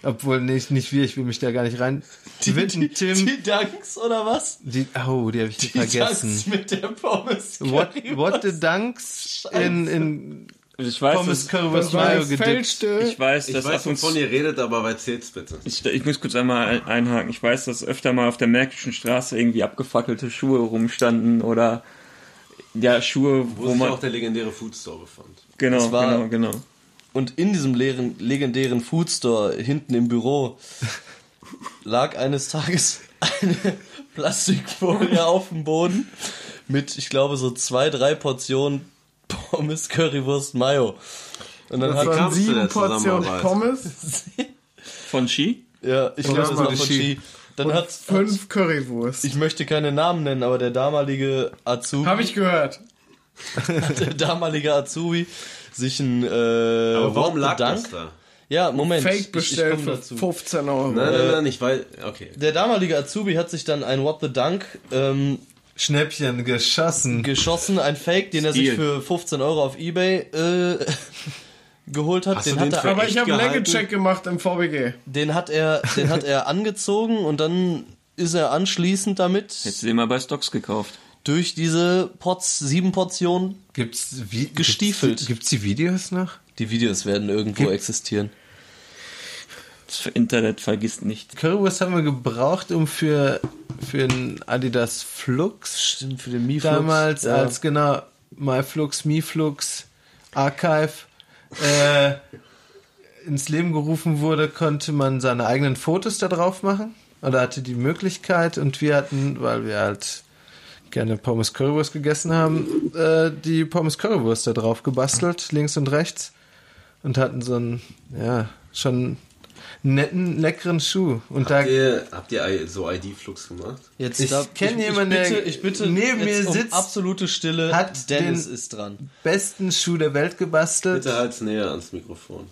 Obwohl, nicht, nicht wir, ich will mich da gar nicht rein. Die, Witten, Tim, die, Die Dunks oder was? oh, die habe ich Die vergessen. Dunks mit der Pommes. What, what the Dunks in, in Also ich weiß, Pommes Currywurst Mayo gedippt. Ich weiß, Ich dass weiß, ab und wovon ihr redet, aber erzählt's bitte. ich, ich muss kurz einmal ein- einhaken. Ich weiß, dass öfter mal auf der Märkischen Straße irgendwie abgefackelte Schuhe rumstanden oder ja, Schuhe, Wo, wo sich man auch der legendäre Foodstore befand. genau, genau, genau. Und in diesem leeren, legendären Foodstore hinten im Büro lag eines Tages eine Plastikfolie auf dem Boden mit, ich glaube, so zwei, drei Portionen Pommes, Currywurst, Mayo. Und dann Das hat, waren sieben Portionen? Pommes, Von Ski? ja, ich Und glaube, das war von Ski. Dann hat, fünf Currywurst. ich möchte keine Namen nennen, aber der damalige Azubi, Habe ich gehört. der damalige Azubi sich ein, äh, Aber warum the lag Dunk? das da? Ja, Moment. Fake ich- ich bestellt komm für dazu. 15 Euro. Nein, nein, nein, ich weiß. Okay. Der damalige Azubi hat sich dann ein What the Dunk ähm, Schnäppchen geschossen. geschossen, ein Fake, den er sich Stil. für 15 Euro auf Ebay äh, geholt hat. Hast Den du hat, den er, Aber ich habe einen? Legecheck gemacht im VBG. den, hat er, den hat er angezogen und dann ist er anschließend damit Jetzt den mal bei Stocks gekauft. durch diese Pots, sieben Portionen. Gibt's wie, Gestiefelt. Gibt's, gibt's die Videos noch? Die Videos werden irgendwo existieren. Das Internet vergisst nicht. Currywurst haben wir gebraucht, um für, für einen Adidas Flux Stimmt, für den Mieflux. damals ja. als genau MyFlux, MiFlux, Archive äh, ins Leben gerufen wurde, konnte man seine eigenen Fotos da drauf machen oder hatte die Möglichkeit und wir hatten, weil wir halt gerne Pommes Currywurst gegessen haben, äh, die Pommes Currywurst da drauf gebastelt, links und rechts und hatten so einen, ja, schon netten, leckeren Schuh. Und da Habt ihr, habt ihr so ID-Flux gemacht? Jetzt Ich da- kenn ich, jemanden, ich bitte, der ich bitte neben mir um sitzt, absolute Stille. hat Dennis den- ist dran. besten Schuh der Welt gebastelt. Bitte halt's näher ans Mikrofon.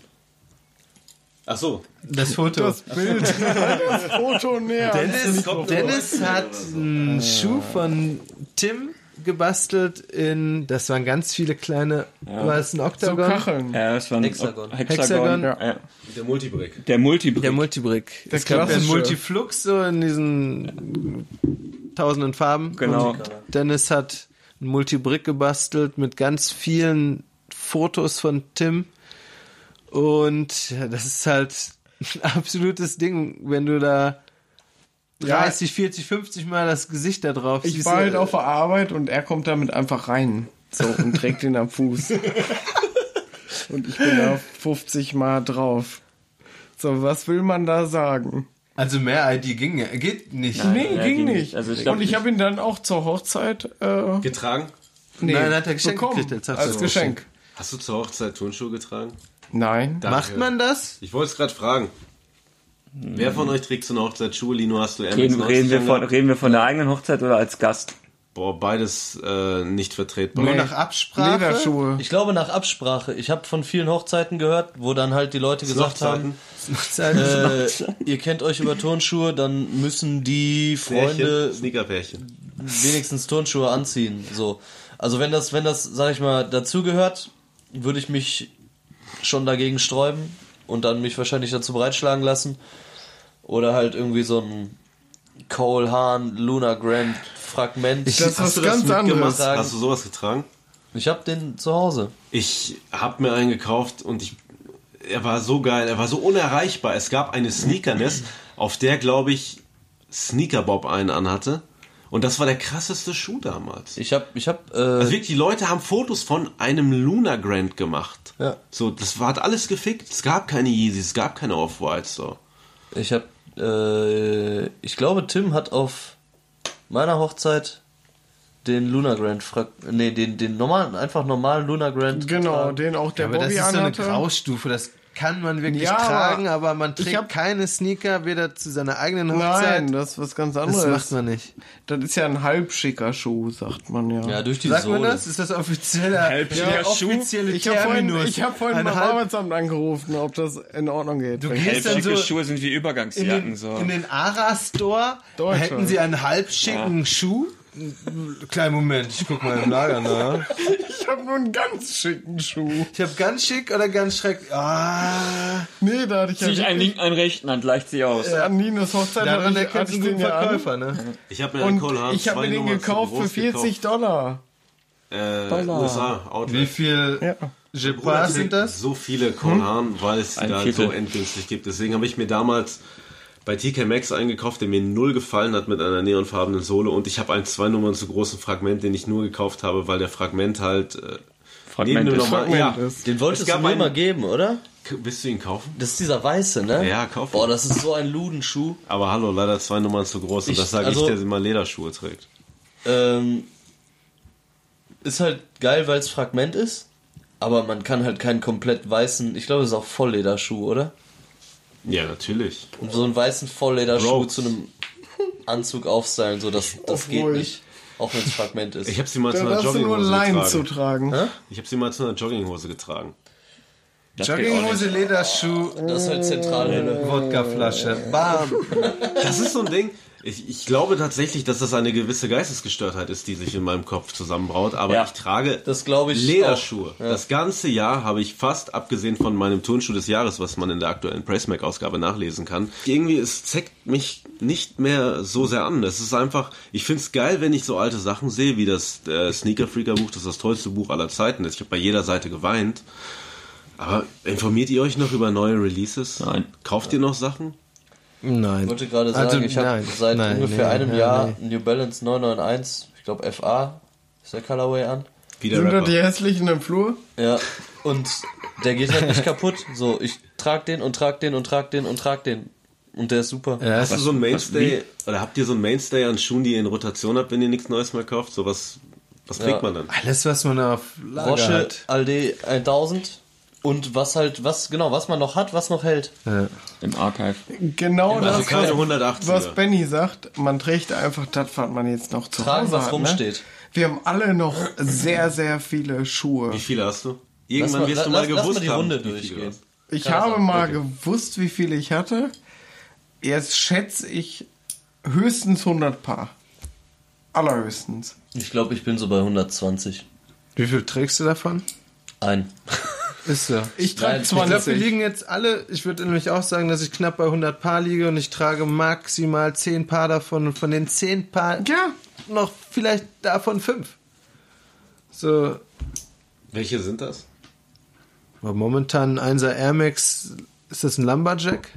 Ach so. Das Foto. Das Bild. das Foto näher. Dennis, Dennis hat einen Schuh von Tim gebastelt in, das waren ganz viele kleine, war es ein So Oktagon? Kacheln. Ja, das war ein Hexagon. Hexagon. Hexagon. Ja. Der Multibrick. Der Multibrick. Der Multibrick. Der klassische. Multiflux so in diesen tausenden Farben. Genau. Und Dennis hat ein Multibrick gebastelt mit ganz vielen Fotos von Tim. Und ja, das ist halt ein absolutes Ding, wenn du da Ja. 30, 40, 50 Mal das Gesicht da drauf Ich siehst. war halt auf der Arbeit und er kommt damit einfach rein. So, und trägt ihn am Fuß. und ich bin da 50 Mal drauf. So, was will man da sagen? Also mehr ID ging ja, geht nicht. nee, ja, ging ging nicht. nicht. Also ich glaub und ich habe ihn dann auch zur Hochzeit äh, Getragen? nee, Nein, hat er geschenkt bekommen, gekriegt als. Geschenk. Hast du zur Hochzeit Turnschuhe getragen? Nein. Danke. Macht man das? Ich wollte es gerade fragen. Wer von euch trägt zur Hochzeit Schuhe? Lino, hast du Reden, MX90 reden, wir von, angehabt? reden wir von der eigenen Hochzeit oder als Gast? Boah, beides äh, nicht vertretbar. Nur nach Absprache? Lederschuhe. Ich glaube nach Absprache. Ich habe von vielen Hochzeiten gehört, wo dann halt die Leute gesagt haben, äh, ihr kennt euch über Turnschuhe, dann müssen die Freunde Pärchen, Sneakerpärchen. wenigstens Turnschuhe anziehen. So. Also wenn das, wenn das, sag ich mal, dazugehört, würde ich mich schon dagegen sträuben und dann mich wahrscheinlich dazu breitschlagen lassen. Oder halt irgendwie so ein Cole Haan Luna Grand Fragment. Das ist was Hast du das ganz anderes. mitgemacht? Hast du sowas getragen? ich habe den zu Hause. Ich habe mir einen gekauft und ich, er war so geil, er war so unerreichbar. Es gab eine Sneakerness, auf der, glaube ich, Sneaker Bob einen anhatte. Und das war der krasseste Schuh damals. Ich habe, ich habe, Also äh, wirklich, die Leute haben Fotos von einem Luna Grand gemacht. Ja. So, das war hat alles gefickt. Es gab keine Yeezys, es gab keine Off-Whites. So. ich habe, äh, ich glaube, Tim hat auf meiner Hochzeit den Luna Grand, Frag nee, den, den normalen, einfach normalen Luna Grand. Genau, getragen. den auch der aber das Bobby ist so eine. Graustufe, das kann man wirklich Ja, tragen, aber man ich trägt hab- keine Sneaker weder zu seiner eigenen Hochzeit. Nein, das ist was ganz das anderes. macht man nicht. Das ist ja ein halbschicker Schuh, sagt man ja. Ja, durch die Sagt man Sohle. das? Ist das offizieller, Halbschicker der Schuh? offizielle ich habe vorhin, ich hab vorhin beim halb- Arbeitsamt angerufen, ob das in Ordnung geht. Du gehst dann Halbschicke so Schuhe sind wie in Übergangsjacken. den, so. in den Ara-Store, hätten sie einen halbschicken Schuh. Kleinen Moment, ich guck mal im Lager nach. ich habe nur einen ganz schicken Schuh. Ich habe ganz schick oder ganz schrecklich. Ah, Nee, da hatte ich ja Zieh ich einen linken, einen rechten, dann gleicht sie aus. an Ninos Hochzeit daran hatte ich, erkennst hatte du ich einen den ja an. Verkäufer, ne? Ich habe mir einen Haan ich habe zwei mir den gekauft für groß 40 Dollar. Äh, USA, Wie Outlet. viel Ja. Sind das? So viele Cole Haan, weil es die Ein da Viertel. so endgünstig gibt. Deswegen habe ich mir damals bei TK Maxx eingekauft, der mir null gefallen hat mit einer neonfarbenen Sohle. Und ich habe einen zwei Nummern zu großen Fragment, den ich nur gekauft habe, weil der Fragment halt äh, Fragment ist. normalen- Fragment ja, ist. Den wolltest Es du mir einen- mal geben, oder? Willst du ihn kaufen? Das ist dieser weiße, ne? Ja, kauf ihn. Boah, das ist so ein Ludenschuh. Aber hallo, leider zwei Nummern zu groß. Und Ich- das sage also- ich, der immer Lederschuhe trägt. Ähm, ist halt geil, weil es Fragment ist. Aber man kann halt keinen komplett weißen, ich glaube, das ist auch Volllederschuh, oder? Ja, natürlich. Und so einen weißen Volllederschuh zu einem Anzug aufstylen, so das, das geht nicht. Auch wenn es Fragment ist. Ich habe sie mal zu einer hast du nur Jogginghose Leinen zu getragen. tragen. Ich habe sie mal zu einer Jogginghose getragen. Das. Jogginghose, Lederschuh, das ist halt Zentralhülle. Wodkaflasche. Bam. Das ist so ein Ding. Ich, ich glaube tatsächlich, dass das eine gewisse Geistesgestörtheit ist, die sich in meinem Kopf zusammenbraut. Aber Ja. ich trage Das glaube ich Lederschuhe. Ja. Das ganze Jahr habe ich fast, abgesehen von meinem Turnschuh des Jahres, was man in der aktuellen Pressmac-Ausgabe nachlesen kann, irgendwie, es zeckt mich nicht mehr so sehr an. Das ist einfach, ich finde es geil, wenn ich so alte Sachen sehe, wie das äh, Sneaker Freaker Buch, das ist das tollste Buch aller Zeiten. Ich habe bei jeder Seite geweint. Aber informiert ihr euch noch über neue Releases? Nein. Kauft ihr noch Sachen? Nein. Ich wollte gerade sagen, Also, ich habe seit nein, ungefähr nee, einem ja, Jahr nee. New Balance 991, ich glaube FA, ist der Colorway an. Wie der Sind da die hässlichen im Flur? Ja, und der geht halt nicht kaputt. So, ich trag den und trag den und trag den und trag den. Und der ist super. Ja, Hast du so ein was- Mainstay, oder habt ihr so ein Mainstay an Schuhen, die ihr in Rotation habt, wenn ihr nichts Neues mehr kauft? So was, was trägt Ja. man dann? alles, was man auf Lager Roche hat. Alde 1000 und was halt, was, genau, was man noch hat, was noch hält. Ja. Im Archive. Genau Also das, keine was, 180er. was Benny sagt. Man trägt einfach das, was man jetzt noch zu Tragen, Hause was hat. rumsteht. Ne? Wir haben alle noch sehr, sehr viele Schuhe. Wie viele hast du? Lass Irgendwann mal- wirst du lass- mal lass mal gewusst die haben, Runde wie viele durchgehen. du hast. Ich Kann habe mal okay. gewusst, wie viele ich hatte. Jetzt schätze ich höchstens 100 Paar. Allerhöchstens. Ich glaube, ich bin so bei 120. Wie viel trägst du davon? Ein. Ist so. Ich trage ich Ich glaube, wir 20. liegen jetzt alle, ich würde nämlich auch sagen, dass ich knapp bei 100 Paar liege und ich trage maximal 10 Paar davon und von den 10 Paar ja, noch vielleicht davon 5. So, Welche sind das? momentan ein 1er Air Max, ist das ein Lumberjack?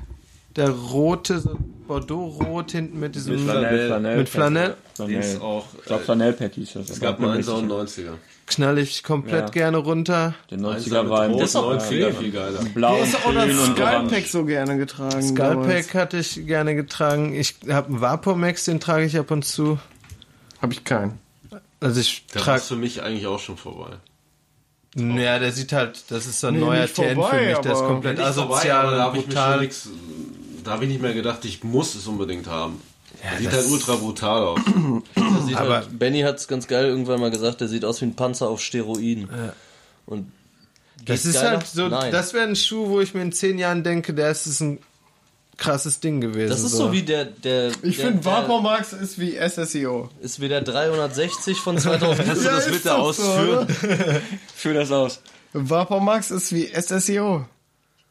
Der rote, so Bordeaux-rot hinten mit diesem... Flanell. Mit Flanell? Den Flanell. ist auch, Ich glaube, Flanellpack hieß das. es gab mal einen 90er. knall ich komplett Ja. gerne runter. Den 90er war im Das ist auch äh, viel, viel geiler. blau der und ist auch grün und Skullpack so gerne getragen. Skullpack hatte ich gerne getragen. Ich habe einen Vapor Max, den trage ich ab und zu. Habe ich keinen. Also ich Der war trage... für mich eigentlich auch schon vorbei. Ja, der sieht halt, das ist so ein Nee, neuer Ten vorbei, für mich. Der ist komplett vorbei, asozial aber da und habe ich, mir schon brutal. Da hab ich nicht mehr gedacht, ich muss es unbedingt haben. Der sieht halt ultra brutal aus. Aber- halt, Benny hat es ganz geil irgendwann mal gesagt, der sieht aus wie ein Panzer auf Steroiden. Und Das ist halt so, Nein. das wäre ein Schuh, wo ich mir in zehn Jahren denke, der ist ein krasses Ding gewesen. Das ist so wie der, der, Ich finde, Vapor Max ist wie SSIO. ist wie der 360 von 2000. Kannst du das ist bitte so, ausführen? Führ das aus. Vapor Max ist wie SSIO.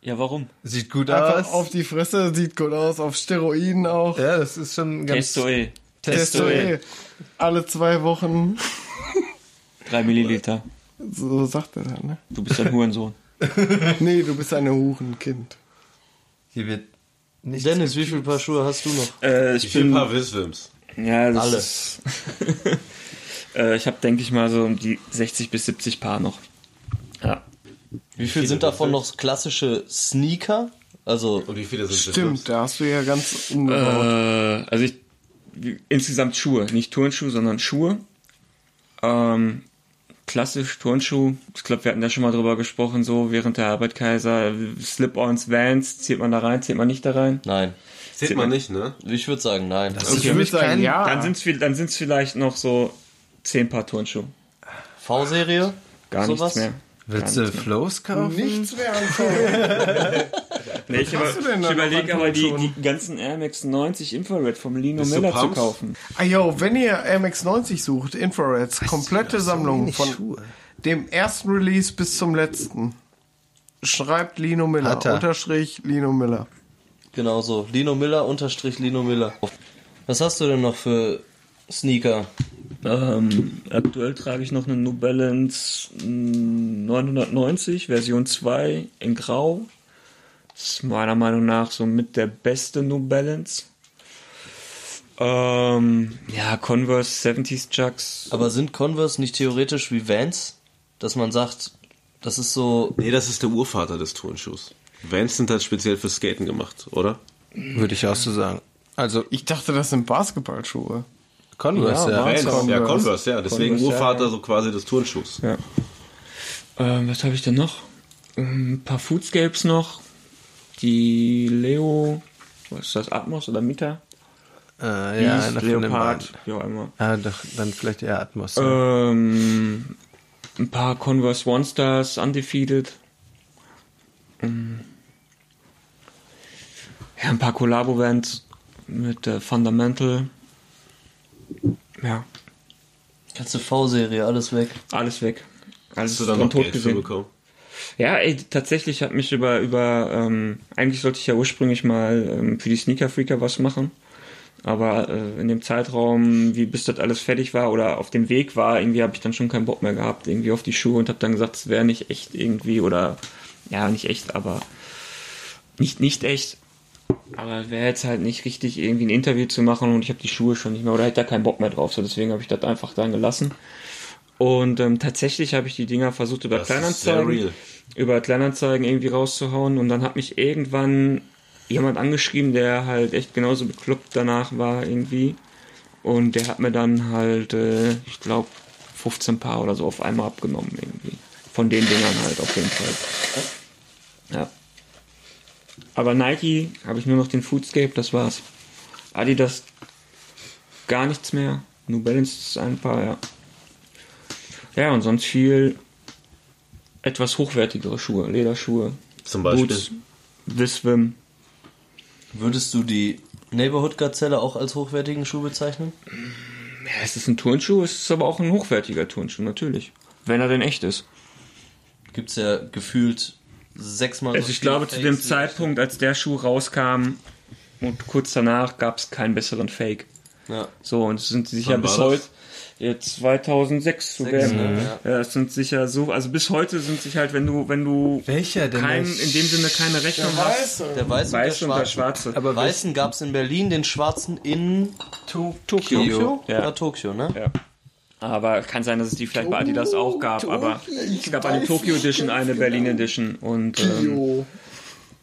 Ja, warum? Sieht gut Einfach aus. auf die Fresse, sieht gut aus, auf Steroiden auch. ja, das ist schon ganz... Testoe. Testoe. Alle zwei Wochen. Drei Milliliter. So sagt er dann, ne? Du bist ein Hurensohn. Nee, du bist ein Hurenkind. Hier wird nicht Dennis, wie viele Paar Schuhe hast du noch? Äh, Wie ich viele bin, Paar Wiswims? ja, das Alle. Ist, äh, ich habe, denke ich mal, so um die 60 bis 70 Paar noch. Ja. Wie viel sind davon noch klassische Sneaker? Also, Und wie viele sind Stimmt, da hast du ja ganz umgebaut. Äh, also ich, insgesamt Schuhe, nicht Turnschuhe, sondern Schuhe. Ähm, klassisch Turnschuh. Ich glaube, wir hatten da schon mal drüber gesprochen, so während der Arbeit Kaiser. Slip-ons, Vans, zählt man da rein, zählt man nicht da rein? nein. Zählt man nicht, ne? Ich würde sagen, nein. Das Okay. für mich Ich würd sagen, kein... ja. Dann sind's viel, dann sind's vielleicht noch so 10 Paar Turnschuhe. V-Serie? Gar Sowas? nichts mehr. Willst du Flows kaufen? Nichts mehr anfangen. Nee, ich hast du denn ich überlege aber die, die ganzen Air Max 90 Infrared vom Lino Bist Miller zu kaufen. Ah, yo, wenn ihr MX90 sucht, Infrareds, komplette Sammlung von Schuhe. dem ersten Release bis zum letzten. Schreibt Lino Miller, er. unterstrich Lino Miller. Genau so. Lino Miller unterstrich Lino Miller. Was hast du denn noch für Sneaker? Ähm, aktuell trage ich noch eine New Balance mm, 990 Version 2 in Grau. Das ist meiner Meinung nach so mit der beste New Balance. Ähm, ja, Converse 70s Chucks. Aber sind Converse nicht theoretisch wie Vans? Dass man sagt, das ist so. Nee, das ist der Urvater des Turnschuhs. Vans sind halt speziell für Skaten gemacht, oder? Würde ich auch so sagen. Also Ich dachte, das sind Basketballschuhe. Converse, ja. Ja, Converse. ja, Converse, ja. Deswegen Converse, Urvater ja. so quasi des Turnschuhs. Ja. Ähm, was habe ich denn noch? Ähm, Ein paar Foodscapes noch. Die Leo, was ist das, Atmos oder Mita? Äh, ja, Beast, Leopard, wie auch immer. Ah, doch, dann vielleicht eher Atmos. Ähm, ein paar Converse One Stars, Undefeated. Ähm, Ja, ein paar Collabo-Bands mit äh, Fundamental. Ja, Ganze V-Serie, alles weg. alles weg. Alles Hast du da von noch tot Geld für gesehen. bekommen? Ja, ey, tatsächlich hat mich über, über, ähm, eigentlich sollte ich ja ursprünglich mal ähm, für die Sneaker Freaker was machen. Aber äh, in dem Zeitraum, wie bis das alles fertig war oder auf dem Weg war, irgendwie habe ich dann schon keinen Bock mehr gehabt, irgendwie auf die Schuhe und habe dann gesagt, es wäre nicht echt irgendwie oder, ja, nicht echt, aber nicht, nicht echt. Aber wäre jetzt halt nicht richtig, irgendwie ein Interview zu machen und ich habe die Schuhe schon nicht mehr oder hätte da keinen Bock mehr drauf. So, deswegen habe ich das einfach dann gelassen. Und ähm, tatsächlich habe ich die Dinger versucht über Das Kleinanzeigen über Kleinanzeigen irgendwie rauszuhauen und dann hat mich irgendwann jemand angeschrieben, der halt echt genauso bekloppt danach war irgendwie und der hat mir dann halt, äh, ich glaube, 15 Paar oder so auf einmal abgenommen irgendwie. Von den Dingern halt auf jeden Fall. Ja. Aber Nike habe ich nur noch den Foodscape, das war's. Adidas gar nichts mehr. New Balance ist ein paar, ja. Ja, und sonst viel etwas hochwertigere Schuhe, Lederschuhe, Zum Beispiel. Boots, Viswim. Würdest du die Neighborhood Gazelle auch als hochwertigen Schuh bezeichnen? Ja, es ist ein Turnschuh, es ist aber auch ein hochwertiger Turnschuh, natürlich. Wenn er denn echt ist. Gibt's ja gefühlt sechsmal Also so ich glaube, zu Fakes dem wie- Zeitpunkt, als der Schuh rauskam und kurz danach gab es keinen besseren Fake. Ja. So, und es sind sicher bis heute, das? jetzt 2006 zu werden. ne? Ja, es sind sicher so, also bis heute sind sich halt, wenn du, wenn du Welcher denn? kein, in dem Sinne keine Rechnung hast, Weiße. Der weiße weiß und und der der schwarze. Aber Weißen gab's in Berlin, den schwarzen in To Tokio. Tokio? Ja. Ja, Tokio, ne? Ja. Aber kann sein, dass es die vielleicht bei Adidas auch gab, aber es gab eine Tokyo Edition, eine Berlin Edition und ähm,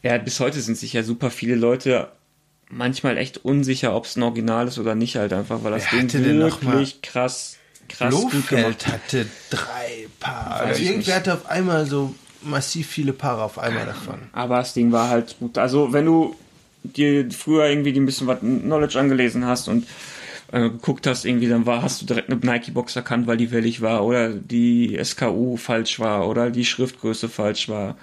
ja, bis heute sind sich ja super viele Leute manchmal echt unsicher, ob es ein Original ist oder nicht halt einfach, weil das Wer Ding hatte denn noch wirklich krass, krass gut gemacht Blofeld hatte drei Paar. Also ich irgendwer hatte auf einmal so massiv viele Paare auf einmal davon. Aber das Ding war halt gut. Also wenn du dir früher irgendwie ein bisschen was Knowledge angelesen hast und äh, geguckt hast, irgendwie, dann war, hast du direkt eine Nike-Box erkannt, weil die wellig war oder die SKU falsch war oder die Schriftgröße falsch war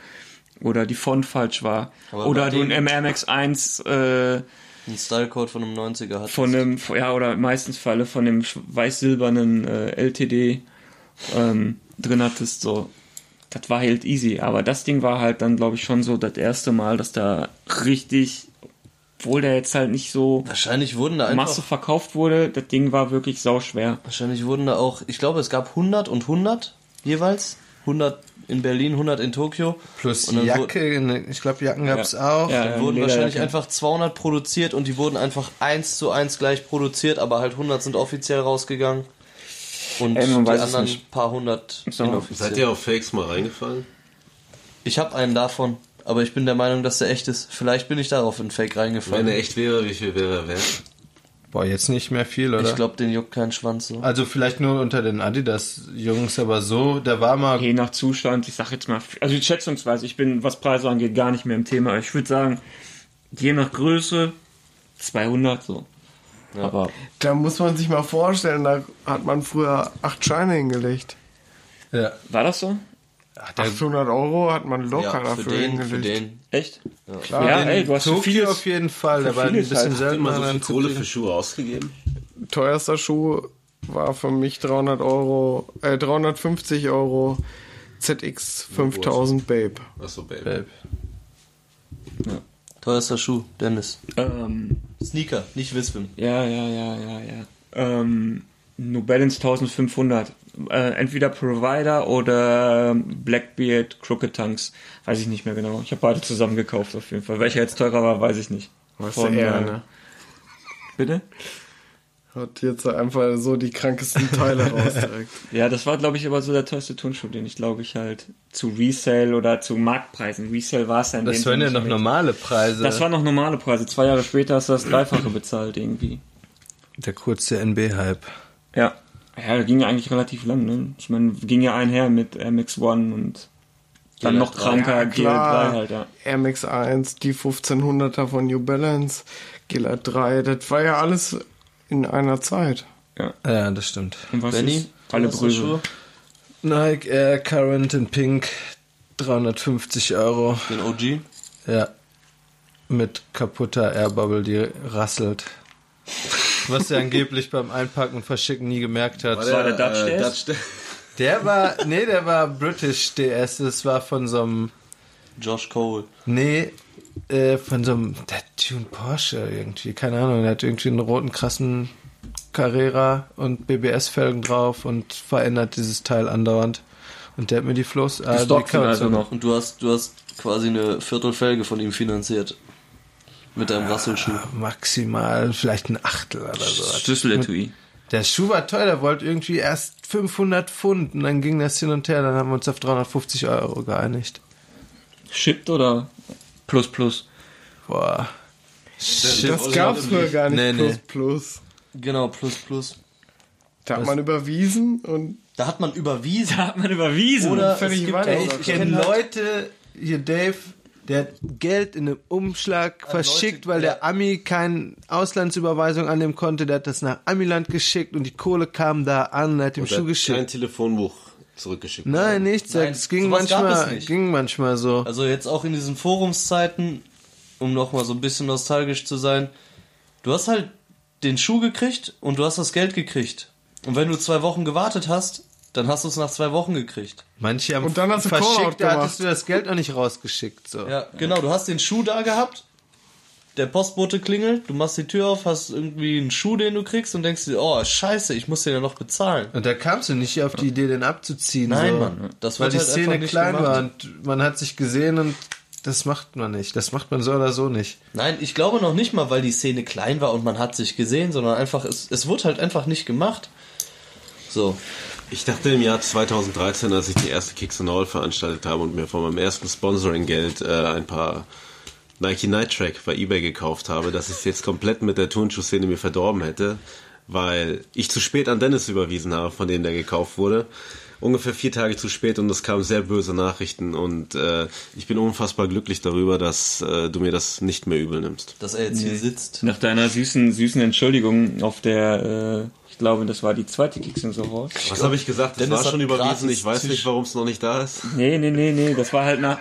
oder die Font falsch war Aber oder du ein dem- MMX1 äh, Ein Stylecode von einem 90er hat. von einem, ja, oder meistens Falle von dem weiß-silbernen äh, LTD ähm, drin hattest, so. Das war halt easy. Aber das Ding war halt dann, glaube ich, schon so das erste Mal, dass da richtig, obwohl der jetzt halt nicht so Wahrscheinlich wurden da einfach. Masse verkauft wurde, das Ding war wirklich sauschwer. Wahrscheinlich wurden da auch. Ich glaube, es gab 100 und 100 jeweils. 100 in Berlin, 100 in Tokio. Plus Und dann Jacke, in- ich glaube Jacken gab es auch. Ja, Dann wurden wahrscheinlich einfach 200 produziert und die wurden einfach eins zu eins gleich produziert, aber halt 100 sind offiziell rausgegangen. Und Ey, die anderen paar hundert So. Seid ihr auf Fakes mal reingefallen? Ich habe einen davon, aber ich bin der Meinung, dass der echt ist. Vielleicht bin ich darauf in Fake reingefallen. Wenn er echt wäre, wie viel wäre er wert? Boah, jetzt nicht mehr viel, oder? ich glaube, den juckt kein Schwanz so. also vielleicht nur unter den Adidas-Jungs, aber so, der war mal Je nach Zustand, ich sag jetzt mal, also schätzungsweise, ich bin, was Preise angeht, gar nicht mehr im Thema. Ich würde sagen, je nach Größe 200 so. Aber Da muss man sich mal vorstellen, da hat man früher acht Scheine hingelegt. ja, war das so? 800 Euro hat man locker ja, für dafür den, hingelegt. für den. Echt? Klar. Ja, ey, du hast Tokio vieles, auf jeden Fall, für war ein bisschen halt. seltener. Immer so viel Kohle für Schuhe ausgegeben? Teuerster Schuh war für mich 300 Euro, äh, 350 Euro ZX 5000 Babe. Achso, Baby. Babe. Teuerster Schuh, Dennis. ähm, Sneaker, nicht Wispen. ja, ja, ja, ja, ja. Ähm, New Balance 1500. Äh, entweder Provider oder Blackbeard Crooked Tanks. Weiß ich nicht mehr genau. Ich habe beide zusammen gekauft auf jeden Fall. Welcher jetzt teurer war, weiß ich nicht. Was Von, er, äh, ne? Bitte? Hat jetzt einfach so die krankesten Teile raus direkt. Ja, das war, glaube ich, aber so der teuerste Turnschuh, den ich, glaube ich, halt zu Resale oder zu Marktpreisen. Resale war es ja in Das waren ja noch nicht. normale Preise. Das waren noch normale Preise. Zwei Jahre später hast du das Dreifache bezahlt irgendwie. der kurze NB-Hype. Ja. Ja, ging ja eigentlich relativ lang, ne? Ich meine, ging ja einher mit MX1 und dann GL3. noch kranker Ja, GL3 klar. halt, ja. Air Max 1, die 1500er von New Balance, Gila 3, das war ja alles in einer Zeit. Ja, das stimmt. Und was Benny, ist? Alle. Schuh? Nike Air Current in Pink, 350 Euro. Den OG. Ja. Mit kaputter Airbubble, die rasselt. Was er angeblich beim Einpacken und Verschicken nie gemerkt hat. war der Dutch äh, DS? Dutch Der war, nee, der war British DS. Das war von so einem, Josh Cole. nee, äh, von so einem, der Tune Porsche irgendwie. Keine Ahnung, der hat irgendwie einen roten, krassen Carrera und BBS-Felgen drauf und verändert dieses Teil andauernd. Und der hat mir die Floß, äh, Gestockt sind also noch. Und du hast, du hast quasi eine Viertelfelge von ihm finanziert. Mit deinem Rasselschuh. maximal vielleicht ein Achtel oder so. Schlüsseletui. Der Schuh war teuer, der wollte irgendwie erst 500 Pfund und dann ging das hin und her, dann haben wir uns auf 350 Euro geeinigt. Shipped oder plus plus? Boah. Shit. Das gab's früher gar nicht, Nee, plus nee. plus. Genau, plus plus. Da hat man überwiesen und Da hat man überwiesen. hat man überwiesen. Oder es gibt auch- Ich kenne Leute, hier Dave, der hat Geld in einem Umschlag verschickt, Leute, weil der. Ami keine Auslandsüberweisung annehmen konnte. Der hat das nach Amiland geschickt und die Kohle kam da an, hat dem Schuh kein geschickt. Telefonbuch zurückgeschickt. Nein, nichts. Nein, Es ging manchmal, es nicht. ging manchmal so. Also jetzt auch in diesen Forumszeiten, um nochmal so ein bisschen nostalgisch zu sein, du hast halt den Schuh gekriegt und du hast das Geld gekriegt. Und wenn du zwei Wochen gewartet hast, dann hast du es nach zwei Wochen gekriegt. Manche haben Und dann hast du verschickt, da hattest du das Geld noch nicht rausgeschickt. So. Ja, genau, du hast den Schuh da gehabt, der Postbote klingelt, du machst die Tür auf, hast irgendwie einen Schuh, den du kriegst und denkst dir, oh, scheiße, ich muss den ja noch bezahlen. Und da kamst du nicht auf die Idee, den abzuziehen. Nein, so. Mann, das Weil die halt Szene klein gemacht. war und man hat sich gesehen und das macht man nicht. Das macht man so oder so nicht. Nein, ich glaube noch nicht mal, weil die Szene klein war und man hat sich gesehen, sondern einfach, es, es wurde halt einfach nicht gemacht. So. Ich dachte im Jahr 2013, als ich die erste Kicks and All veranstaltet habe und mir von meinem ersten Sponsoring-Geld äh, ein paar Nike Night Track bei eBay gekauft habe, dass ich es jetzt komplett mit der Turnschuhszene mir verdorben hätte, weil ich zu spät an Dennis überwiesen habe, von dem der gekauft wurde. Ungefähr vier Tage zu spät und es kamen sehr böse Nachrichten und äh, ich bin unfassbar glücklich darüber, dass äh, du mir das nicht mehr übel nimmst. Dass er jetzt hier sitzt. Nach deiner süßen, süßen Entschuldigung auf der, äh, ich glaube, das war die zweite Kicks and so raus. Was habe ich gesagt? Das Dennis war schon überwiesen. Ich weiß nicht, warum es noch nicht da ist. Nee, nee, nee, nee, das war halt nach.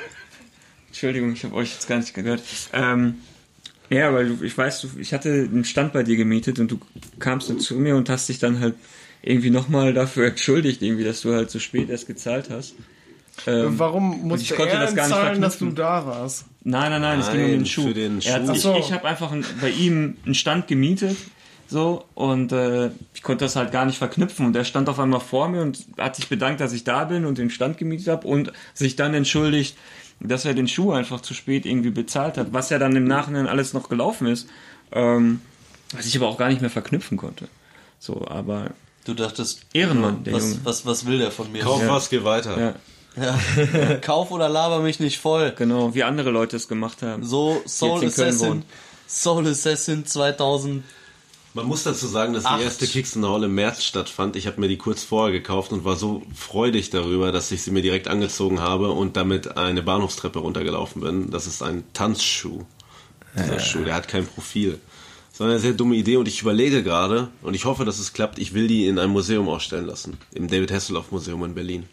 Entschuldigung, ich habe euch jetzt gar nicht gehört. Ähm, ja, weil du, ich weiß, du, ich hatte einen Stand bei dir gemietet und du kamst dann zu mir und hast dich dann halt irgendwie nochmal dafür entschuldigt, irgendwie, dass du halt so spät erst gezahlt hast. Ähm, Warum ich musste konnte er das gar nicht zahlen, dass du da warst? Nein, nein, nein, es ging um den Schuh. für den Er hat Schuh. Ach so. Ich habe einfach ein, bei ihm einen Stand gemietet, so, und äh, ich konnte das halt gar nicht verknüpfen. Und er stand auf einmal vor mir und hat sich bedankt, dass ich da bin und den Stand gemietet habe und sich dann entschuldigt, dass er den Schuh einfach zu spät irgendwie bezahlt hat, was ja dann im Nachhinein alles noch gelaufen ist, ähm, was ich aber auch gar nicht mehr verknüpfen konnte. So, aber Du dachtest, Ehrenmann, der was, Junge. was, was will der von mir? Kauf was, geh weiter. ja, Kauf oder laber mich nicht voll. genau, wie andere Leute es gemacht haben. So Soul Assassin. Soul Assassin 2000. Man muss dazu sagen, dass Acht. die erste Kicks in the Hall im März stattfand. Ich habe mir die kurz vorher gekauft und war so freudig darüber, dass ich sie mir direkt angezogen habe und damit eine Bahnhofstreppe runtergelaufen bin. Das ist ein Tanzschuh. Dieser Schuh, der hat kein Profil. Das war eine sehr dumme Idee und ich überlege gerade und ich hoffe, dass es klappt. Ich will die in einem Museum ausstellen lassen. Im David Hasselhoff Museum in Berlin.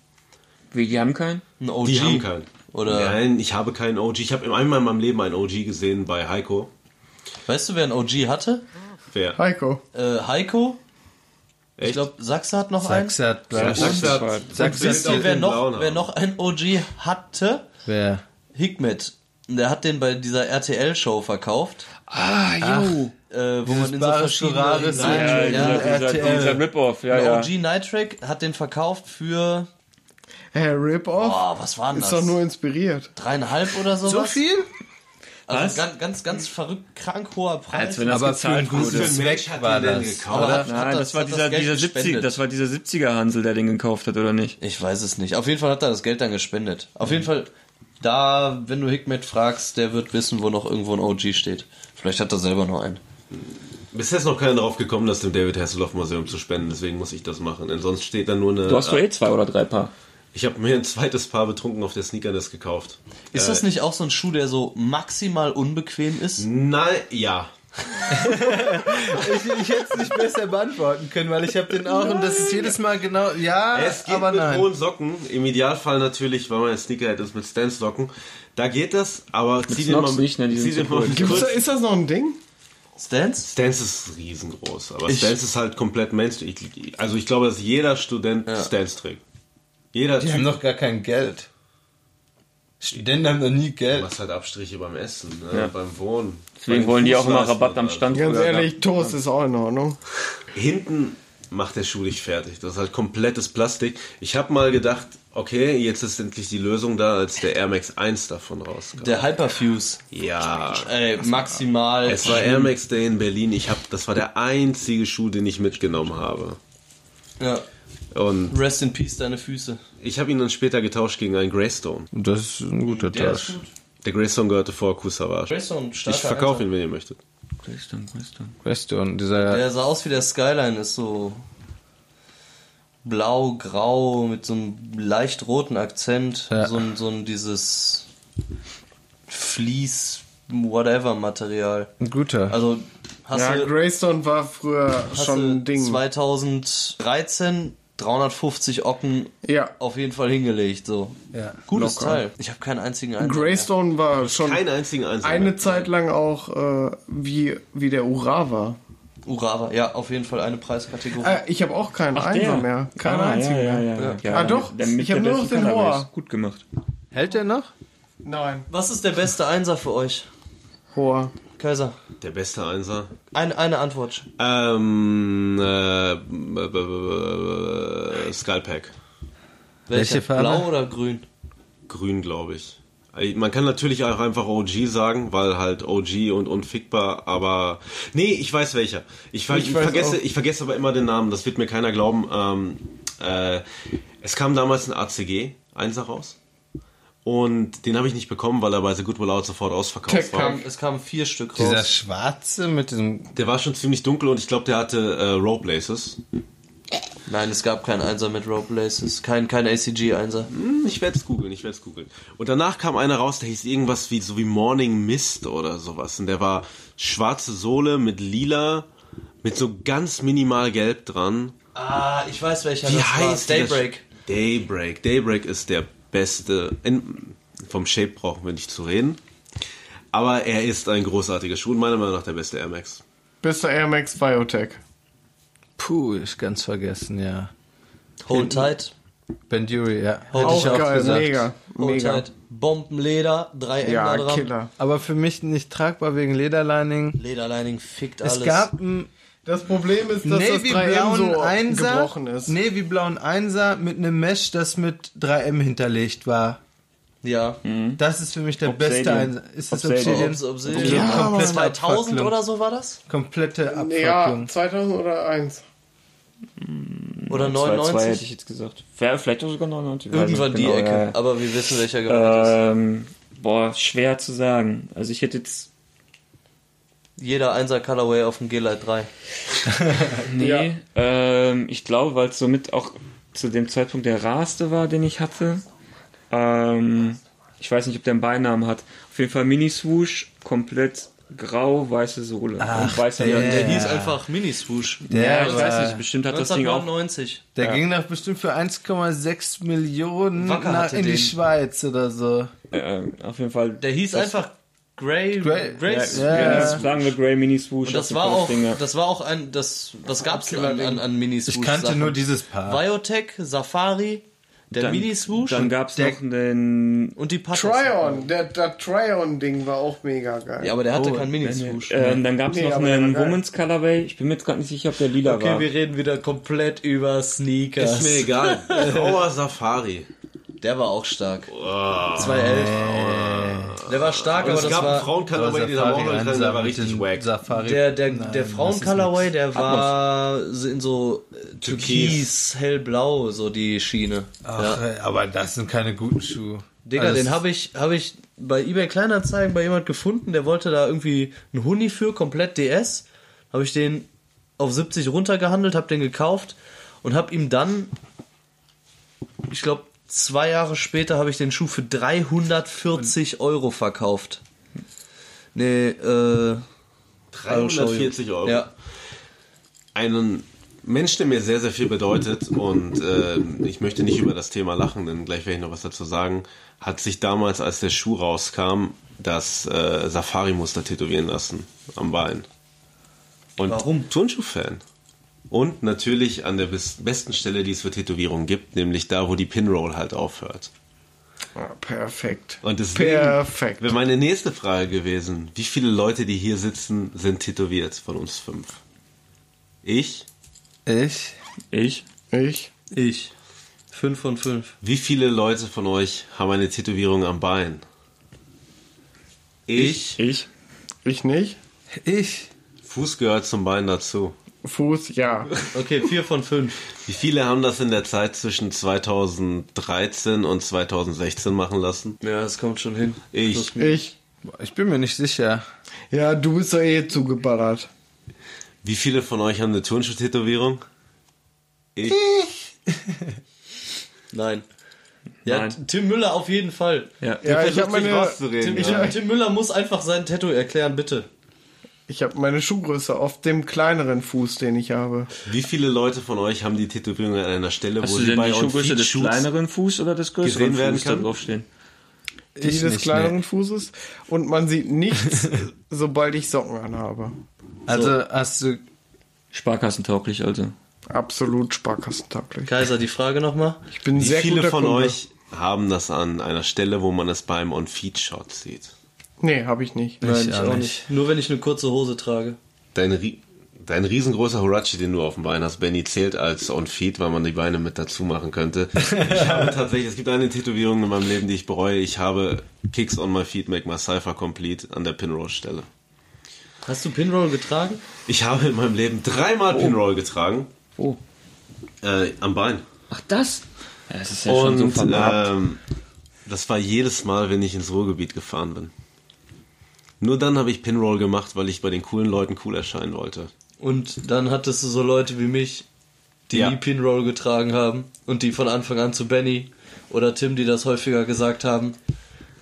Wie, die haben keinen? Ein OG. Die haben keinen. Oder Nein, ich habe keinen OG. Ich habe einmal in meinem Leben einen OG gesehen bei Heiko. weißt du, wer ein OG hatte? Wer? Heiko. Äh, Heiko. Ich Echt? glaube, Sachse hat noch einen. Sachse hat, Sachse Sachse hat- hat, Sachse Wisst ihr, hat wer noch, wer noch ein OG hatte? wer? Hikmet. Der hat den bei dieser RTL-Show verkauft, Ah, jo. äh, wo man in so Bares verschiedene... Ferraris Nein, Ja, Ja, dieser, dieser, RTL. dieser Rip-Off, ja, der ja. OG Night Track hat den verkauft für, Hä, Rip-Off? boah, was war denn Ist das? doch nur inspiriert. Dreieinhalb oder sowas? So viel? Also Was? ganz, ganz, ganz verrückt, krank hoher Preis. Als wenn das Aber für einen guten wurde. Zweck war das. Oder? hat- Nein, hat das, war hat dieser, Geld dieser 70, gespendet. das war dieser 70er Hansel, der den gekauft hat, oder nicht? Ich weiß es nicht. Auf jeden Fall hat er das Geld dann gespendet. Auf jeden Fall, da, wenn du Hikmet fragst, der wird wissen, wo noch irgendwo ein OG steht. Vielleicht hat er selber noch einen. Bisher ist noch keiner drauf gekommen, das dem David Hasselhoff Museum zu spenden, deswegen muss ich das machen. Denn sonst steht da nur eine. Du hast doch eh zwei oder drei Paar. Ich habe mir ein zweites Paar betrunken auf der Sneakerness gekauft. Ist das nicht auch so ein Schuh, der so maximal unbequem ist? Nein, ja. Ich, ich hätte es nicht besser beantworten können, weil ich habe den auch und das ist jedes Mal genau, ja, Es geht aber mit nein. hohen Socken. Im Idealfall natürlich, weil man ein Sneakerhead ist, mit Stance-Socken. Da geht das, aber zieh den mal, nicht, ne, die zieh den mal da, ist das noch ein Ding? Stance? Stance ist riesengroß, aber Ich- Stance ist halt komplett Mainstream. Also ich glaube, dass jeder Student Stance trägt. Jeder Die haben Typ doch gar kein Geld. Studenten haben doch nie Du Geld. machst halt Abstriche beim Essen, ne? Ja. beim Wohnen. Deswegen wollen die auch immer Rabatt am Stand. Ganz ehrlich, Toast ist auch in Ordnung. Hinten macht der Schuh dich fertig. Das ist halt komplettes Plastik. Ich habe mal gedacht, okay, jetzt ist endlich die Lösung da, als der Air Max 1 davon rauskam. Der Hyperfuse. ja. Ey, maximal. Es war Air Max Day in Berlin. Ich hab, das war der einzige Schuh, den ich mitgenommen habe. Ja. Und Rest in Peace, deine Füße. ich habe ihn dann später getauscht gegen einen Greystone. Das ist ein guter Der ist Tausch. gut. Der Greystone gehörte vor Kusavage. Grayson, Ich verkaufe ihn, wenn ihr möchtet. Greystone, Greystone. Weston, dieser Der sah aus wie der Skyline, ist so blau, grau, mit so einem leicht roten Akzent. Ja. So, ein, so ein dieses Vlies, whatever Material. ein guter. Also hast Ja, du, Greystone war früher hast schon du ein Ding. 2013 350 Ocken Ja. auf jeden Fall hingelegt. So. ja. Gutes Locker. Teil. Ich habe keinen einzigen Eindruck. Greystone war schon Keinen einzigen Einzelnen. eine Zeit lang auch äh, wie, wie der Ura war. Urawa, ja, auf jeden Fall eine Preiskategorie. Äh, ich habe auch keinen Ach, Einser der. mehr. Keinen ah, einzigen ja, ja, mehr. ja, ja. Ah, doch, ich hab der nur noch den. Hoa. Gut gemacht. Hält der noch? Nein, Was ist der beste Einser für euch? Hoa. Kaiser, Der beste Einser. eine, eine Antwort. Ähm, äh, b- b- b- Skullpack. Welche, Welche Farbe? Blau oder grün? Grün, glaube ich. Äh, Man kann natürlich auch einfach OG sagen, weil halt OG und unfickbar, aber nee, ich weiß welcher. Ich, ver Ich ich, weiß vergesse, auch. ich vergesse aber immer den Namen. Das wird mir keiner glauben. Ähm, äh, es kam damals ein ACG Einser raus und den habe ich nicht bekommen, weil er bei The Good Will Out sofort ausverkauft Tech war. Kam, es kamen vier Stück raus. Dieser schwarze mit diesem. Der war schon ziemlich dunkel und ich glaube, der hatte äh, Rope Laces. Nein, es gab keinen Einser mit Rope Laces. Kein, kein ACG-Einser. Hm, Ich werde es googeln, ich werde es googeln. Und danach kam einer raus, der hieß irgendwas wie so wie Morning Mist oder sowas. Und der war schwarze Sohle mit lila, mit so ganz minimal gelb dran. Ah, ich weiß welcher Wie das war. heißt der? Daybreak. Daybreak. Daybreak ist der beste. In, vom Shape brauchen wir nicht zu reden. Aber er ist ein großartiger Schuh und meiner Meinung nach der beste Air Max. Bester Air Max Biotech. Puh, ich ganz vergessen, ja. Hold tight. Banduri, ja. Hold Hätte Auch ich auch geil, gesagt. mega. Hold Mega. tight. Bombenleder, drei Ender Ja, dran. Killer. Aber für mich nicht tragbar wegen Lederlining. Lederlining fickt Es alles. gab einen Das Problem ist, dass Navy das 3M blauen so Einser, gebrochen ist. Navy blauen Einser mit einem Mesh, das mit 3M hinterlegt war. ja. Das ist für mich der Obsidian. beste Einser. Ist das Obsidian. Obsidian? Obs- Obsidian. Ja, Ja, komplette 2000 Abfacklung. oder so war das? Komplette Ja, Abfacklung. 2000 oder 1. Oder 2-2 hätte 99? ich jetzt gesagt. Wäre vielleicht auch sogar 99. weiß Irgendwann die genau, Ecke. ja, ja. Aber wir wissen, welcher gemeint ist. Ähm, boah, schwer zu sagen. Also ich hätte jetzt. Jeder Einser Colorway auf dem G-Lite 3. Nee. Ja. Ähm, ich glaube, weil es somit auch zu dem Zeitpunkt der rarste war, den ich hatte. Ähm, ich weiß nicht, ob der einen Beinamen hat. Auf jeden Fall Mini-Swoosh, komplett grau, weiße Sohle. Ach, und weißer der-. Der Ja. hieß einfach Mini-Swoosh. Ja, ich weiß nicht, bestimmt hat das Ding auch. 1999. Der Ja. ging doch bestimmt für 1,6 Millionen nach, in die den. Schweiz oder so. Äh, auf jeden Fall. Der hieß das, einfach Grey, Grey- Grace. Ja, Ja, ja. sagen wir Grey Mini Swoosh. Und das war auch, Ding, ja. das war auch ein, das, was gab's an, an, an Mini-Swoosh? Ich kannte nur dieses Paar. Biotech, Safari, der Dann- Mini-Swoosh Dann gab es der- noch den. und die Patas. Tryon, der, der Tryon-Ding war auch mega geil. Ja, aber der hatte Oh, kein Mini-Swoosh. Ähm, dann gab es Nee, noch einen. Woman's Colorway. Ich bin mir jetzt gerade nicht sicher, ob der lila Okay, war. wir reden wieder komplett über Sneakers. Ist mir egal. Grauer Safari. Der war auch stark. 211. Der war stark, aber es das gab einen war Frauen-Colorway, den haben auch noch drin, der war richtig wack. Safari. der der Nein, der das Frauen ist Colorway, der war so in so äh, Türkis. Hellblau so die Schiene. Ach, ja. ey, aber das sind keine guten Schuhe. Digga, Also den es- habe ich habe ich bei eBay Kleinanzeigen bei jemand gefunden, der wollte da irgendwie einen Huni für komplett DS. Habe ich den auf 70 runtergehandelt, habe den gekauft und habe ihm dann ich glaube zwei Jahre später habe ich den Schuh für 340 Euro verkauft. Nee, äh 340 Euro. ja. Einen Mensch, der mir sehr, sehr viel bedeutet und äh, ich möchte nicht über das Thema lachen, denn gleich werde ich noch was dazu sagen, hat sich damals, als der Schuh rauskam, das äh, Safari-Muster tätowieren lassen am Bein. Und Warum? Turnschuh-Fan. Und natürlich an der bes besten Stelle, die es für Tätowierungen gibt, nämlich da, wo die Pinroll halt aufhört. Ah, perfekt. Und deswegen Perfekt. wäre meine nächste Frage gewesen, wie viele Leute, die hier sitzen, sind tätowiert von uns fünf? Ich? Ich? Ich? Ich? Ich. 5 von 5. Wie viele Leute von euch haben eine Tätowierung am Bein? Ich. Ich? Ich nicht. Ich? Fuß gehört zum Bein dazu. Fuß, ja. Okay, 4 von 5. Wie viele haben das in der Zeit zwischen 2013 und 2016 machen lassen? Ja, das kommt schon hin. Ich. Ich. Ich bin mir nicht sicher. Ja, du bist doch eh zugeballert. Wie viele von euch haben eine Turnschuh-Tätowierung? Ich. Nein. Ja, Nein. Tim Müller auf jeden Fall. Ja. Ja, ich habe meine, rauszureden, Tim, ja. Tim Müller muss einfach sein Tattoo erklären, bitte. Ich habe meine Schuhgröße auf dem kleineren Fuß, den ich habe. Wie viele Leute von euch haben die Tätowierung an einer Stelle, Hast wo du sie denn bei die Schuhgröße des kleineren Fuß oder des größeren werden Fuß da kann? draufstehen? Die Ich des nicht, kleineren nee. Fußes. Und man sieht nichts, sobald ich Socken anhabe. Also hast du Sparkassentauglich also. Absolut sparkassentauglich. Kaiser, die Frage nochmal. Ich bin Wie sehr viele guter von Kunde. euch haben das an einer Stelle, wo man es beim On-Feed-Shot sieht? Nee, habe ich nicht. Nein, Ich ich auch nicht. nicht. Nur wenn ich eine kurze Hose trage. Dein, dein riesengroßer Horachi, den du auf dem Bein hast, Benny, zählt als On-Feed, weil man die Beine mit dazu machen könnte. Ich habe tatsächlich, es gibt eine Tätowierung in meinem Leben, die ich bereue. Ich habe Kicks on my feet make my cipher complete an der Pinroll-Stelle. Hast du Pinroll getragen? Ich habe in meinem Leben dreimal Pinroll getragen. Oh. Äh, am Bein. Ach, das? Ja, das ist ja schon so Und ähm, das war jedes Mal, wenn ich ins Ruhrgebiet gefahren bin. Nur dann habe ich Pinroll gemacht, weil ich bei den coolen Leuten cool erscheinen wollte. Und dann hattest du so Leute wie mich, die Ja. nie Pinroll getragen haben und die von Anfang an zu Benny oder Tim, die das häufiger gesagt haben,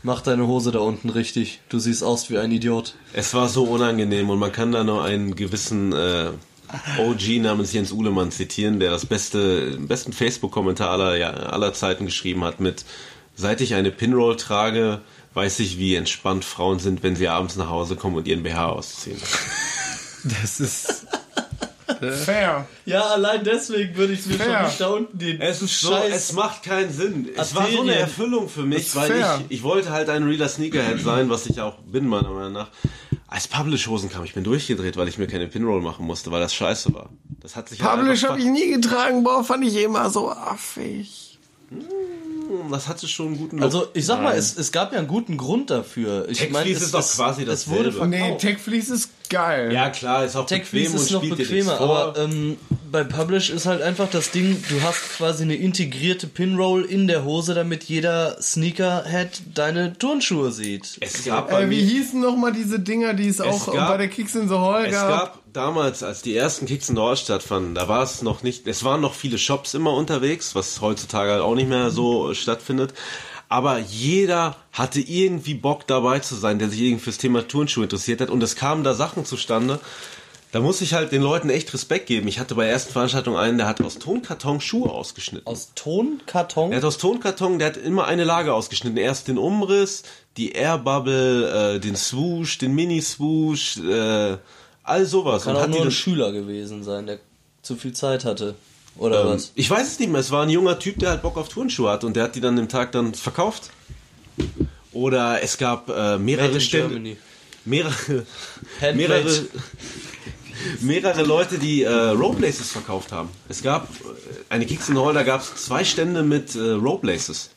mach deine Hose da unten richtig, du siehst aus wie ein Idiot. Es war so unangenehm und man kann da nur einen gewissen äh, OG namens Jens Uhlemann zitieren, der das beste, besten Facebook-Kommentar aller, ja, aller Zeiten geschrieben hat mit Seit ich eine Pinroll trage, weiß ich, wie entspannt Frauen sind, wenn sie abends nach Hause kommen und ihren BH ausziehen. Das ist. Fair. Ja, allein deswegen würde ich mir Fair. schon nicht da unten den Es ist so, Scheiß es macht keinen Sinn. Es war so Arterien. eine Erfüllung für mich, weil fair. ich, ich wollte halt ein realer Sneakerhead sein, was ich auch bin, meiner Meinung nach. Als Publish-Hosen kam, ich bin durchgedreht, weil ich mir keine Pinroll machen musste, weil das scheiße war. Das hat sich halt Publish einfach habe ich nie getragen. Boah, fand ich immer so affig. Das hatte schon einen guten Look. Also ich sag mal, es, es gab ja einen guten Grund dafür. Ich Tech meine, Fleece es ist doch quasi es wurde verkauft. Nee, Tech Fleece ist geil. ja klar, ist auch Tech bequem Fleece und ist noch spielt dir bequemer, vor. aber ähm, bei Publish ist halt einfach das Ding, du hast quasi eine integrierte Pinroll in der Hose, damit jeder Sneakerhead deine Turnschuhe sieht. es gab bei Äh, wie mir, hießen nochmal diese Dinger, die es auch gab- bei der Kicks in the Hall es gab? Damals, als die ersten Kicks in der Ort stattfanden, da war es noch nicht, es waren noch viele Shops immer unterwegs, was heutzutage halt auch nicht mehr so stattfindet. Aber jeder hatte irgendwie Bock dabei zu sein, der sich irgendwie fürs Thema Turnschuhe interessiert hat. Und es kamen da Sachen zustande. Da muss ich halt den Leuten echt Respekt geben. Ich hatte bei der ersten Veranstaltung einen, der hat aus Tonkarton Schuhe ausgeschnitten. Aus Tonkarton? Er hat aus Tonkarton, der hat immer eine Lage ausgeschnitten. Erst den Umriss, die Airbubble, äh, den Swoosh, den Mini-Swoosh, äh, all sowas. Kann Und auch hat nur ein Schüler gewesen sein, der zu viel Zeit hatte. Oder ähm, was? Ich weiß es nicht mehr. Es war ein junger Typ, der halt Bock auf Turnschuhe hat und der hat die dann im Tag dann verkauft. Oder es gab äh, mehrere Stände, mehrere, mehrere, mehrere Leute, die äh, Roleplaces verkauft haben. Es gab äh, eine Kicks in the Hall, da gab es zwei Stände mit äh, Roleplaces.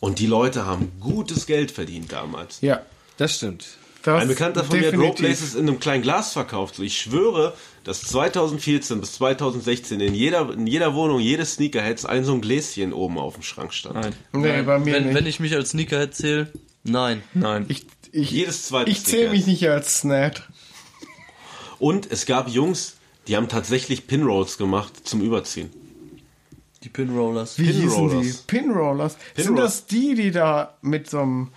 Und die Leute haben gutes Geld verdient damals. Ja. Das stimmt. Das Ein Bekannter von mir hat definitiv. Roleplaces in einem kleinen Glas verkauft. So, ich schwöre, dass 2014 bis 2016 in jeder, in jeder Wohnung, jedes Sneakerheads ein so ein Gläschen oben auf dem Schrank stand. Nein. Nee, bei mir Wenn, nicht. wenn ich mich als Sneakerhead zähle, nein. Nein. ich, ich, Jedes zweite ich zähle mich nicht als Snat. Und es gab Jungs, die haben tatsächlich Pinrolls gemacht zum Überziehen. Die Pinrollers. Wie hießen die? Pinrollers. Pinrollers. Sind Pinrollers. das die, die da mit so einem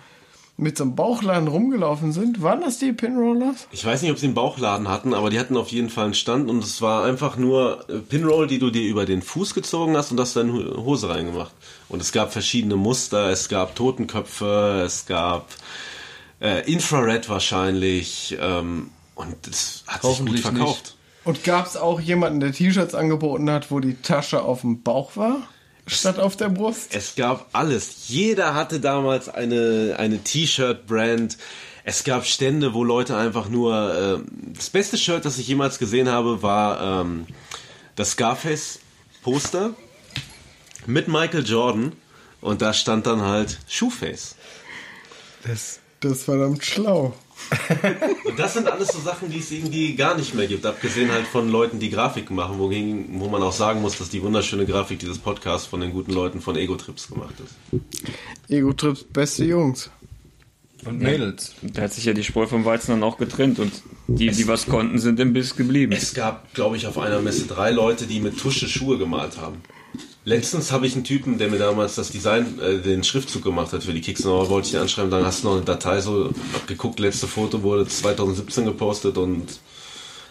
mit so einem Bauchladen rumgelaufen sind? Waren das die Pinrollers? Ich weiß nicht, ob sie einen Bauchladen hatten, aber die hatten auf jeden Fall einen Stand und es war einfach nur äh, Pinroll, die du dir über den Fuß gezogen hast und hast deine Hose reingemacht. Und es gab verschiedene Muster, es gab Totenköpfe, es gab äh, Infrared wahrscheinlich ähm, und es hat sich gut verkauft. Und gab es auch jemanden, der T-Shirts angeboten hat, wo die Tasche auf dem Bauch war, statt auf der Brust? Es gab alles. Jeder hatte damals eine, eine T-Shirt-Brand. Es gab Stände, wo Leute einfach nur. Äh, das beste Shirt, das ich jemals gesehen habe, war ähm, das Scarface-Poster mit Michael Jordan. Und da stand dann halt Shoeface. Das, das ist verdammt schlau. Und das sind alles so Sachen, die es irgendwie gar nicht mehr gibt. Abgesehen halt von Leuten, die Grafiken machen, wogegen, wo man auch sagen muss, dass die wunderschöne Grafik dieses Podcasts von den guten Leuten von Ego Trips gemacht ist. Ego-Trips, beste Jungs. Und Mädels. Da hat sich ja die Spreu vom Weizen dann auch getrennt und die, die was konnten, sind im Biss geblieben. Es gab, glaube ich, auf einer Messe drei Leute, die mit Tusche Schuhe gemalt haben. Letztens habe ich einen Typen, der mir damals das Design, äh, den Schriftzug gemacht hat für die Kicks, aber wollte ich ihn anschreiben, dann hast du noch eine Datei so abgeguckt, letzte Foto wurde 2017 gepostet und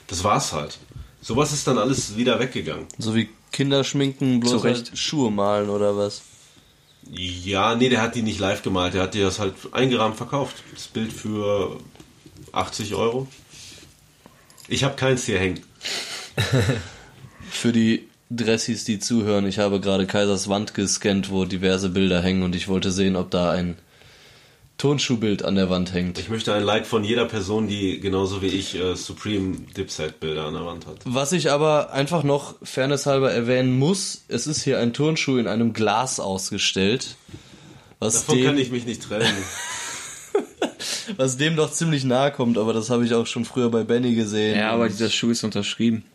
das war's halt. Sowas ist dann alles wieder weggegangen. So wie Kinder schminken, bloß halt Schuhe malen oder was. Ja, nee, der hat die nicht live gemalt, der hat dir das halt eingerahmt verkauft. Das Bild für 80 Euro. Ich habe keins hier hängen. Für die Dressies, die zuhören, ich habe gerade Kaisers Wand gescannt, wo diverse Bilder hängen und ich wollte sehen, ob da ein Tonschuhbild an der Wand hängt. Ich möchte ein Like von jeder Person, die genauso wie ich äh, Supreme Dipset-Bilder an der Wand hat. Was ich aber einfach noch fairnesshalber erwähnen muss, es ist hier ein Turnschuh in einem Glas ausgestellt. Was Davon dem, kann ich mich nicht trennen. was dem doch ziemlich nahe kommt, aber das habe ich auch schon früher bei Benny gesehen. Ja, aber dieser Schuh ist unterschrieben.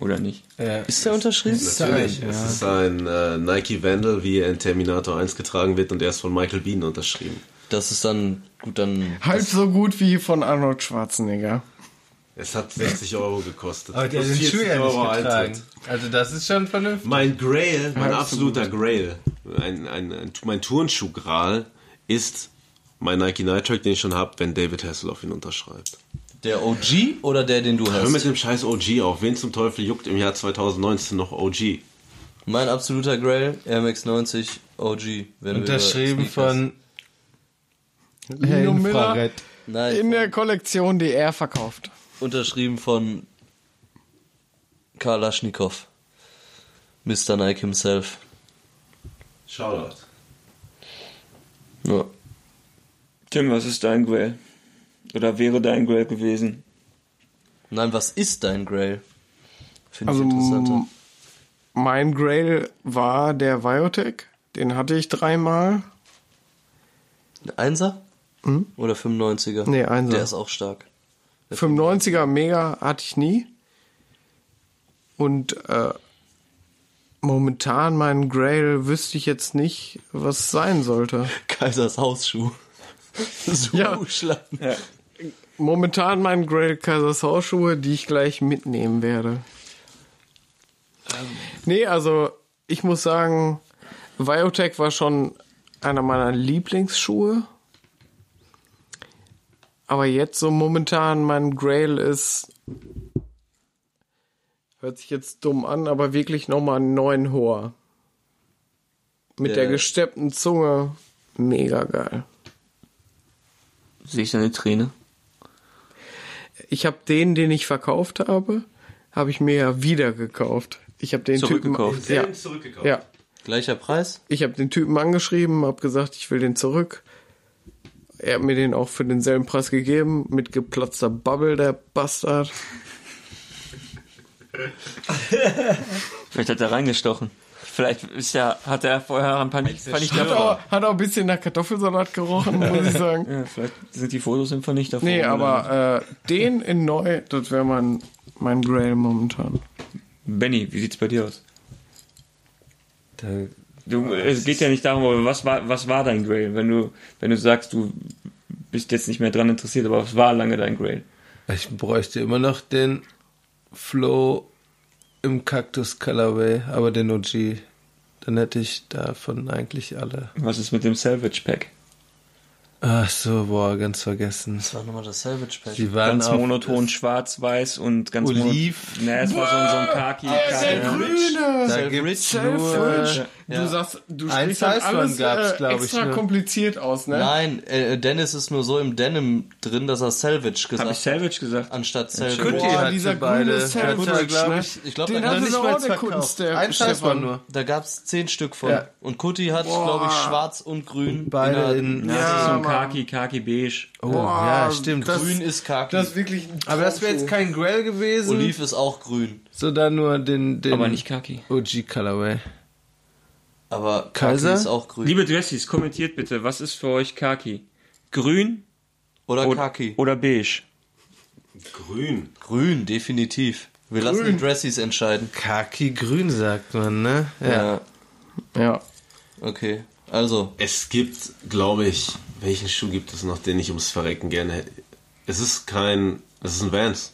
Oder nicht? Ja. ist der unterschrieben? Natürlich. Es ist ein äh, Nike Vandal, wie er in Terminator 1 getragen wird und er ist von Michael Bean unterschrieben. Das ist dann, gut, dann. Halb so gut wie von Arnold Schwarzenegger. Es hat 60 Euro gekostet. Aber der hat den Schuh 40 ja nicht Euro getragen. Also das ist schon vernünftig. Mein Grail, mein Halb so absoluter Grail, ein, ein, ein, mein Turnschuh-Gral ist mein Nike Night Track, den ich schon habe, wenn David Hasselhoff ihn unterschreibt. Der OG oder der, den du Hör mit hast? dem scheiß OG auf. Wen zum Teufel juckt im Jahr 2019 noch OG? Mein absoluter Grail, Air Max 90 OG. Unterschrieben von Lino Miller. Nein, in der Kollektion, die er verkauft. unterschrieben von Karl Laschnikow. Mr. Nike himself. Shoutout. Ja. Tim, was ist dein Grail? Oder wäre dein Grail gewesen? Nein, was ist dein Grail? Finde Also ich interessanter. mein Grail war der Biotech. Den hatte ich dreimal. Ein Einser? Oder 95er? Nee, Einser. Der ist auch stark. 95er Mega hatte ich nie. Und äh, momentan mein Grail wüsste ich jetzt nicht, was sein sollte. Kaisers Hausschuh. so Ja. Schlangen. Momentan mein Grail Kaisers Hausschuhe, die ich gleich mitnehmen werde. Nee, also ich muss sagen, Biotech war schon einer meiner Lieblingsschuhe. Aber jetzt so momentan mein Grail ist, hört sich jetzt dumm an, aber wirklich nochmal einen neuen Hoher. Mit der Der- gesteppten Zunge, mega geil. Sehe ich da eine Träne? Ich habe den, den ich verkauft habe, habe ich mir ja wieder gekauft. Ich habe den Zurückgekauft. Typen, ja, zurückgekauft. ja, Gleicher Preis? ich habe den Typen angeschrieben, habe gesagt, ich will den zurück. Er hat mir den auch für denselben Preis gegeben, mit geplatzter Bubble, der Bastard. Vielleicht hat er reingestochen. Vielleicht ist ja, hat er vorher ein paar Vernichter. Hat auch, hat auch ein bisschen nach Kartoffelsalat gerochen, muss ich sagen. Ja, vielleicht sind die Fotos im Vernichter. Nee, aber äh, den in neu, das wäre mein, mein Grail momentan. Benny, wie sieht's bei dir aus? Da, Du, es geht ja nicht darum, aber was war, was war dein Grail? Wenn du, wenn du sagst, du bist jetzt nicht mehr dran interessiert, aber was war lange dein Grail? ich bräuchte immer noch den Flow im Cactus Colorway, aber den OG. Dann hätte ich davon eigentlich alle. Was ist mit dem Salvage Pack? Ach so, boah, ganz vergessen. Das war nochmal das Salvage Pack. Die waren Ganz monoton schwarz-weiß und ganz Oliv. mono- Nee, es war so, ein- so ein Kaki. Kaki. Grüne! Da gibt's Selfridge. Nur... Du sagst, du Ein sprichst Size-One alles gab's, äh, glaub ich, extra ne? kompliziert aus, ne? Nein, äh, Dennis ist nur so im Denim drin, dass er Salvage gesagt Hab ich Salvage gesagt? anstatt Salvage. Kutti Boah, hatte dieser beide. Salvage, glaub ne? ich, Ich glaube, Den da, hatte nicht mal verkauft. Ein Stefan. war nur. da gab's zehn Stück von. Ja. Und Kutti hat, glaube ich, schwarz und grün. Beide in in... Ja, Ja, das ist so ein. Kaki, Kaki beige. Oh, Boah, ja, stimmt. das- Grün ist Kaki. Das ist wirklich ein aber das wäre jetzt kein Grail gewesen, Oliv ist auch grün. sondern nur den, den Aber nicht Kaki. OG Colorway. Aber Kaki Kaiser? ist auch grün. Liebe Dressies, kommentiert bitte, was ist für euch Kaki? Grün Oder oder, Kaki. oder beige? Grün. Grün, definitiv. Wir lassen die Dressies entscheiden. Kaki grün sagt man, ne? Ja. Ja. Okay. Also, Es gibt, glaube ich, welchen Schuh gibt es noch, den ich ums Verrecken gerne hätte? Es ist kein, es ist ein Vans.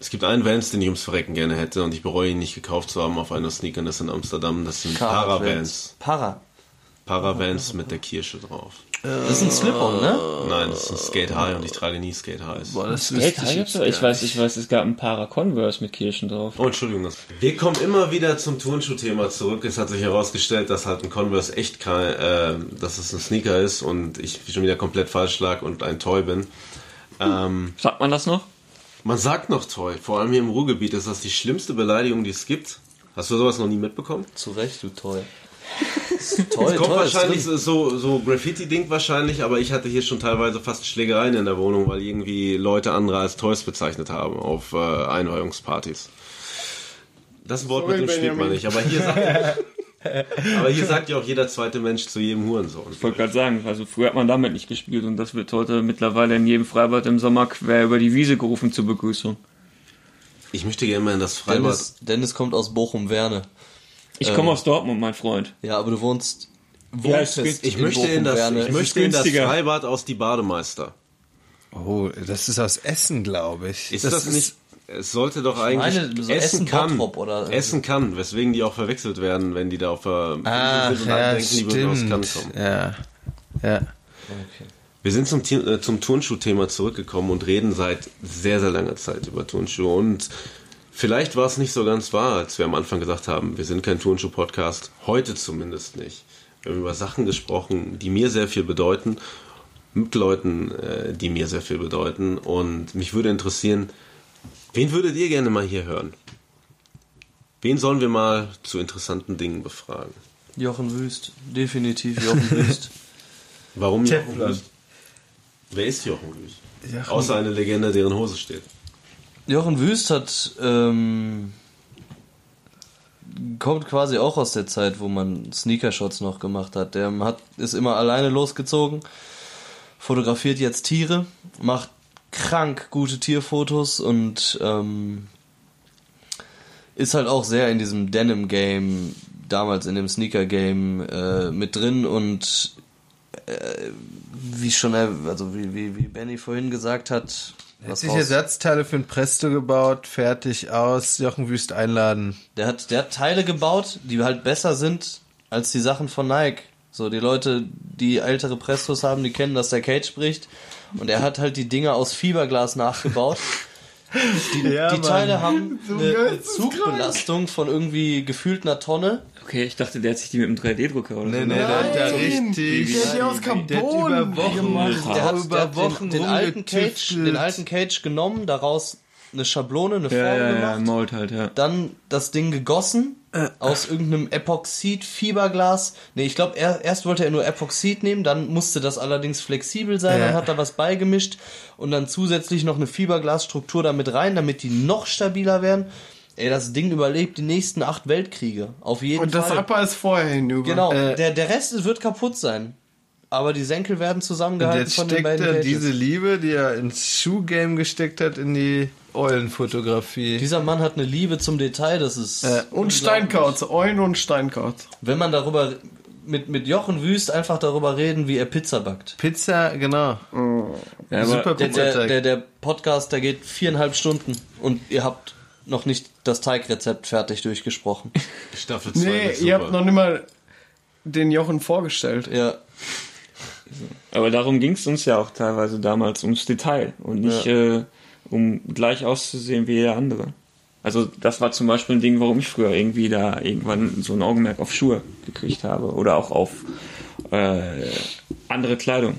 Es gibt einen Vans, den ich ums Verrecken gerne hätte und ich bereue ihn nicht gekauft zu haben auf einer Sneakerness in Amsterdam. Das sind Paravans. Para. Paravans mit der Kirsche drauf. Das ist ein Slip-On, ne? Nein, das ist ein Skate High und ich trage nie Skate Highs. Boah, das Geld, wüsste ich ich, jetzt ich weiß, ich weiß, es gab ein Para Converse mit Kirschen drauf. Oh, Entschuldigung. Das Wir kommen immer wieder zum Turnschuh-Thema zurück. Es hat sich herausgestellt, dass halt ein Converse echt kein, äh, dass es ein Sneaker ist und ich schon wieder komplett falsch lag und ein Toy bin. Ähm, Sagt man das noch? Man sagt noch toll, vor allem hier im Ruhrgebiet ist das die schlimmste Beleidigung, die es gibt. Hast du sowas noch nie mitbekommen? Zu Recht, du toll. Es toll, kommt toll. wahrscheinlich so, so Graffiti-Ding wahrscheinlich, aber ich hatte hier schon teilweise fast Schlägereien in der Wohnung, weil irgendwie Leute andere als Toys bezeichnet haben auf äh, Einweihungspartys. Das Wort Sorry, mit dem spielt man Benjamin. nicht, aber hier sagt, aber hier sagt ja auch jeder zweite Mensch zu jedem Hurensohn. Ich wollte gerade sagen, also früher hat man damit nicht gespielt und das wird heute mittlerweile in jedem Freibad im Sommer quer über die Wiese gerufen zur Begrüßung. Ich möchte gerne mal in das Freibad. Dennis, Dennis kommt aus Bochum-Werne. Ich komme aus Dortmund, mein Freund. Ja, aber du wohnst. Ja, wohnst es ist- Ich möchte in das, ich möchte in das. Freibad aus die Bademeister. Oh, das ist aus Essen, glaube ich. Ist das, nicht? Es sollte doch eigentlich meine, so Essen Essen kann, oder- Essen kann, weswegen die auch verwechselt werden, wenn die da auf der Ah, sind und ja, denken, die würden aus Cannes kommen. Ja, ja. Wir sind zum, äh, zum Turnschuh-Thema zurückgekommen und reden seit sehr, sehr langer Zeit über Turnschuhe. Und vielleicht war es nicht so ganz wahr, als wir am Anfang gesagt haben, wir sind kein Turnschuh-Podcast. Heute zumindest nicht. Wir haben über Sachen gesprochen, die mir sehr viel bedeuten, mit Leuten, äh, die mir sehr viel bedeuten. Und mich würde interessieren, wen würdet ihr gerne mal hier hören? Wen sollen wir mal zu interessanten Dingen befragen? Jochen Wüst. Definitiv Jochen Wüst. Warum Jochen. Wüst? Wer ist Jochen Wüst? Jochen- Außer eine Legende, deren Hose steht. Jochen Wüst hat ähm, kommt quasi auch aus der Zeit, wo man Sneakershots noch gemacht hat. Der hat ist immer alleine losgezogen, fotografiert jetzt Tiere, macht krank gute Tierfotos und ähm, ist halt auch sehr in diesem Denim Game, damals in dem Sneaker Game äh, mit drin und äh, wie schon also wie wie wie Benny vorhin gesagt hat, Er hat sich Ersatzteile für ein Presto gebaut, fertig aus, Jochen Wüst einladen. Der hat, der hat Teile gebaut, die halt besser sind als die Sachen von Nike. So, die Leute, die ältere Prestos haben, die kennen, dass der Cage spricht. Und er hat halt die Dinger aus Fiberglas nachgebaut. Die, Ja, die. Teile haben So eine. Zugbelastung von irgendwie gefühlt einer Tonne. Okay, ich dachte, der hat sich die mit dem 3D-Drucker oder Nee, so. nee, der hat da richtig. Der hat die aus Der hat Carbon über Wochen, gemacht. Der hat, über der hat Wochen den, den, alten Cage, den alten Cage genommen, daraus eine Schablone, eine Form Ja, ja, ja, gemacht. Mold halt, ja. dann das Ding gegossen aus irgendeinem Epoxid-Fiberglas. Nee, ich glaube, er, erst wollte er nur Epoxid nehmen, dann musste das allerdings flexibel sein, Ja. dann hat er was beigemischt und dann zusätzlich noch eine Fiberglasstruktur damit rein, damit die noch stabiler werden. Ey, das Ding überlebt die nächsten acht Weltkriege. Auf jeden Und das Fall. Upper ist vorher hinüber. Genau, Äh, der, der Rest wird kaputt sein. Aber die Senkel werden Und zusammengehalten jetzt von den steckt beiden er Cages. diese Liebe, die er ins Schuhgame gesteckt hat, in die Eulenfotografie. Dieser Mann hat eine Liebe zum Detail, das ist. Äh, Und Steinkauz, Eulen und Steinkauz. Wenn man darüber mit, mit Jochen Wüst einfach darüber reden, wie er Pizza backt. Pizza, genau. ja aber Super Der, der, Pizzateig. der, der Podcast, der geht viereinhalb Stunden und ihr habt noch nicht das Teigrezept fertig durchgesprochen. Staffel 2 Nee, ihr habt noch nicht mal den Jochen vorgestellt. Ja, Aber darum ging es uns ja auch teilweise damals ums Detail und nicht äh, um gleich auszusehen wie jeder andere. Also das war zum Beispiel ein Ding, warum ich früher irgendwie da irgendwann so ein Augenmerk auf Schuhe gekriegt habe oder auch auf äh, andere Kleidung.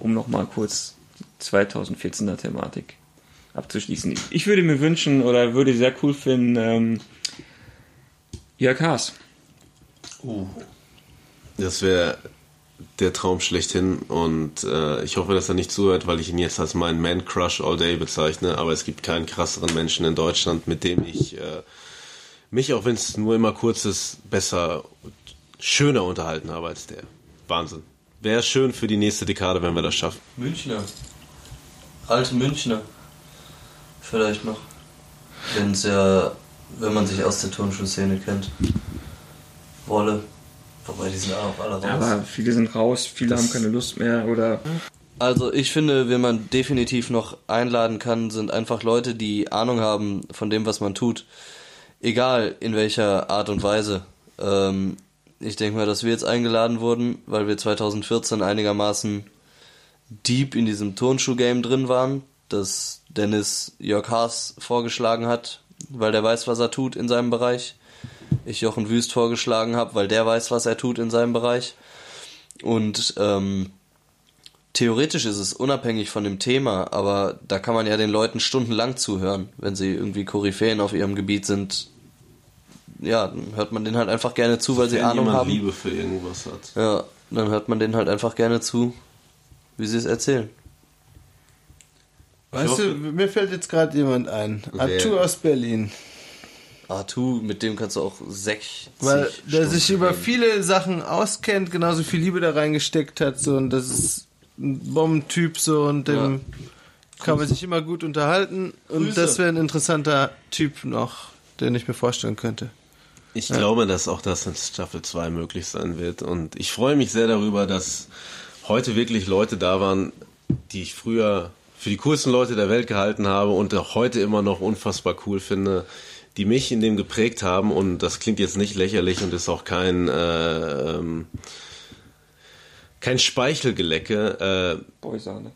Um nochmal kurz 2014er Thematik abzuschließen. Ich würde mir wünschen oder würde sehr cool finden, ähm, Jörg Haas. Das wäre der Traum schlechthin und äh, ich hoffe, dass er nicht zuhört, weil ich ihn jetzt als meinen Man-Crush all day bezeichne, aber es gibt keinen krasseren Menschen in Deutschland, mit dem ich äh, mich, auch wenn es nur immer kurz ist, besser, und schöner unterhalten habe als der. Wahnsinn. Wäre schön für die nächste Dekade, wenn wir das schaffen. Münchner. Alte Münchner. Vielleicht noch. Wenn's ja, wenn man sich aus der Turnschuhszene kennt. Wolle. Wobei, die sind auch alle raus. Aber viele sind raus, viele haben keine Lust mehr oder Also ich finde, wen man definitiv noch einladen kann, sind einfach Leute, die Ahnung haben von dem, was man tut. Egal in welcher Art und Weise. Ähm, ich denke mal, dass wir jetzt eingeladen wurden, weil wir 2014 einigermaßen deep in diesem Turnschuh-Game drin waren, das Dennis Jörg Haas vorgeschlagen hat, weil der weiß, was er tut in seinem Bereich. Ich Jochen Wüst vorgeschlagen habe, weil der weiß, was er tut in seinem Bereich. Und ähm, theoretisch ist es unabhängig von dem Thema, aber da kann man ja den Leuten stundenlang zuhören, wenn sie irgendwie Koryphäen auf ihrem Gebiet sind. Ja, dann hört man denen halt einfach gerne zu, weil sie Wenn Ahnung jemand haben. Liebe für irgendwas hat. Ja, dann hört man denen halt einfach gerne zu, wie sie es erzählen. Weißt hoffe- du, mir fällt jetzt gerade jemand ein. Wer? Arthur aus Berlin. Artu, mit dem kannst du auch 60 Weil der sich über reden. viele Sachen auskennt, genauso viel Liebe da reingesteckt hat, so und das ist ein Bombentyp so und dem kann man sich immer gut unterhalten und Grüße. das wäre ein interessanter Typ noch, den ich mir vorstellen könnte. Ich glaube, dass auch das in Staffel 2 möglich sein wird. Und ich freue mich sehr darüber, dass heute wirklich Leute da waren, die ich früher für die coolsten Leute der Welt gehalten habe und auch heute immer noch unfassbar cool finde, die mich in dem geprägt haben. Und das klingt jetzt nicht lächerlich und ist auch kein, äh, ähm, kein Speichelgelecke. Äh, Boysahne.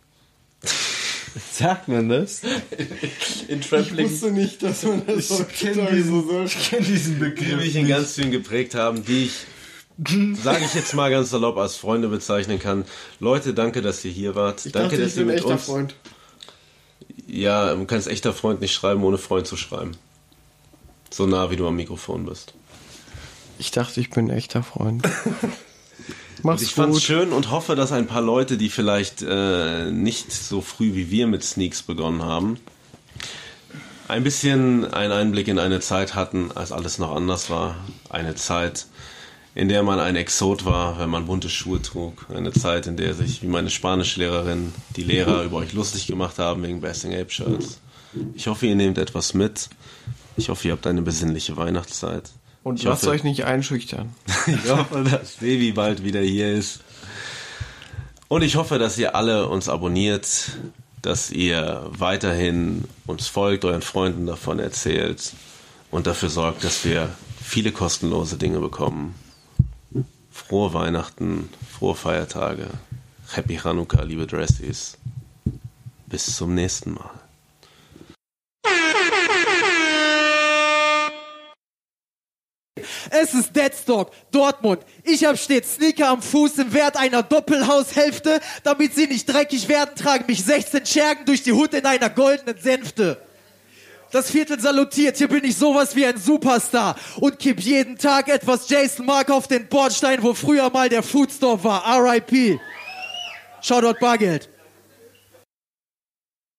Sagt man das? in Trampling. nicht, dass man das Ich kenne diesen, ich kenn diesen die Begriff. mich in ganz vielen geprägt haben, die ich, sage ich jetzt mal ganz salopp, als Freunde bezeichnen kann. Leute, danke, dass ihr hier wart. Ich danke, dachte, dass ich ihr bin ein mit echter uns. Freund. Ja, du kannst echter Freund nicht schreiben, ohne Freund zu schreiben. So nah, wie du am Mikrofon bist. Ich dachte, ich bin ein echter Freund. Und Mach's ich fand's gut. schön und hoffe, dass ein paar Leute, die vielleicht äh, nicht so früh wie wir mit Sneaks begonnen haben, ein bisschen einen Einblick in eine Zeit hatten, als alles noch anders war. Eine Zeit, in der man ein Exot war, wenn man bunte Schuhe trug. Eine Zeit, in der sich, wie meine Spanischlehrerin, die Lehrer über euch lustig gemacht haben wegen Basting Ape Shirts. Ich hoffe, ihr nehmt etwas mit. Ich hoffe, ihr habt eine besinnliche Weihnachtszeit. Und ich lasst hoffe, euch nicht einschüchtern. ich hoffe, dass Baby bald wieder hier ist. Und ich hoffe, dass ihr alle uns abonniert, dass ihr weiterhin uns folgt, euren Freunden davon erzählt und dafür sorgt, dass wir viele kostenlose Dinge bekommen. Frohe Weihnachten, frohe Feiertage. Happy Chanukah, liebe Dressies. Bis zum nächsten Mal. Es ist Deadstock, Dortmund. Ich hab stets Sneaker am Fuß im Wert einer Doppelhaushälfte. Damit sie nicht dreckig werden, tragen mich 16 Schergen durch die Hut in einer goldenen Sänfte. Das Viertel salutiert, hier bin ich sowas wie ein Superstar und kipp jeden Tag etwas Jason Mark auf den Bordstein, wo früher mal der Foodstore war. R.I.P. Shoutout Bargeld.